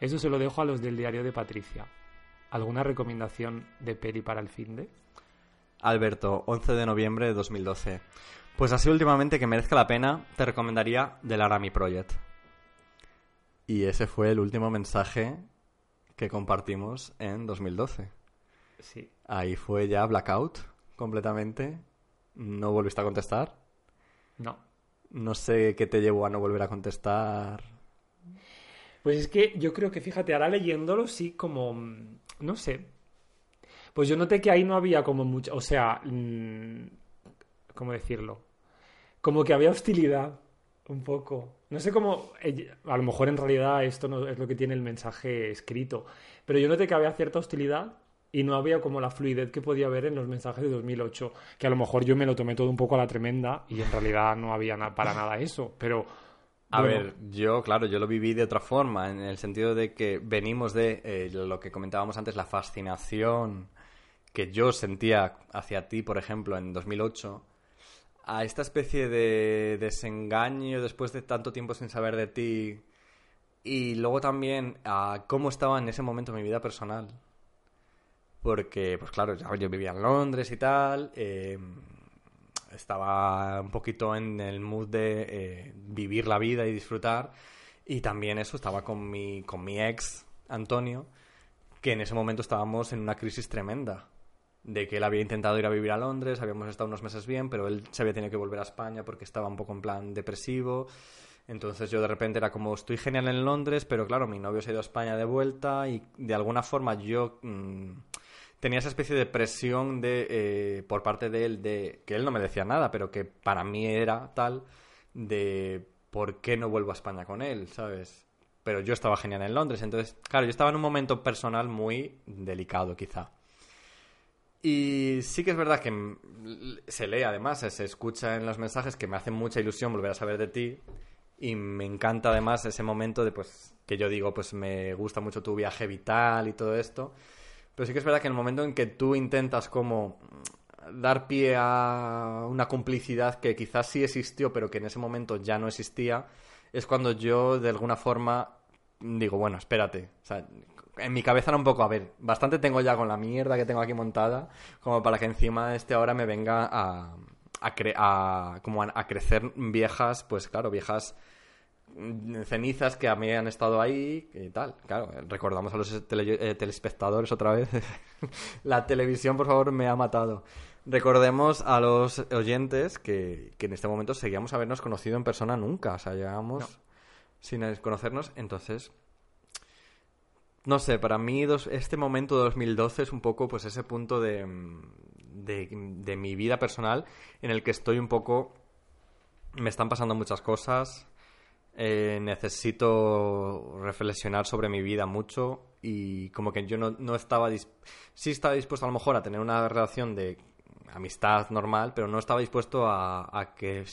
Eso se lo dejo a los del diario de Patricia. ¿Alguna recomendación de peli para el fin de? Alberto, 11 de noviembre de 2012. Pues así últimamente que merezca la pena, te recomendaría The Laramie Project. Y ese fue el último mensaje que compartimos en 2012. Sí. Ahí fue ya blackout completamente. ¿No volviste a contestar? No. No sé qué te llevó a no volver a contestar. Pues es que yo creo que, fíjate, ahora leyéndolo, sí, como. No sé. Pues yo noté que ahí no había como mucho. O sea. Mm, ¿Cómo decirlo? Como que había hostilidad. Un poco. No sé cómo. A lo mejor en realidad esto no es lo que tiene el mensaje escrito. Pero yo noté que había cierta hostilidad y no había como la fluidez que podía haber en los mensajes de 2008, que a lo mejor yo me lo tomé todo un poco a la tremenda y en realidad no había para nada eso, pero... A ver, yo, claro, yo lo viví de otra forma, en el sentido de que venimos de eh, lo que comentábamos antes, la fascinación que yo sentía hacia ti, por ejemplo, en 2008, a esta especie de desengaño después de tanto tiempo sin saber de ti y luego también a cómo estaba en ese momento mi vida personal porque, pues claro, ya yo vivía en Londres y tal, eh, estaba un poquito en el mood de eh, vivir la vida y disfrutar, y también eso, estaba con mi, con mi ex, Antonio, que en ese momento estábamos en una crisis tremenda de que él había intentado ir a vivir a Londres, habíamos estado unos meses bien, pero él se había tenido que volver a España porque estaba un poco en plan depresivo. Entonces yo de repente era como, estoy genial en Londres, pero claro, mi novio se ha ido a España de vuelta y de alguna forma yo mm, tenía esa especie de presión de, eh, por parte de él, de que él no me decía nada, pero que para mí era tal, de por qué no vuelvo a España con él, ¿sabes? Pero yo estaba genial en Londres, entonces, claro, yo estaba en un momento personal muy delicado quizá. Y sí que es verdad que se lee además, se escucha en los mensajes que me hace mucha ilusión volver a saber de ti y me encanta además ese momento de pues que yo digo pues me gusta mucho tu viaje vital y todo esto. Pero sí que es verdad que en el momento en que tú intentas como dar pie a una complicidad que quizás sí existió pero que en ese momento ya no existía, es cuando yo de alguna forma digo, bueno, espérate, o sea, en mi cabeza era un poco, a ver, bastante tengo ya con la mierda que tengo aquí montada, como para que encima este ahora me venga a, a, crecer viejas, pues claro, viejas cenizas que a mí han estado ahí y tal. Claro, recordamos a los eh, telespectadores otra vez. la televisión, por favor, me ha matado. Recordemos a los oyentes que, que en este momento seguíamos habernos conocido en persona nunca. O sea, llegábamos sin conocernos. Entonces, no sé, para mí este momento de 2012 es un poco pues ese punto de, de, mi vida personal en el que estoy un poco... Me están pasando muchas cosas, eh, necesito reflexionar sobre mi vida mucho y como que yo no, no estaba... Sí estaba dispuesto a lo mejor a tener una relación de amistad normal, pero no estaba dispuesto a, a que,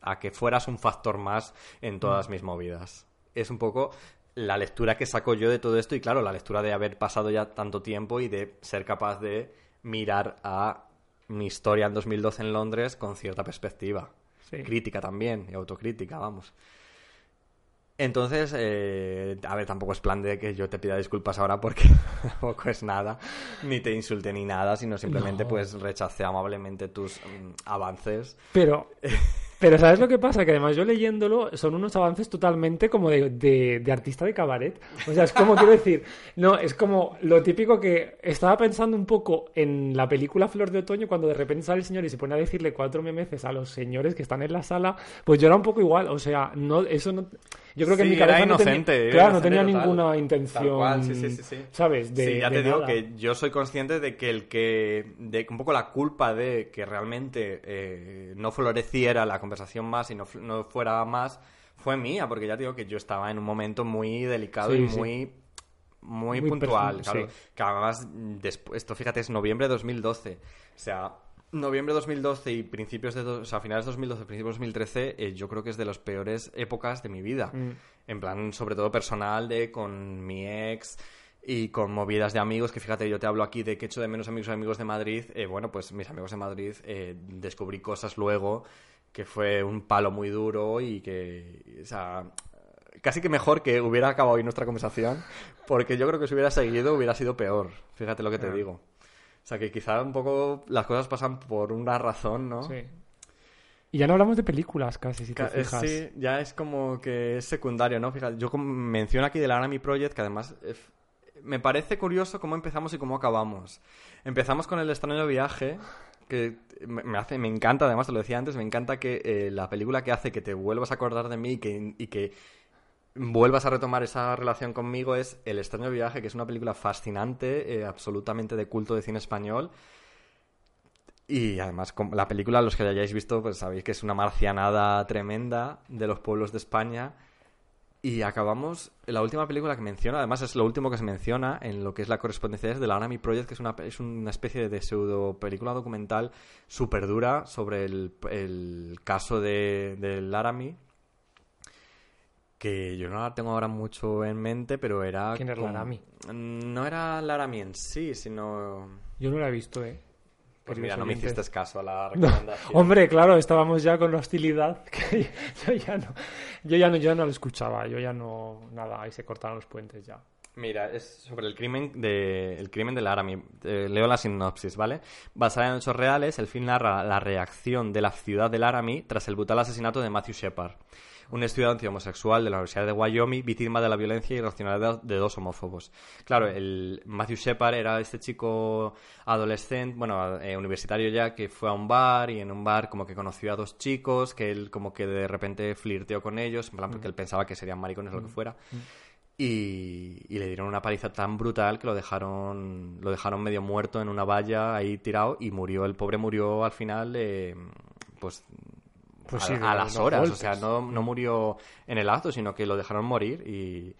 a que fueras un factor más en todas mm. mis movidas. Es un poco la lectura que saco yo de todo esto y claro, la lectura de haber pasado ya tanto tiempo y de ser capaz de mirar a mi historia en 2012 en Londres con cierta perspectiva. Crítica también, y autocrítica, vamos. Entonces, eh, a ver, tampoco es plan de que yo te pida disculpas ahora porque tampoco es nada, ni te insulte ni nada, sino simplemente pues rechace amablemente tus mm, avances. Pero Pero ¿sabes lo que pasa? Que además yo leyéndolo son unos avances totalmente como de, de, artista de cabaret. O sea, es como quiero decir, no, es como lo típico que estaba pensando un poco en la película Flor de Otoño cuando de repente sale el señor y se pone a decirle cuatro memeces a los señores que están en la sala, pues yo era un poco igual, o sea, no, eso no... Yo creo que en mi cabeza no tenía, claro, no tenía ninguna intención, ¿sabes? De, sí, ya te digo que yo soy consciente de que el que, de un poco la culpa de que realmente eh, no floreciera la conversación más y no, no fuera más fue mía, porque ya digo que yo estaba en un momento muy delicado y muy muy, puntual, claro. Que además, después, esto fíjate, es noviembre de 2012. O sea, noviembre de 2012 y principios de... o sea, finales de 2012, principios de 2013, eh, yo creo que es de las peores épocas de mi vida. Mm. En plan, sobre todo personal, de con mi ex y con movidas de amigos, que fíjate, yo te hablo aquí de que echo de menos amigos amigos de Madrid. Eh, bueno, pues mis amigos de Madrid eh, descubrí cosas luego que fue un palo muy duro y que, o sea, casi que mejor que hubiera acabado hoy nuestra conversación, porque yo creo que si hubiera seguido hubiera sido peor. Fíjate lo que te digo. O sea, que quizá un poco las cosas pasan por una razón, ¿no? Sí. Y ya no hablamos de películas casi, si te eh, fijas. Sí, ya es como que es secundario, ¿no? Fíjate, yo menciono aquí de la Anami Project, que además me parece curioso cómo empezamos y cómo acabamos. Empezamos con el extraño viaje, que me hace, me encanta, además te lo decía antes, me encanta que eh, la película que hace que te vuelvas a acordar de mí y que, y que vuelvas a retomar esa relación conmigo es El extraño viaje, que es una película fascinante, eh, absolutamente de culto de cine español. Y además, la película, los que la hayáis visto, pues sabéis que es una marcianada tremenda de los pueblos de España. Y acabamos, la última película que menciona, además es lo último que se menciona en lo que es la correspondencia es de la Project, que es una, es una especie de pseudo película documental súper dura sobre el, el caso de, del Laramie, que yo no la tengo ahora mucho en mente, pero era... ¿Quién era Laramie? No era Laramie en sí, sino... Yo no la he visto, ¿eh? Pues mira, no me hiciste caso a la recomendación. hombre, claro, estábamos ya con la hostilidad. yo ya no, yo ya no, yo no lo escuchaba, yo ya no, nada, ahí se cortaron los puentes ya. Mira, es sobre el crimen de el crimen del Laramie. Eh, leo la sinopsis, ¿vale? Basada en hechos reales, el film narra la reacción de la ciudad de Laramie tras el brutal asesinato de Matthew Shepard, un estudiante homosexual de la Universidad de Wyoming, víctima de la violencia y irracionalidad de dos homófobos. Claro, el Matthew Shepard era este chico adolescente, bueno, eh, universitario ya, que fue a un bar y en un bar como que conoció a dos chicos, que él como que de repente flirteó con ellos, en plan porque él pensaba que serían maricones o lo que fuera. Y, y le dieron una paliza tan brutal que lo dejaron lo dejaron medio muerto en una valla ahí tirado y murió el pobre murió al final eh, pues Pues a, sí, las horas o sea no, no murió en el acto sino que lo dejaron morir y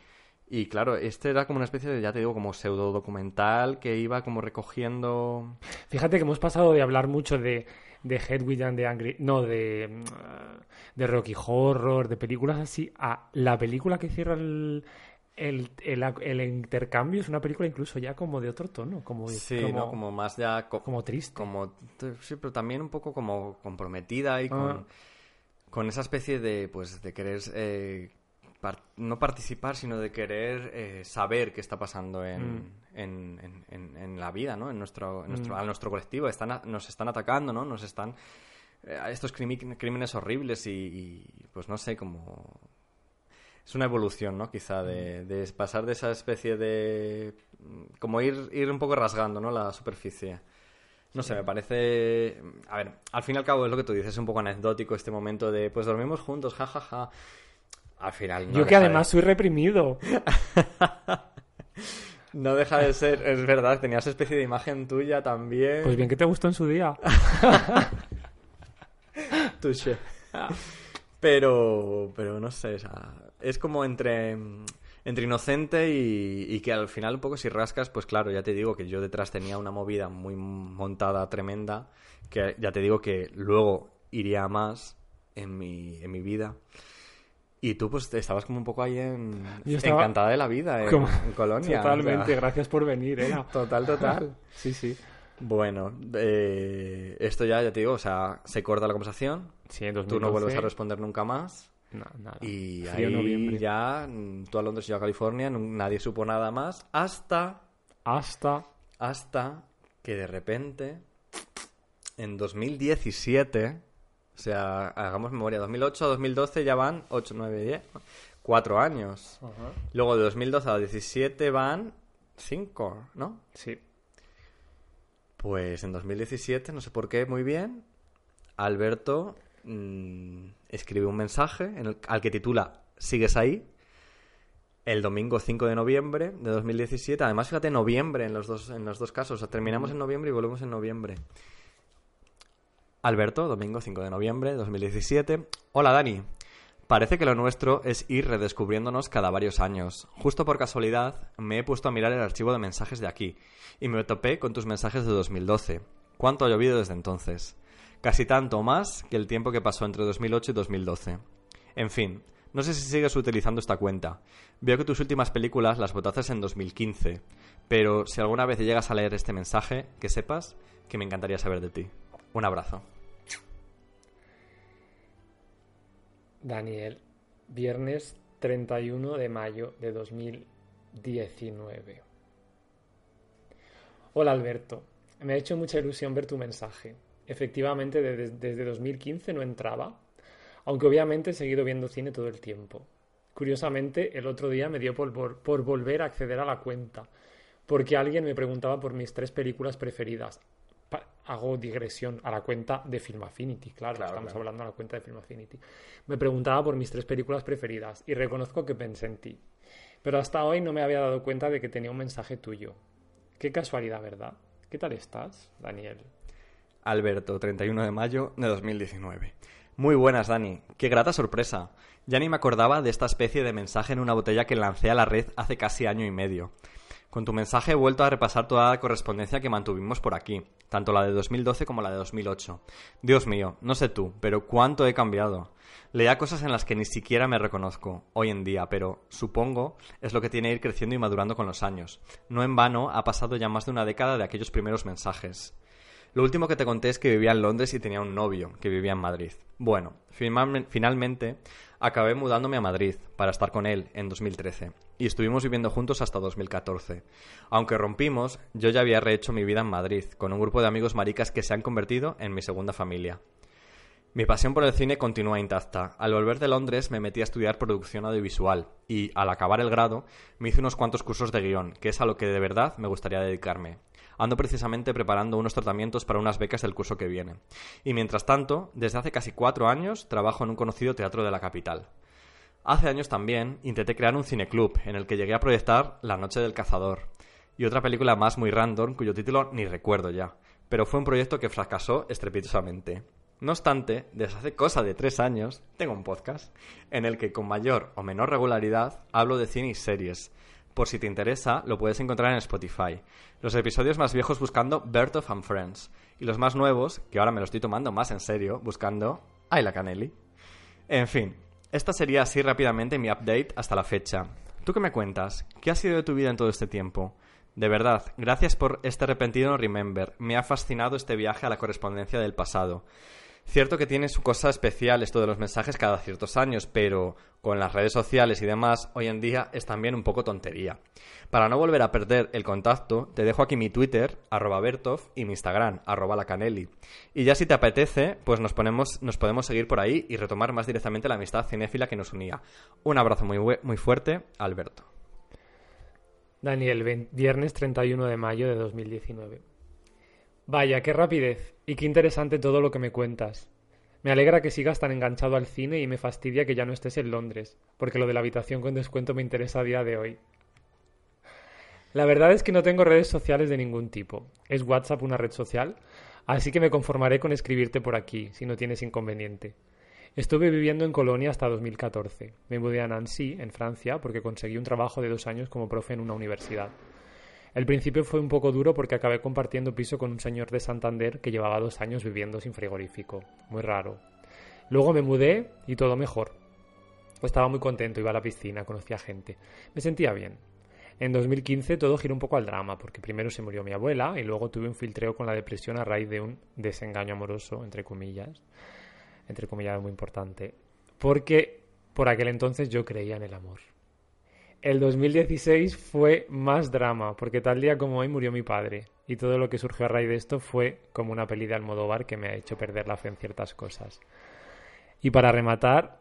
y claro, este era como una especie de, ya te digo, como pseudo documental que iba como recogiendo... Fíjate que hemos pasado de hablar mucho de, de Hedwig and the Angry... No, de, de Rocky Horror, de películas así, a la película que cierra el, el, el, el intercambio. Es una película incluso ya como de otro tono, como, Sí, como, ¿no? Como más ya... co- como triste. como sí pero también un poco como comprometida y Ah. con, con esa especie de pues de querer eh, par- no participar sino de querer eh, saber qué está pasando en, Mm. en, en- en- en la vida no en nuestro, en nuestro a nuestro colectivo están a- nos están atacando no nos están eh, estos crímenes horribles y, y, pues no sé como es una evolución, ¿no? Quizá de, de pasar de esa especie de... mm, como ir, ir un poco rasgando, ¿no? La superficie. No sé, me parece... A ver, al fin y al cabo es lo que tú dices, es un poco anecdótico este momento de, pues dormimos juntos, jajaja. Al final... No Yo que de- además soy reprimido. No deja de ser, es verdad, tenías especie de imagen tuya también. Pues bien que te gustó en su día. Touché. Pero, pero no sé, o sea, es como entre, entre inocente y, y que al final un poco si rascas, pues claro, ya te digo que yo detrás tenía una movida muy montada, tremenda, que ya te digo que luego iría a más en mi, en mi vida. Y tú pues estabas como un poco ahí en... Encantada de la vida en, como- en Colonia. o sea, Totalmente, gracias por venir, era. total, total. Sí, sí. Bueno, eh, esto ya, ya te digo, o sea, se corta la conversación, Sí, en tú no vuelves a 2012, responder nunca más. No, nada. Y Frío ahí noviembre. ya, mm, tú a Londres y yo a California, nadie supo nada más hasta, Hasta... hasta que de repente, en 2017, o sea, hagamos memoria, 2008 a 2012 ya van 8, 9, 10, 4 años. Luego de 2012 a 2017 van 5, ¿no? Sí. Pues en 2017, no sé por qué, muy bien, Alberto mm, escribe un mensaje al que titula ¿Sigues ahí? El domingo 5 de noviembre de 2017. Además, fíjate, noviembre en los dos, en los dos casos. O sea, terminamos en noviembre y volvemos en noviembre. Alberto, domingo 5 de noviembre de 2017. Hola, Dani. Parece que lo nuestro es ir redescubriéndonos cada varios años. Justo por casualidad, me he puesto a mirar el archivo de mensajes de aquí y me topé con tus mensajes de 2012. ¿Cuánto ha llovido desde entonces? Casi tanto más que el tiempo que pasó entre 2008 y 2012. En fin, no sé si sigues utilizando esta cuenta. Veo que tus últimas películas las votaste en 2015, pero si alguna vez llegas a leer este mensaje, que sepas que me encantaría saber de ti. Un abrazo. Daniel, viernes 31 de mayo de 2019. Hola Alberto, me ha hecho mucha ilusión ver tu mensaje. Efectivamente, de- desde 2015 no entraba, aunque obviamente he seguido viendo cine todo el tiempo. Curiosamente, el otro día me dio por, vol- por volver a acceder a la cuenta, porque alguien me preguntaba por mis tres películas preferidas. Pa- hago digresión a la cuenta de Film Affinity, claro, Claro, estamos claro. hablando de la cuenta de Film Affinity. Me preguntaba por mis tres películas preferidas y reconozco que pensé en ti. Pero hasta hoy no me había dado cuenta de que tenía un mensaje tuyo. Qué casualidad, ¿verdad? ¿Qué tal estás, Daniel? Alberto, 31 de mayo de 2019. Muy buenas, Dani. Qué grata sorpresa. Ya ni me acordaba de esta especie de mensaje en una botella que lancé a la red hace casi año y medio. Con tu mensaje he vuelto a repasar toda la correspondencia que mantuvimos por aquí, tanto la de 2012 como la de 2008. Dios mío, no sé tú, pero cuánto he cambiado. Leía cosas en las que ni siquiera me reconozco hoy en día, pero supongo es lo que tiene ir creciendo y madurando con los años. No en vano ha pasado ya más de una década de aquellos primeros mensajes. Lo último que te conté es que vivía en Londres y tenía un novio que vivía en Madrid. Bueno, finalme- finalmente acabé mudándome a Madrid para estar con él en 2013 y estuvimos viviendo juntos hasta 2014. Aunque rompimos, yo ya había rehecho mi vida en Madrid con un grupo de amigos maricas que se han convertido en mi segunda familia. Mi pasión por el cine continúa intacta. Al volver de Londres me metí a estudiar producción audiovisual y, al acabar el grado, me hice unos cuantos cursos de guion, que es a lo que de verdad me gustaría dedicarme. Ando precisamente preparando unos tratamientos para unas becas del curso que viene. Y mientras tanto, desde hace casi cuatro años trabajo en un conocido teatro de la capital. Hace años también intenté crear un cineclub en el que llegué a proyectar La Noche del Cazador y otra película más muy random cuyo título ni recuerdo ya, pero fue un proyecto que fracasó estrepitosamente. No obstante, desde hace cosa de tres años tengo un podcast en el que con mayor o menor regularidad hablo de cine y series. Por si te interesa, lo puedes encontrar en Spotify. Los episodios más viejos buscando Bertov and Friends y los más nuevos, que ahora me lo estoy tomando más en serio, buscando Ayla Canelli. En fin, esta sería así rápidamente mi update hasta la fecha. ¿Tú qué me cuentas? ¿Qué ha sido de tu vida en todo este tiempo? De verdad, gracias por este repentino remember. Me ha fascinado este viaje a la correspondencia del pasado. Cierto que tiene su cosa especial esto de los mensajes cada ciertos años, pero con las redes sociales y demás, hoy en día es también un poco tontería. Para no volver a perder el contacto, te dejo aquí mi Twitter, arroba Bertov, y mi Instagram, arroba lacanelli. Y ya si te apetece, pues nos, ponemos, nos podemos seguir por ahí y retomar más directamente la amistad cinéfila que nos unía. Un abrazo muy, muy fuerte, Alberto. Daniel, viernes 31 de mayo de 2019. Vaya, qué rapidez y qué interesante todo lo que me cuentas. Me alegra que sigas tan enganchado al cine y me fastidia que ya no estés en Londres, porque lo de la habitación con descuento me interesa a día de hoy. La verdad es que no tengo redes sociales de ningún tipo. ¿Es WhatsApp una red social? Así que me conformaré con escribirte por aquí, si no tienes inconveniente. Estuve viviendo en Colonia hasta 2014. Me mudé a Nancy, en Francia, porque conseguí un trabajo de dos años como profe en una universidad. El principio fue un poco duro porque acabé compartiendo piso con un señor de Santander que llevaba dos años viviendo sin frigorífico. Muy raro. Luego me mudé y todo mejor. Estaba muy contento, iba a la piscina, conocía gente. Me sentía bien. En 2015 todo giró un poco al drama, porque primero se murió mi abuela y luego tuve un filtreo con la depresión a raíz de un desengaño amoroso, entre comillas. Entre comillas, muy importante. Porque por aquel entonces yo creía en el amor. El 2016 fue más drama, porque tal día como hoy murió mi padre, y todo lo que surgió a raíz de esto fue como una peli de Almodóvar que me ha hecho perder la fe en ciertas cosas. Y para rematar,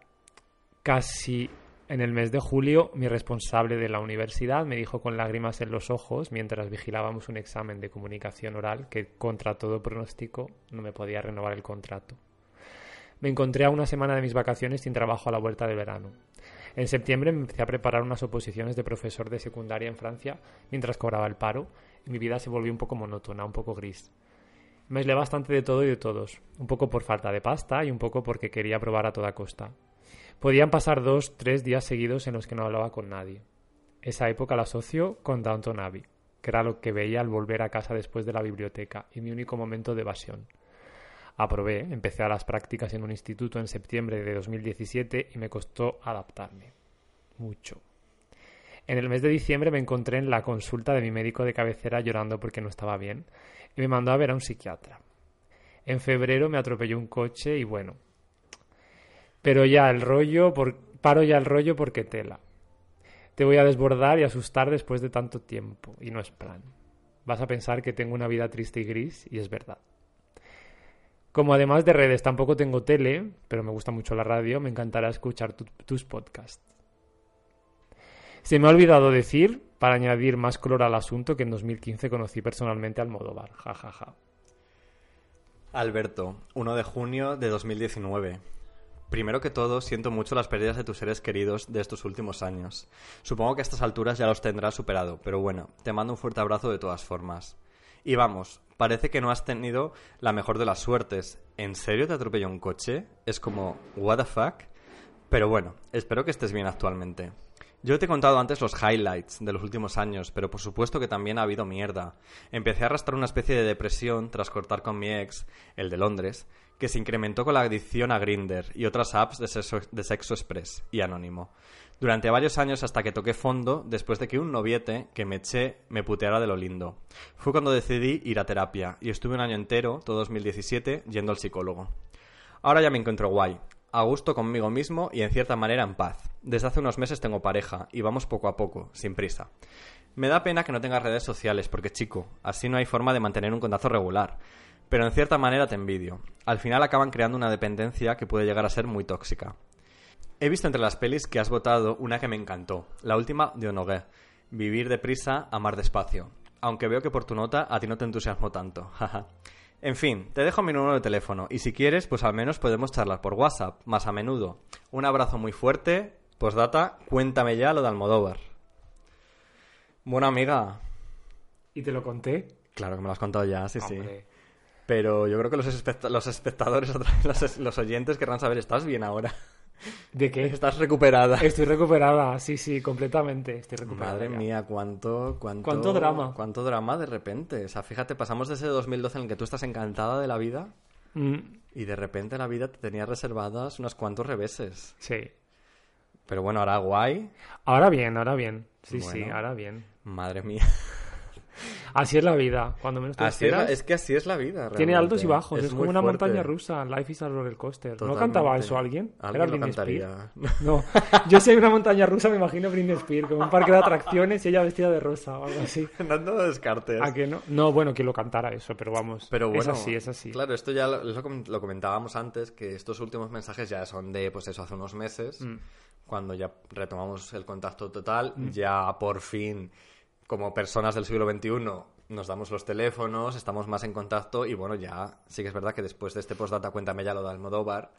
casi en el mes de julio, mi responsable de la universidad me dijo con lágrimas en los ojos, mientras vigilábamos un examen de comunicación oral, que contra todo pronóstico no me podía renovar el contrato. Me encontré a una semana de mis vacaciones sin trabajo a la vuelta del verano. En septiembre me empecé a preparar unas oposiciones de profesor de secundaria en Francia mientras cobraba el paro y mi vida se volvió un poco monótona, un poco gris. Me aislé bastante de todo y de todos, un poco por falta de pasta y un poco porque quería probar a toda costa. Podían pasar dos, tres días seguidos en los que no hablaba con nadie. Esa época la asocio con Downton Abbey, que era lo que veía al volver a casa después de la biblioteca y mi único momento de evasión. Aprobé, empecé a las prácticas en un instituto en septiembre de 2017 y me costó adaptarme. Mucho. En el mes de diciembre me encontré en la consulta de mi médico de cabecera llorando porque no estaba bien y me mandó a ver a un psiquiatra. En febrero me atropelló un coche y bueno. Pero ya el rollo, paro ya el rollo porque tela. Te voy a desbordar y asustar después de tanto tiempo y no es plan. Vas a pensar que tengo una vida triste y gris y es verdad. Como además de redes tampoco tengo tele, pero me gusta mucho la radio, me encantará escuchar tus podcasts. Se me ha olvidado decir, para añadir más color al asunto, que en 2015 conocí personalmente al Modóvar. Ja, ja, ja. Alberto, 1 de junio de 2019. Primero que todo, siento mucho las pérdidas de tus seres queridos de estos últimos años. Supongo que a estas alturas ya los tendrás superado, pero bueno, te mando un fuerte abrazo de todas formas. Y vamos, parece que no has tenido la mejor de las suertes. ¿En serio te atropelló un coche? Es como, ¿what the fuck? Pero bueno, espero que estés bien actualmente. Yo te he contado antes los highlights de los últimos años, pero por supuesto que también ha habido mierda. Empecé a arrastrar una especie de depresión tras cortar con mi ex, el de Londres, que se incrementó con la adicción a Grinder y otras apps de sexo, de sexo express y anónimo durante varios años hasta que toqué fondo después de que un noviete que me eché me puteara de lo lindo. Fue cuando decidí ir a terapia y estuve un año entero, todo 2017, yendo al psicólogo. Ahora ya me encuentro guay, a gusto conmigo mismo y en cierta manera en paz. Desde hace unos meses tengo pareja y vamos poco a poco, sin prisa. Me da pena que no tengas redes sociales porque, chico, así no hay forma de mantener un contacto regular. Pero en cierta manera te envidio. Al final acaban creando una dependencia que puede llegar a ser muy tóxica. He visto entre las pelis que has votado una que me encantó, la última de Onogué, Vivir deprisa, amar despacio. Aunque veo que por tu nota a ti no te entusiasmo tanto. Jaja. En fin, te dejo mi número de teléfono y si quieres, pues al menos podemos charlar por WhatsApp, más a menudo. Un abrazo muy fuerte. Postdata, cuéntame ya lo de Almodóvar. Buena amiga. ¿Y te lo conté? Claro que me lo has contado ya, sí, sí. Pero yo creo que los, especta- los espectadores, los oyentes querrán saber, ¿estás bien ahora? ¿De qué? ¿Estás recuperada? Estoy recuperada, sí, sí, completamente. Estoy recuperada. Madre ya. mía, cuánto, cuánto... Cuánto drama. Cuánto drama de repente. O sea, fíjate, pasamos de ese 2012 en el que tú estás encantada de la vida Mm, y de repente la vida te tenía reservadas unos cuantos reveses. sí. Pero bueno, ahora guay. Ahora bien, ahora bien. Sí, sí, ahora bien. Madre mía. Así es la vida. Cuando menos te Así es, la- esperas, es que así es la vida. tiene realmente. altos y bajos. Es, como una fuerte. montaña rusa. Life is a roller coaster. ¿No cantaba eso alguien? Alguien Era Britney Spears. cantaría. No, yo soy una montaña rusa, me imagino Britney Spears, como un parque de atracciones y ella vestida de rosa o algo así. Dando descartes. ¿A que no? No, bueno, que lo cantara eso, pero vamos. Pero bueno, es así, es así. Claro, esto ya lo, es lo com- lo comentábamos antes, que estos últimos mensajes ya son de, pues eso, hace unos meses, Mm. cuando ya retomamos el contacto total, ya por fin, como personas del siglo XXI, nos damos los teléfonos, estamos más en contacto y bueno, ya sí que es verdad que después de este postdata, cuéntame ya lo de Almodóvar,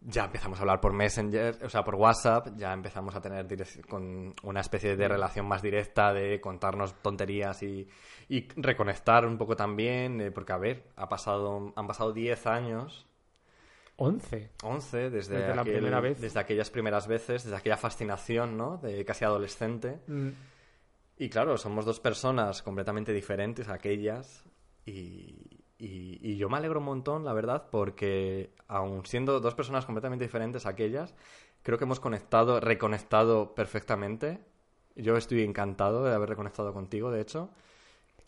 ya empezamos a hablar por Messenger, o sea, por WhatsApp, ya empezamos a tener con una especie de relación más directa de contarnos tonterías y, y reconectar un poco también, eh, porque a ver, ha pasado, han pasado 10 años, 11. 11, desde, Desde la aquel- primera vez. desde aquellas primeras veces, desde aquella fascinación, ¿no? De casi adolescente. Mm, Y claro, somos dos personas completamente diferentes aquellas y, y- yo me alegro un montón, la verdad, porque aun siendo dos personas completamente diferentes aquellas, creo que hemos conectado, reconectado perfectamente. Yo estoy encantado de haber reconectado contigo, de hecho.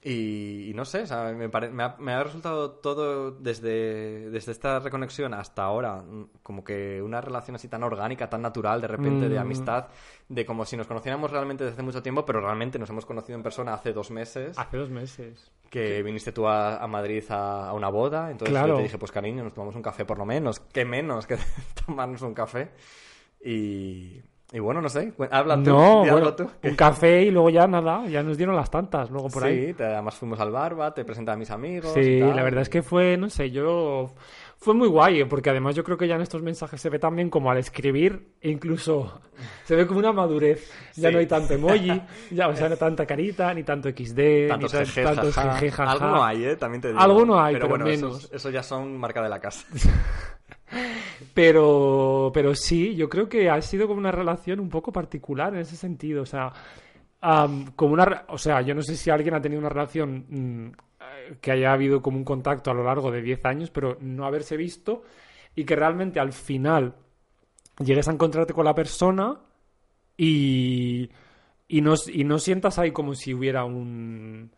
Y, y no sé, o sea, me, pare- me ha, me ha resultado todo desde, desde esta reconexión hasta ahora, mm, como que una relación así tan orgánica, tan natural, de repente, de Mm. amistad, de como si nos conociéramos realmente desde hace mucho tiempo, pero realmente nos hemos conocido en persona hace dos meses, Hace dos meses. que viniste tú a, a Madrid a, a una boda, entonces Claro. yo te dije, pues cariño, nos tomamos un café por lo menos, qué menos que tomarnos un café. Y, y bueno, no sé, habla tú, No, bueno, tú. un café y luego ya nada, ya nos dieron las tantas, luego por sí, ahí. te- además fuimos al barba, te presenté a mis amigos. y Sí, tal. la verdad es que fue, no sé, yo... Fue muy guay, ¿eh? porque además yo creo que ya en estos mensajes se ve también como al escribir, e incluso se ve como una madurez. Ya Sí. no hay tanto emoji, ya, o sea, no tanta carita, ni tanto XD, Tantos ni jeje, tantos jeje, jaja. Algo no hay, ¿eh? También te digo. Algo no hay, pero bueno, menos. Eso, eso ya son marca de la casa. Pero, pero sí, yo creo que ha sido como una relación un poco particular en ese sentido. O sea, como una, o sea, yo no sé si alguien ha tenido una relación mm, que haya habido como un contacto a lo largo de 10 años, pero no haberse visto y que realmente al final llegues a encontrarte con la persona y, y, no, y no sientas ahí como si hubiera un...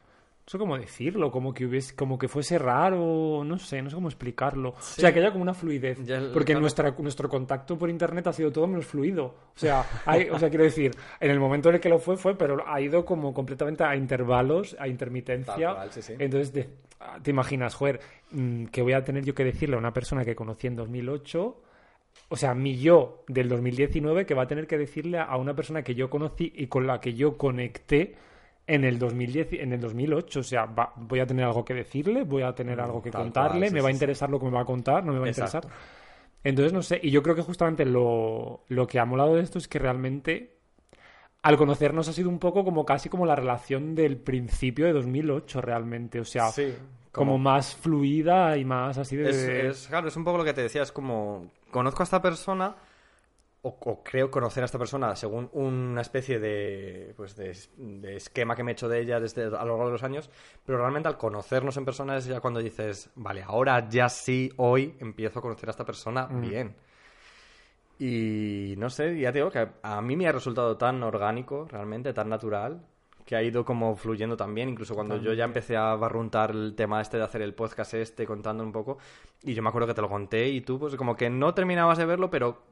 No sé cómo decirlo, como que hubiese, como que fuese raro, no sé, no sé cómo explicarlo. O sea, que haya como una fluidez. El- porque claro. nuestra, nuestro contacto por internet ha sido todo menos fluido. O sea, hay, o sea, quiero decir, en el momento en el que lo fue, fue, pero ha ido como completamente a intervalos, a intermitencia. Cual, sí, sí. Entonces, de- te imaginas, joder, mm, que voy a tener yo que decirle a una persona que conocí en 2008 o sea, mi yo del 2019 que va a tener que decirle a una persona que yo conocí y con la que yo conecté en el 2010, en el 2008. O sea, va- voy a tener algo que decirle, voy a tener algo que Mm, tal contarle, cual, sí, me va a sí, sí. interesar lo que me va a contar, no me va a interesar. Entonces, no sé, y yo creo que justamente lo, lo que ha molado de esto es que realmente al conocernos ha sido un poco como casi como la relación del principio de 2008 realmente, o sea, Sí, como, como- más fluida y más así de... Es, es- claro, es un poco lo que te decía, es como, conozco a esta persona, o, o creo conocer a esta persona según una especie de, pues de, de esquema que me he hecho de ella desde a lo largo de los años, pero realmente al conocernos en persona es ya cuando dices, vale, ahora ya sí, hoy empiezo a conocer a esta persona Mm. bien. Y no sé, ya te digo que a mí me ha resultado tan orgánico, realmente, tan natural, que ha ido como fluyendo también, incluso cuando yo ya empecé a barruntar el tema este de hacer el podcast este, contando un poco, y yo me acuerdo que te lo conté y tú pues como que no terminabas de verlo, pero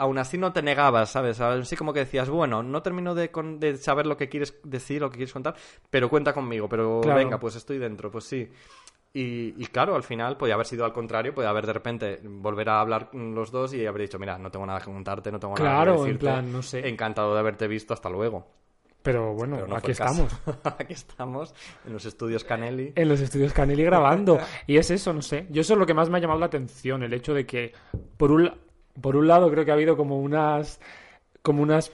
aún así no te negabas, ¿sabes? Así como que decías, bueno, no termino de, con- de saber lo que quieres decir, lo que quieres contar, pero cuenta conmigo, pero Claro. venga, pues estoy dentro, pues sí. Y, y claro, al final podía haber sido al contrario, podía haber de repente volver a hablar los dos y haber dicho, mira, no tengo nada que contarte, no tengo nada Claro, que en decirte. plan, no sé. Encantado de haberte visto, hasta luego. Pero bueno, Pero no aquí estamos. aquí estamos, en los estudios Canelli. En los estudios Canelli grabando. Y es eso, no sé. Yo eso es lo que más me ha llamado la atención, el hecho de que, por un, por un lado, creo que ha habido como unas. como unas.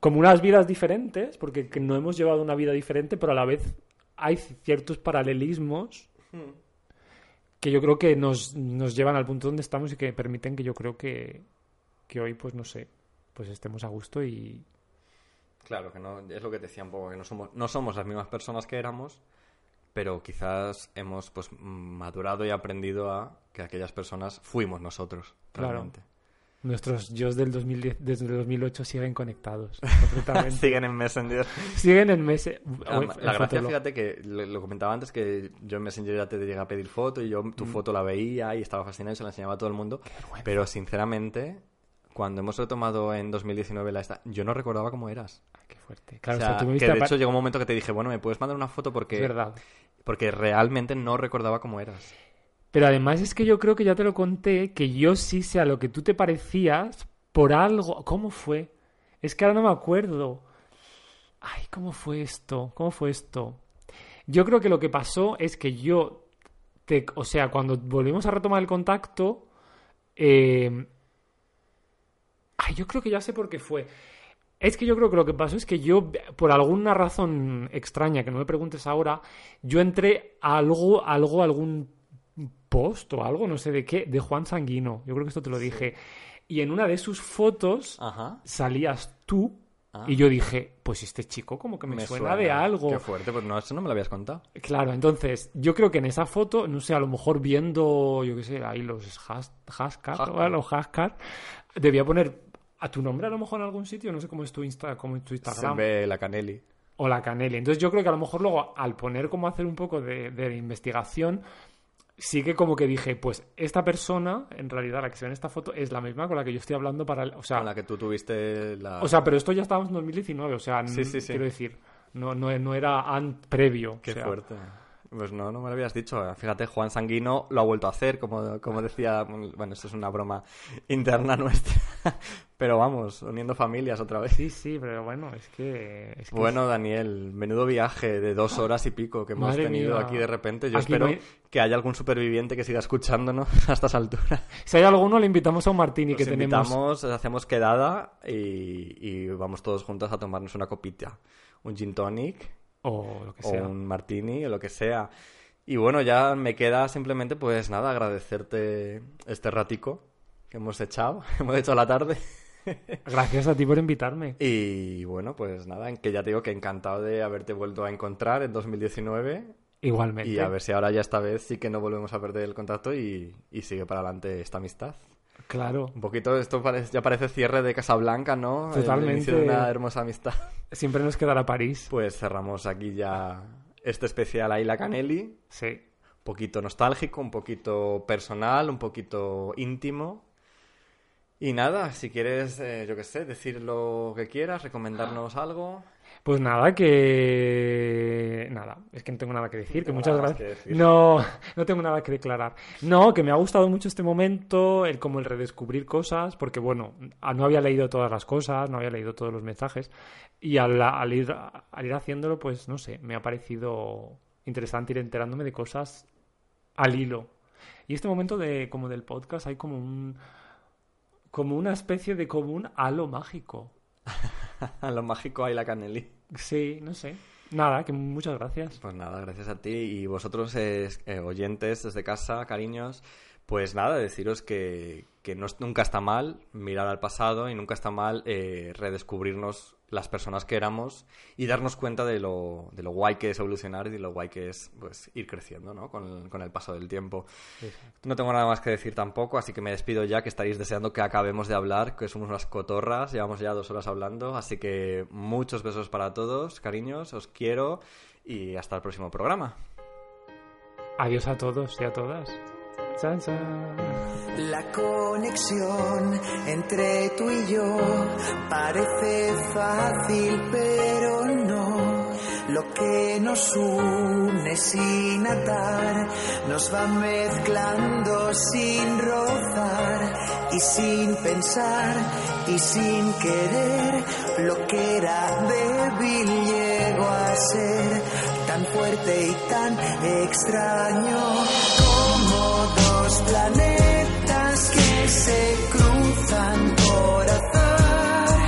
como unas vidas diferentes, porque que no hemos llevado una vida diferente, pero a la vez hay ciertos paralelismos que yo creo que nos, nos llevan al punto donde estamos y que permiten que yo creo que, que hoy, pues no sé, pues estemos a gusto y, Claro, que no, es lo que te decía un poco, que no somos, no somos las mismas personas que éramos, pero quizás hemos pues madurado y aprendido a que aquellas personas fuimos nosotros, Claro. Nuestros yo del 2010, desde el 2008 siguen conectados. Siguen en Messenger. Siguen en meses. Ah, La gracia, fíjate que lo, lo comentaba antes, que yo en Messenger ya te llegué a pedir foto y yo Mm. tu foto la veía y estaba fascinado y se la enseñaba a todo el mundo. Pero sinceramente, cuando hemos retomado en 2019 la esta, yo no recordaba cómo eras. Qué fuerte. Claro, o o sea, que de hecho llegó un momento que te dije, bueno, ¿me puedes mandar una foto? Porque, Es verdad. porque realmente no recordaba cómo eras. Pero además es que yo creo que ya te lo conté, que yo sí sé a lo que tú te parecías por algo. ¿Cómo fue? Es que ahora no me acuerdo. Ay, ¿cómo fue esto? ¿Cómo fue esto? Yo creo que lo que pasó es que yo, te, o sea, cuando volvimos a retomar el contacto, eh, ay, yo creo que ya sé por qué fue. Es que yo creo que lo que pasó es que yo, por alguna razón extraña que no me preguntes ahora, yo entré a algo, algo, algún post o algo, no sé de qué, de Juan Sanguino. Yo creo que esto te lo dije. Y en una de sus fotos Ajá. salías tú Ah. y yo dije, pues este chico como que me, suena, de algo. Qué fuerte, pues no, eso no me lo habías contado. Claro, entonces yo creo que en esa foto, no sé, a lo mejor viendo, yo qué sé, ahí los has, Haskar, Haskar. ¿no? los Haskar, debía poner a tu nombre a lo mejor en algún sitio, no sé cómo es tu, Insta, cómo es tu Se Instagram. ve la Canelli. O la Canelli. Entonces yo creo que a lo mejor luego al poner como hacer un poco de, de investigación, sí que como que dije, pues esta persona, en realidad la que se ve en esta foto, es la misma con la que yo estoy hablando para... el- O sea, Con la que tú tuviste la... o sea pero esto ya estábamos en 2019, o sea, Sí, n- sí, sí. quiero decir, no, no, no era an- previo. Qué o sea, fuerte. Pues no, no me lo habías dicho. Fíjate, Juan Sanguino lo ha vuelto a hacer, como, como decía. Bueno, esto es una broma interna nuestra. Pero vamos, uniendo familias otra vez. Sí, sí, pero bueno, es que... es que Bueno, Daniel, menudo viaje de dos horas y pico que hemos Madre tenido mía. aquí de repente. Yo Aquí espero que haya algún superviviente que siga escuchándonos a estas alturas. Si hay alguno, le invitamos a un martini que tenemos... invitamos, hacemos quedada y, y vamos todos juntos a tomarnos una copita. Un gin tonic O lo que o sea. un martini o lo que sea. Y bueno, ya me queda simplemente, pues nada, agradecerte este ratico que hemos echado, hemos hecho la tarde. Gracias a ti por invitarme. Y bueno, pues nada, que ya te digo que encantado de haberte vuelto a encontrar en 2019 Igualmente. y a ver si ahora ya esta vez sí que no volvemos a perder el contacto y, y sigue para adelante esta amistad. Claro. Un poquito, esto parece- ya parece cierre de Casablanca, ¿no? El Totalmente. inicio de una hermosa amistad. Siempre nos quedará París. Pues cerramos aquí ya este especial Aila Canelli. Sí. un poquito nostálgico, un poquito personal, un poquito íntimo. Y nada, si quieres, eh, yo qué sé, decir lo que quieras, recomendarnos algo. Pues nada, que... Nada, es que no tengo nada que decir, que tengo muchas gracias. que. No, no tengo nada que declarar. No, que me ha gustado mucho este momento, el como el redescubrir cosas, porque bueno, a- no había leído todas las cosas, no había leído todos los mensajes, y al, al ir, al ir haciéndolo, pues no sé, me ha parecido interesante ir enterándome de cosas al hilo. Y este momento de como del podcast hay como un como una especie de como un halo mágico. lo mágico Aila Canelli. Sí, no sé. Nada, que muchas gracias. Pues nada, gracias a ti y vosotros, eh, oyentes desde casa, cariños. Pues nada, deciros que, que no, nunca está mal mirar al pasado y nunca está mal eh, redescubrirnos las personas que éramos y darnos cuenta de lo, de lo guay que es evolucionar y de lo guay que es pues, ir creciendo ¿no? con, el, con el paso del tiempo. No tengo nada más que decir tampoco, así que me despido ya, que estaréis deseando que acabemos de hablar, que somos unas cotorras, llevamos ya dos horas hablando, así que muchos besos para todos, cariños, os quiero y hasta el próximo programa. Adiós a todos y a todas. La conexión entre tú y yo parece fácil, pero no. Lo que nos une sin atar nos va mezclando sin rozar y sin pensar y sin querer. Lo que era débil llegó a ser tan fuerte y tan extraño planetas que se cruzan por azar,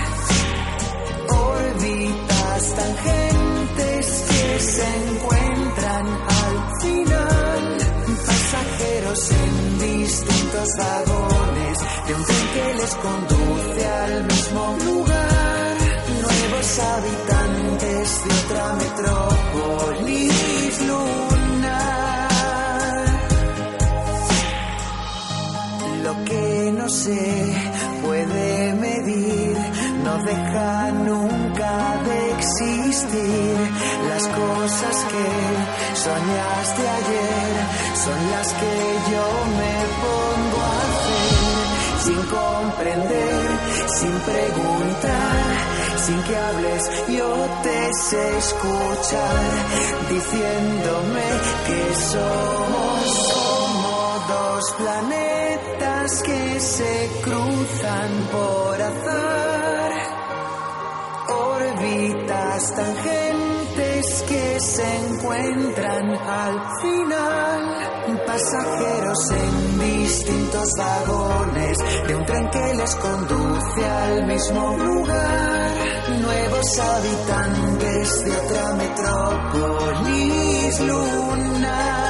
órbitas tangentes que se encuentran al final, pasajeros en distintos vagones de un tren que les conduce al mismo lugar, nuevos habitantes de otra metrópolis se puede medir no deja nunca de existir. Las cosas que soñaste ayer son las que yo me pongo a hacer sin comprender, sin preguntar, sin que hables, yo te sé escuchar diciéndome que somos como dos planetas que se cruzan por azar, órbitas tangentes que se encuentran al final, pasajeros en distintos vagones de un tren que les conduce al mismo lugar, nuevos habitantes de otra metrópolis lunar.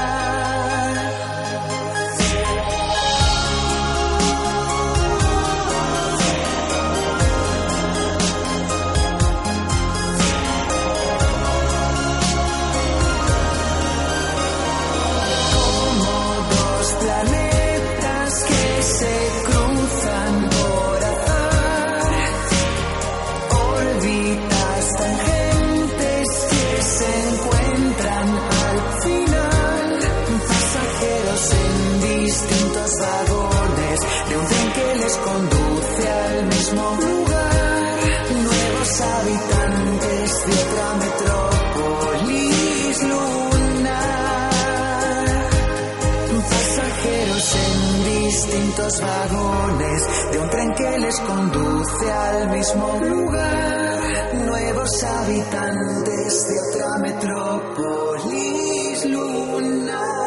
Vagones de un tren que les conduce al mismo lugar, nuevos habitantes de otra metrópolis lunar.